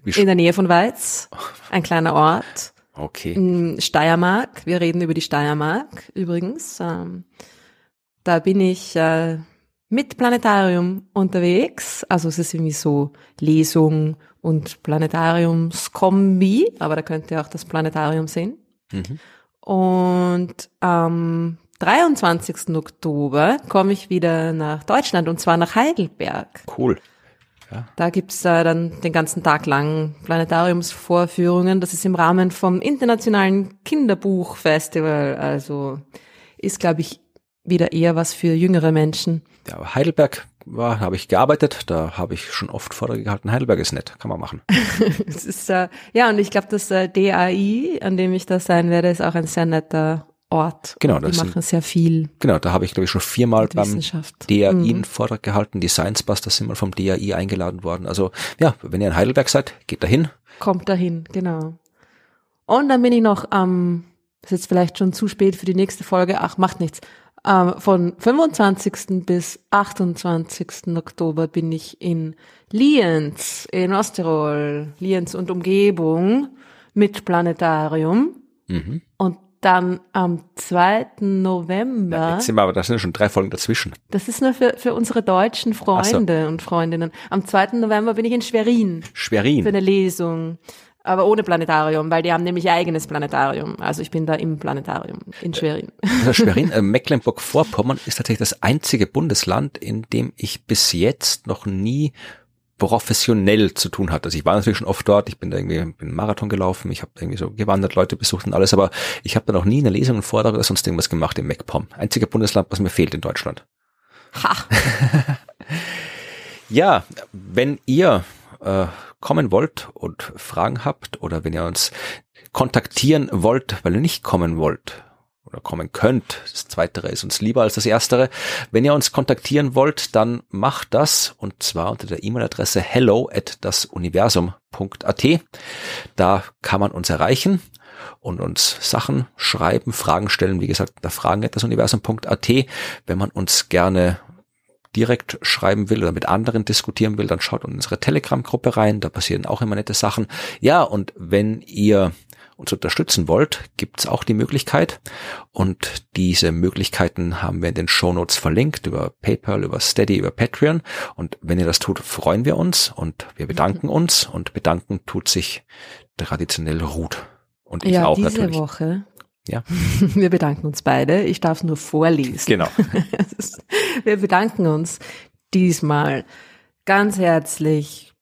ich, in der Nähe von Weiz. Ein kleiner Ort. Okay. In Steiermark. Wir reden über die Steiermark übrigens. Ähm, da bin ich äh, mit Planetarium unterwegs. Also es ist irgendwie so Lesung und Planetariumskombi, aber da könnt ihr auch das Planetarium sehen. Mhm. Und am 23. Oktober komme ich wieder nach Deutschland und zwar nach Heidelberg. Cool. Ja. Da gibt's äh, dann den ganzen Tag lang Planetariumsvorführungen. Das ist im Rahmen vom Internationalen Kinderbuchfestival. Also ist, glaube ich, wieder eher was für jüngere Menschen. Ja, Heidelberg war, habe ich gearbeitet, da habe ich schon oft Vorträge gehalten. Heidelberg ist nett, kann man machen. es ist, äh, ja, und ich glaube, das äh, DAI, an dem ich da sein werde, ist auch ein sehr netter Ort. Genau, das die machen sind, sehr viel. Genau, da habe ich glaube ich schon viermal beim DAI mhm. einen Vortrag gehalten. Die Science Busters sind mal vom DAI eingeladen worden. Also ja, wenn ihr in Heidelberg seid, geht dahin. Kommt dahin, genau. Und dann bin ich noch am ist jetzt vielleicht schon zu spät für die nächste Folge, ach, macht nichts. Ähm, von 25. bis 28. Oktober bin ich in Lienz in Osttirol, Lienz und Umgebung mit Planetarium. Mhm. Und dann am 2. November. Jetzt sind wir aber, da sind ja schon drei Folgen dazwischen. Das ist nur für, für unsere deutschen Freunde und Freundinnen. Am 2. November bin ich in Schwerin für Schwerin. eine Lesung. Aber ohne Planetarium, weil die haben nämlich ihr eigenes Planetarium. Also ich bin da im Planetarium in Schwerin. Also Schwerin, äh, Mecklenburg-Vorpommern ist tatsächlich das einzige Bundesland, in dem ich bis jetzt noch nie professionell zu tun hatte. Also ich war natürlich schon oft dort, ich bin da irgendwie bin Marathon gelaufen, ich habe irgendwie so gewandert, Leute besucht und alles, aber ich habe da noch nie eine Lesung, einen Vortrag oder sonst irgendwas gemacht im MacPom. Einzige Bundesland, was mir fehlt in Deutschland. Ha! Ja, wenn ihr äh, kommen wollt und Fragen habt oder wenn ihr uns kontaktieren wollt, weil ihr nicht kommen wollt oder kommen könnt, das Zweitere ist uns lieber als das Erstere. Wenn ihr uns kontaktieren wollt, dann macht das und zwar unter der E-Mail-Adresse hello at dasuniversum.at. Da kann man uns erreichen und uns Sachen schreiben, Fragen stellen, wie gesagt, unter fragen at dasuniversum.at. Wenn man uns gerne direkt schreiben will oder mit anderen diskutieren will, dann schaut in unsere Telegram-Gruppe rein, da passieren auch immer nette Sachen. Ja, und wenn ihr uns unterstützen wollt, gibt's auch die Möglichkeit. Und diese Möglichkeiten haben wir in den Shownotes verlinkt über PayPal, über Steady, über Patreon. Und wenn ihr das tut, freuen wir uns und wir bedanken uns. Und bedanken tut sich traditionell Ruth. Und ich ja, auch diese natürlich. Woche. Ja. Wir bedanken uns beide. Ich darf nur vorlesen. Genau. Wir bedanken uns diesmal ganz herzlich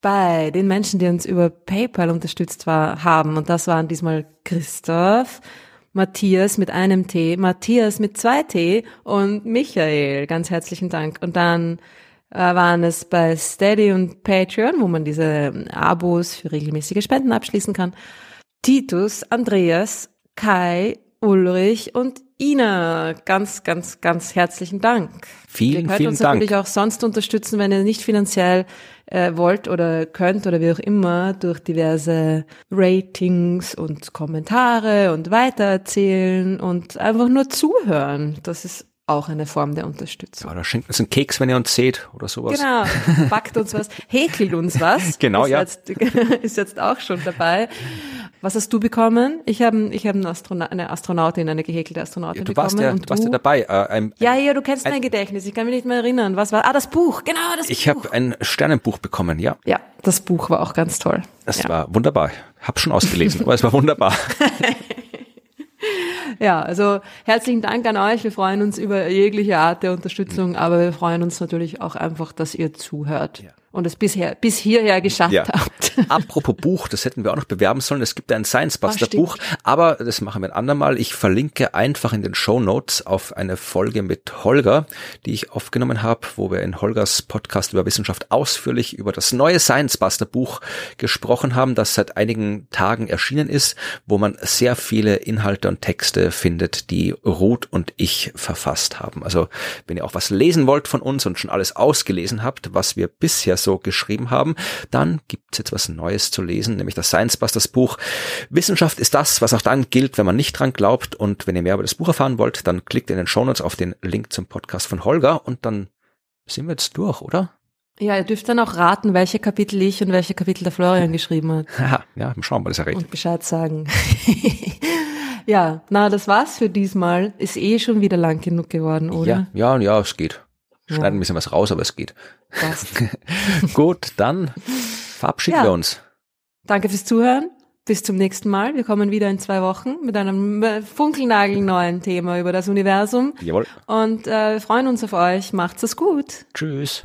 bei den Menschen, die uns über PayPal unterstützt war, haben. Und das waren diesmal Christoph, Matthias mit einem T, Matthias mit zwei T und Michael. Ganz herzlichen Dank. Und dann äh, waren es bei Steady und Patreon, wo man diese Abos für regelmäßige Spenden abschließen kann. Titus, Andreas, Kai, Ulrich und Ina. Ganz, ganz, ganz herzlichen Dank. Vielen, ihr könnt vielen uns Dank. natürlich auch sonst unterstützen, wenn ihr nicht finanziell äh, wollt oder könnt oder wie auch immer, durch diverse Ratings und Kommentare und weitererzählen und einfach nur zuhören. Das ist auch eine Form der Unterstützung. Oder schenkt uns einen Keks, wenn ihr uns seht oder sowas. Genau, backt uns was, häkelt uns was. Genau, ist ja. Jetzt, ist jetzt auch schon dabei. Was hast du bekommen? Ich habe ich hab eine, Astronaut, eine Astronautin, eine gehäkelte Astronautin Du bekommen. warst ja, und du warst ja dabei. Äh, ein, Ja, ja, du kennst ein- mein Gedächtnis. Ich kann mich nicht mehr erinnern. Was war? Ah, das Buch. Genau, das ich Buch. habe ein Sternenbuch bekommen, ja. ja, das Buch war auch ganz toll. Das ja. war wunderbar. Hab schon ausgelesen, aber es war wunderbar. ja, also herzlichen Dank an euch. Wir freuen uns über jegliche Art der Unterstützung, aber wir freuen uns natürlich auch einfach, dass ihr zuhört und es bisher bis hierher geschafft Ja. habt. Apropos Buch, das hätten wir auch noch bewerben sollen. Es gibt ein Science Buster Ah. Buch, aber das machen wir ein andermal. Ich verlinke einfach in den Show Notes auf eine Folge mit Holger, die ich aufgenommen habe, wo wir in Holgers Podcast über Wissenschaft ausführlich über das neue Science Buster Buch gesprochen haben, das seit einigen Tagen erschienen ist, wo man sehr viele Inhalte und Texte findet, die Ruth und ich verfasst haben. Also wenn ihr auch was lesen wollt von uns und schon alles ausgelesen habt, was wir bisher so geschrieben haben, dann gibt's jetzt was Neues zu lesen, nämlich das Science Busters Buch. Wissenschaft ist das, was auch dann gilt, wenn man nicht dran glaubt. Und wenn ihr mehr über das Buch erfahren wollt, dann klickt in den Shownotes auf den Link zum Podcast von Holger und dann sind wir jetzt durch, oder? Ja, ihr dürft dann auch raten, welche Kapitel ich und welche Kapitel der Florian geschrieben hat Haha, ja, schauen wir, das erregt. und Bescheid sagen. ja, na, das war's für diesmal. Ist eh schon wieder lang genug geworden, Ja, oder? ja, ja, es geht. Ja. Schneiden ein bisschen was raus, aber es geht. Gut, dann verabschieden Ja. wir uns. Danke fürs Zuhören. Bis zum nächsten Mal. Wir kommen wieder in zwei Wochen mit einem äh, funkelnagelneuen Thema über das Universum. Jawohl. Und äh, wir freuen uns auf euch. Macht's es gut. Tschüss.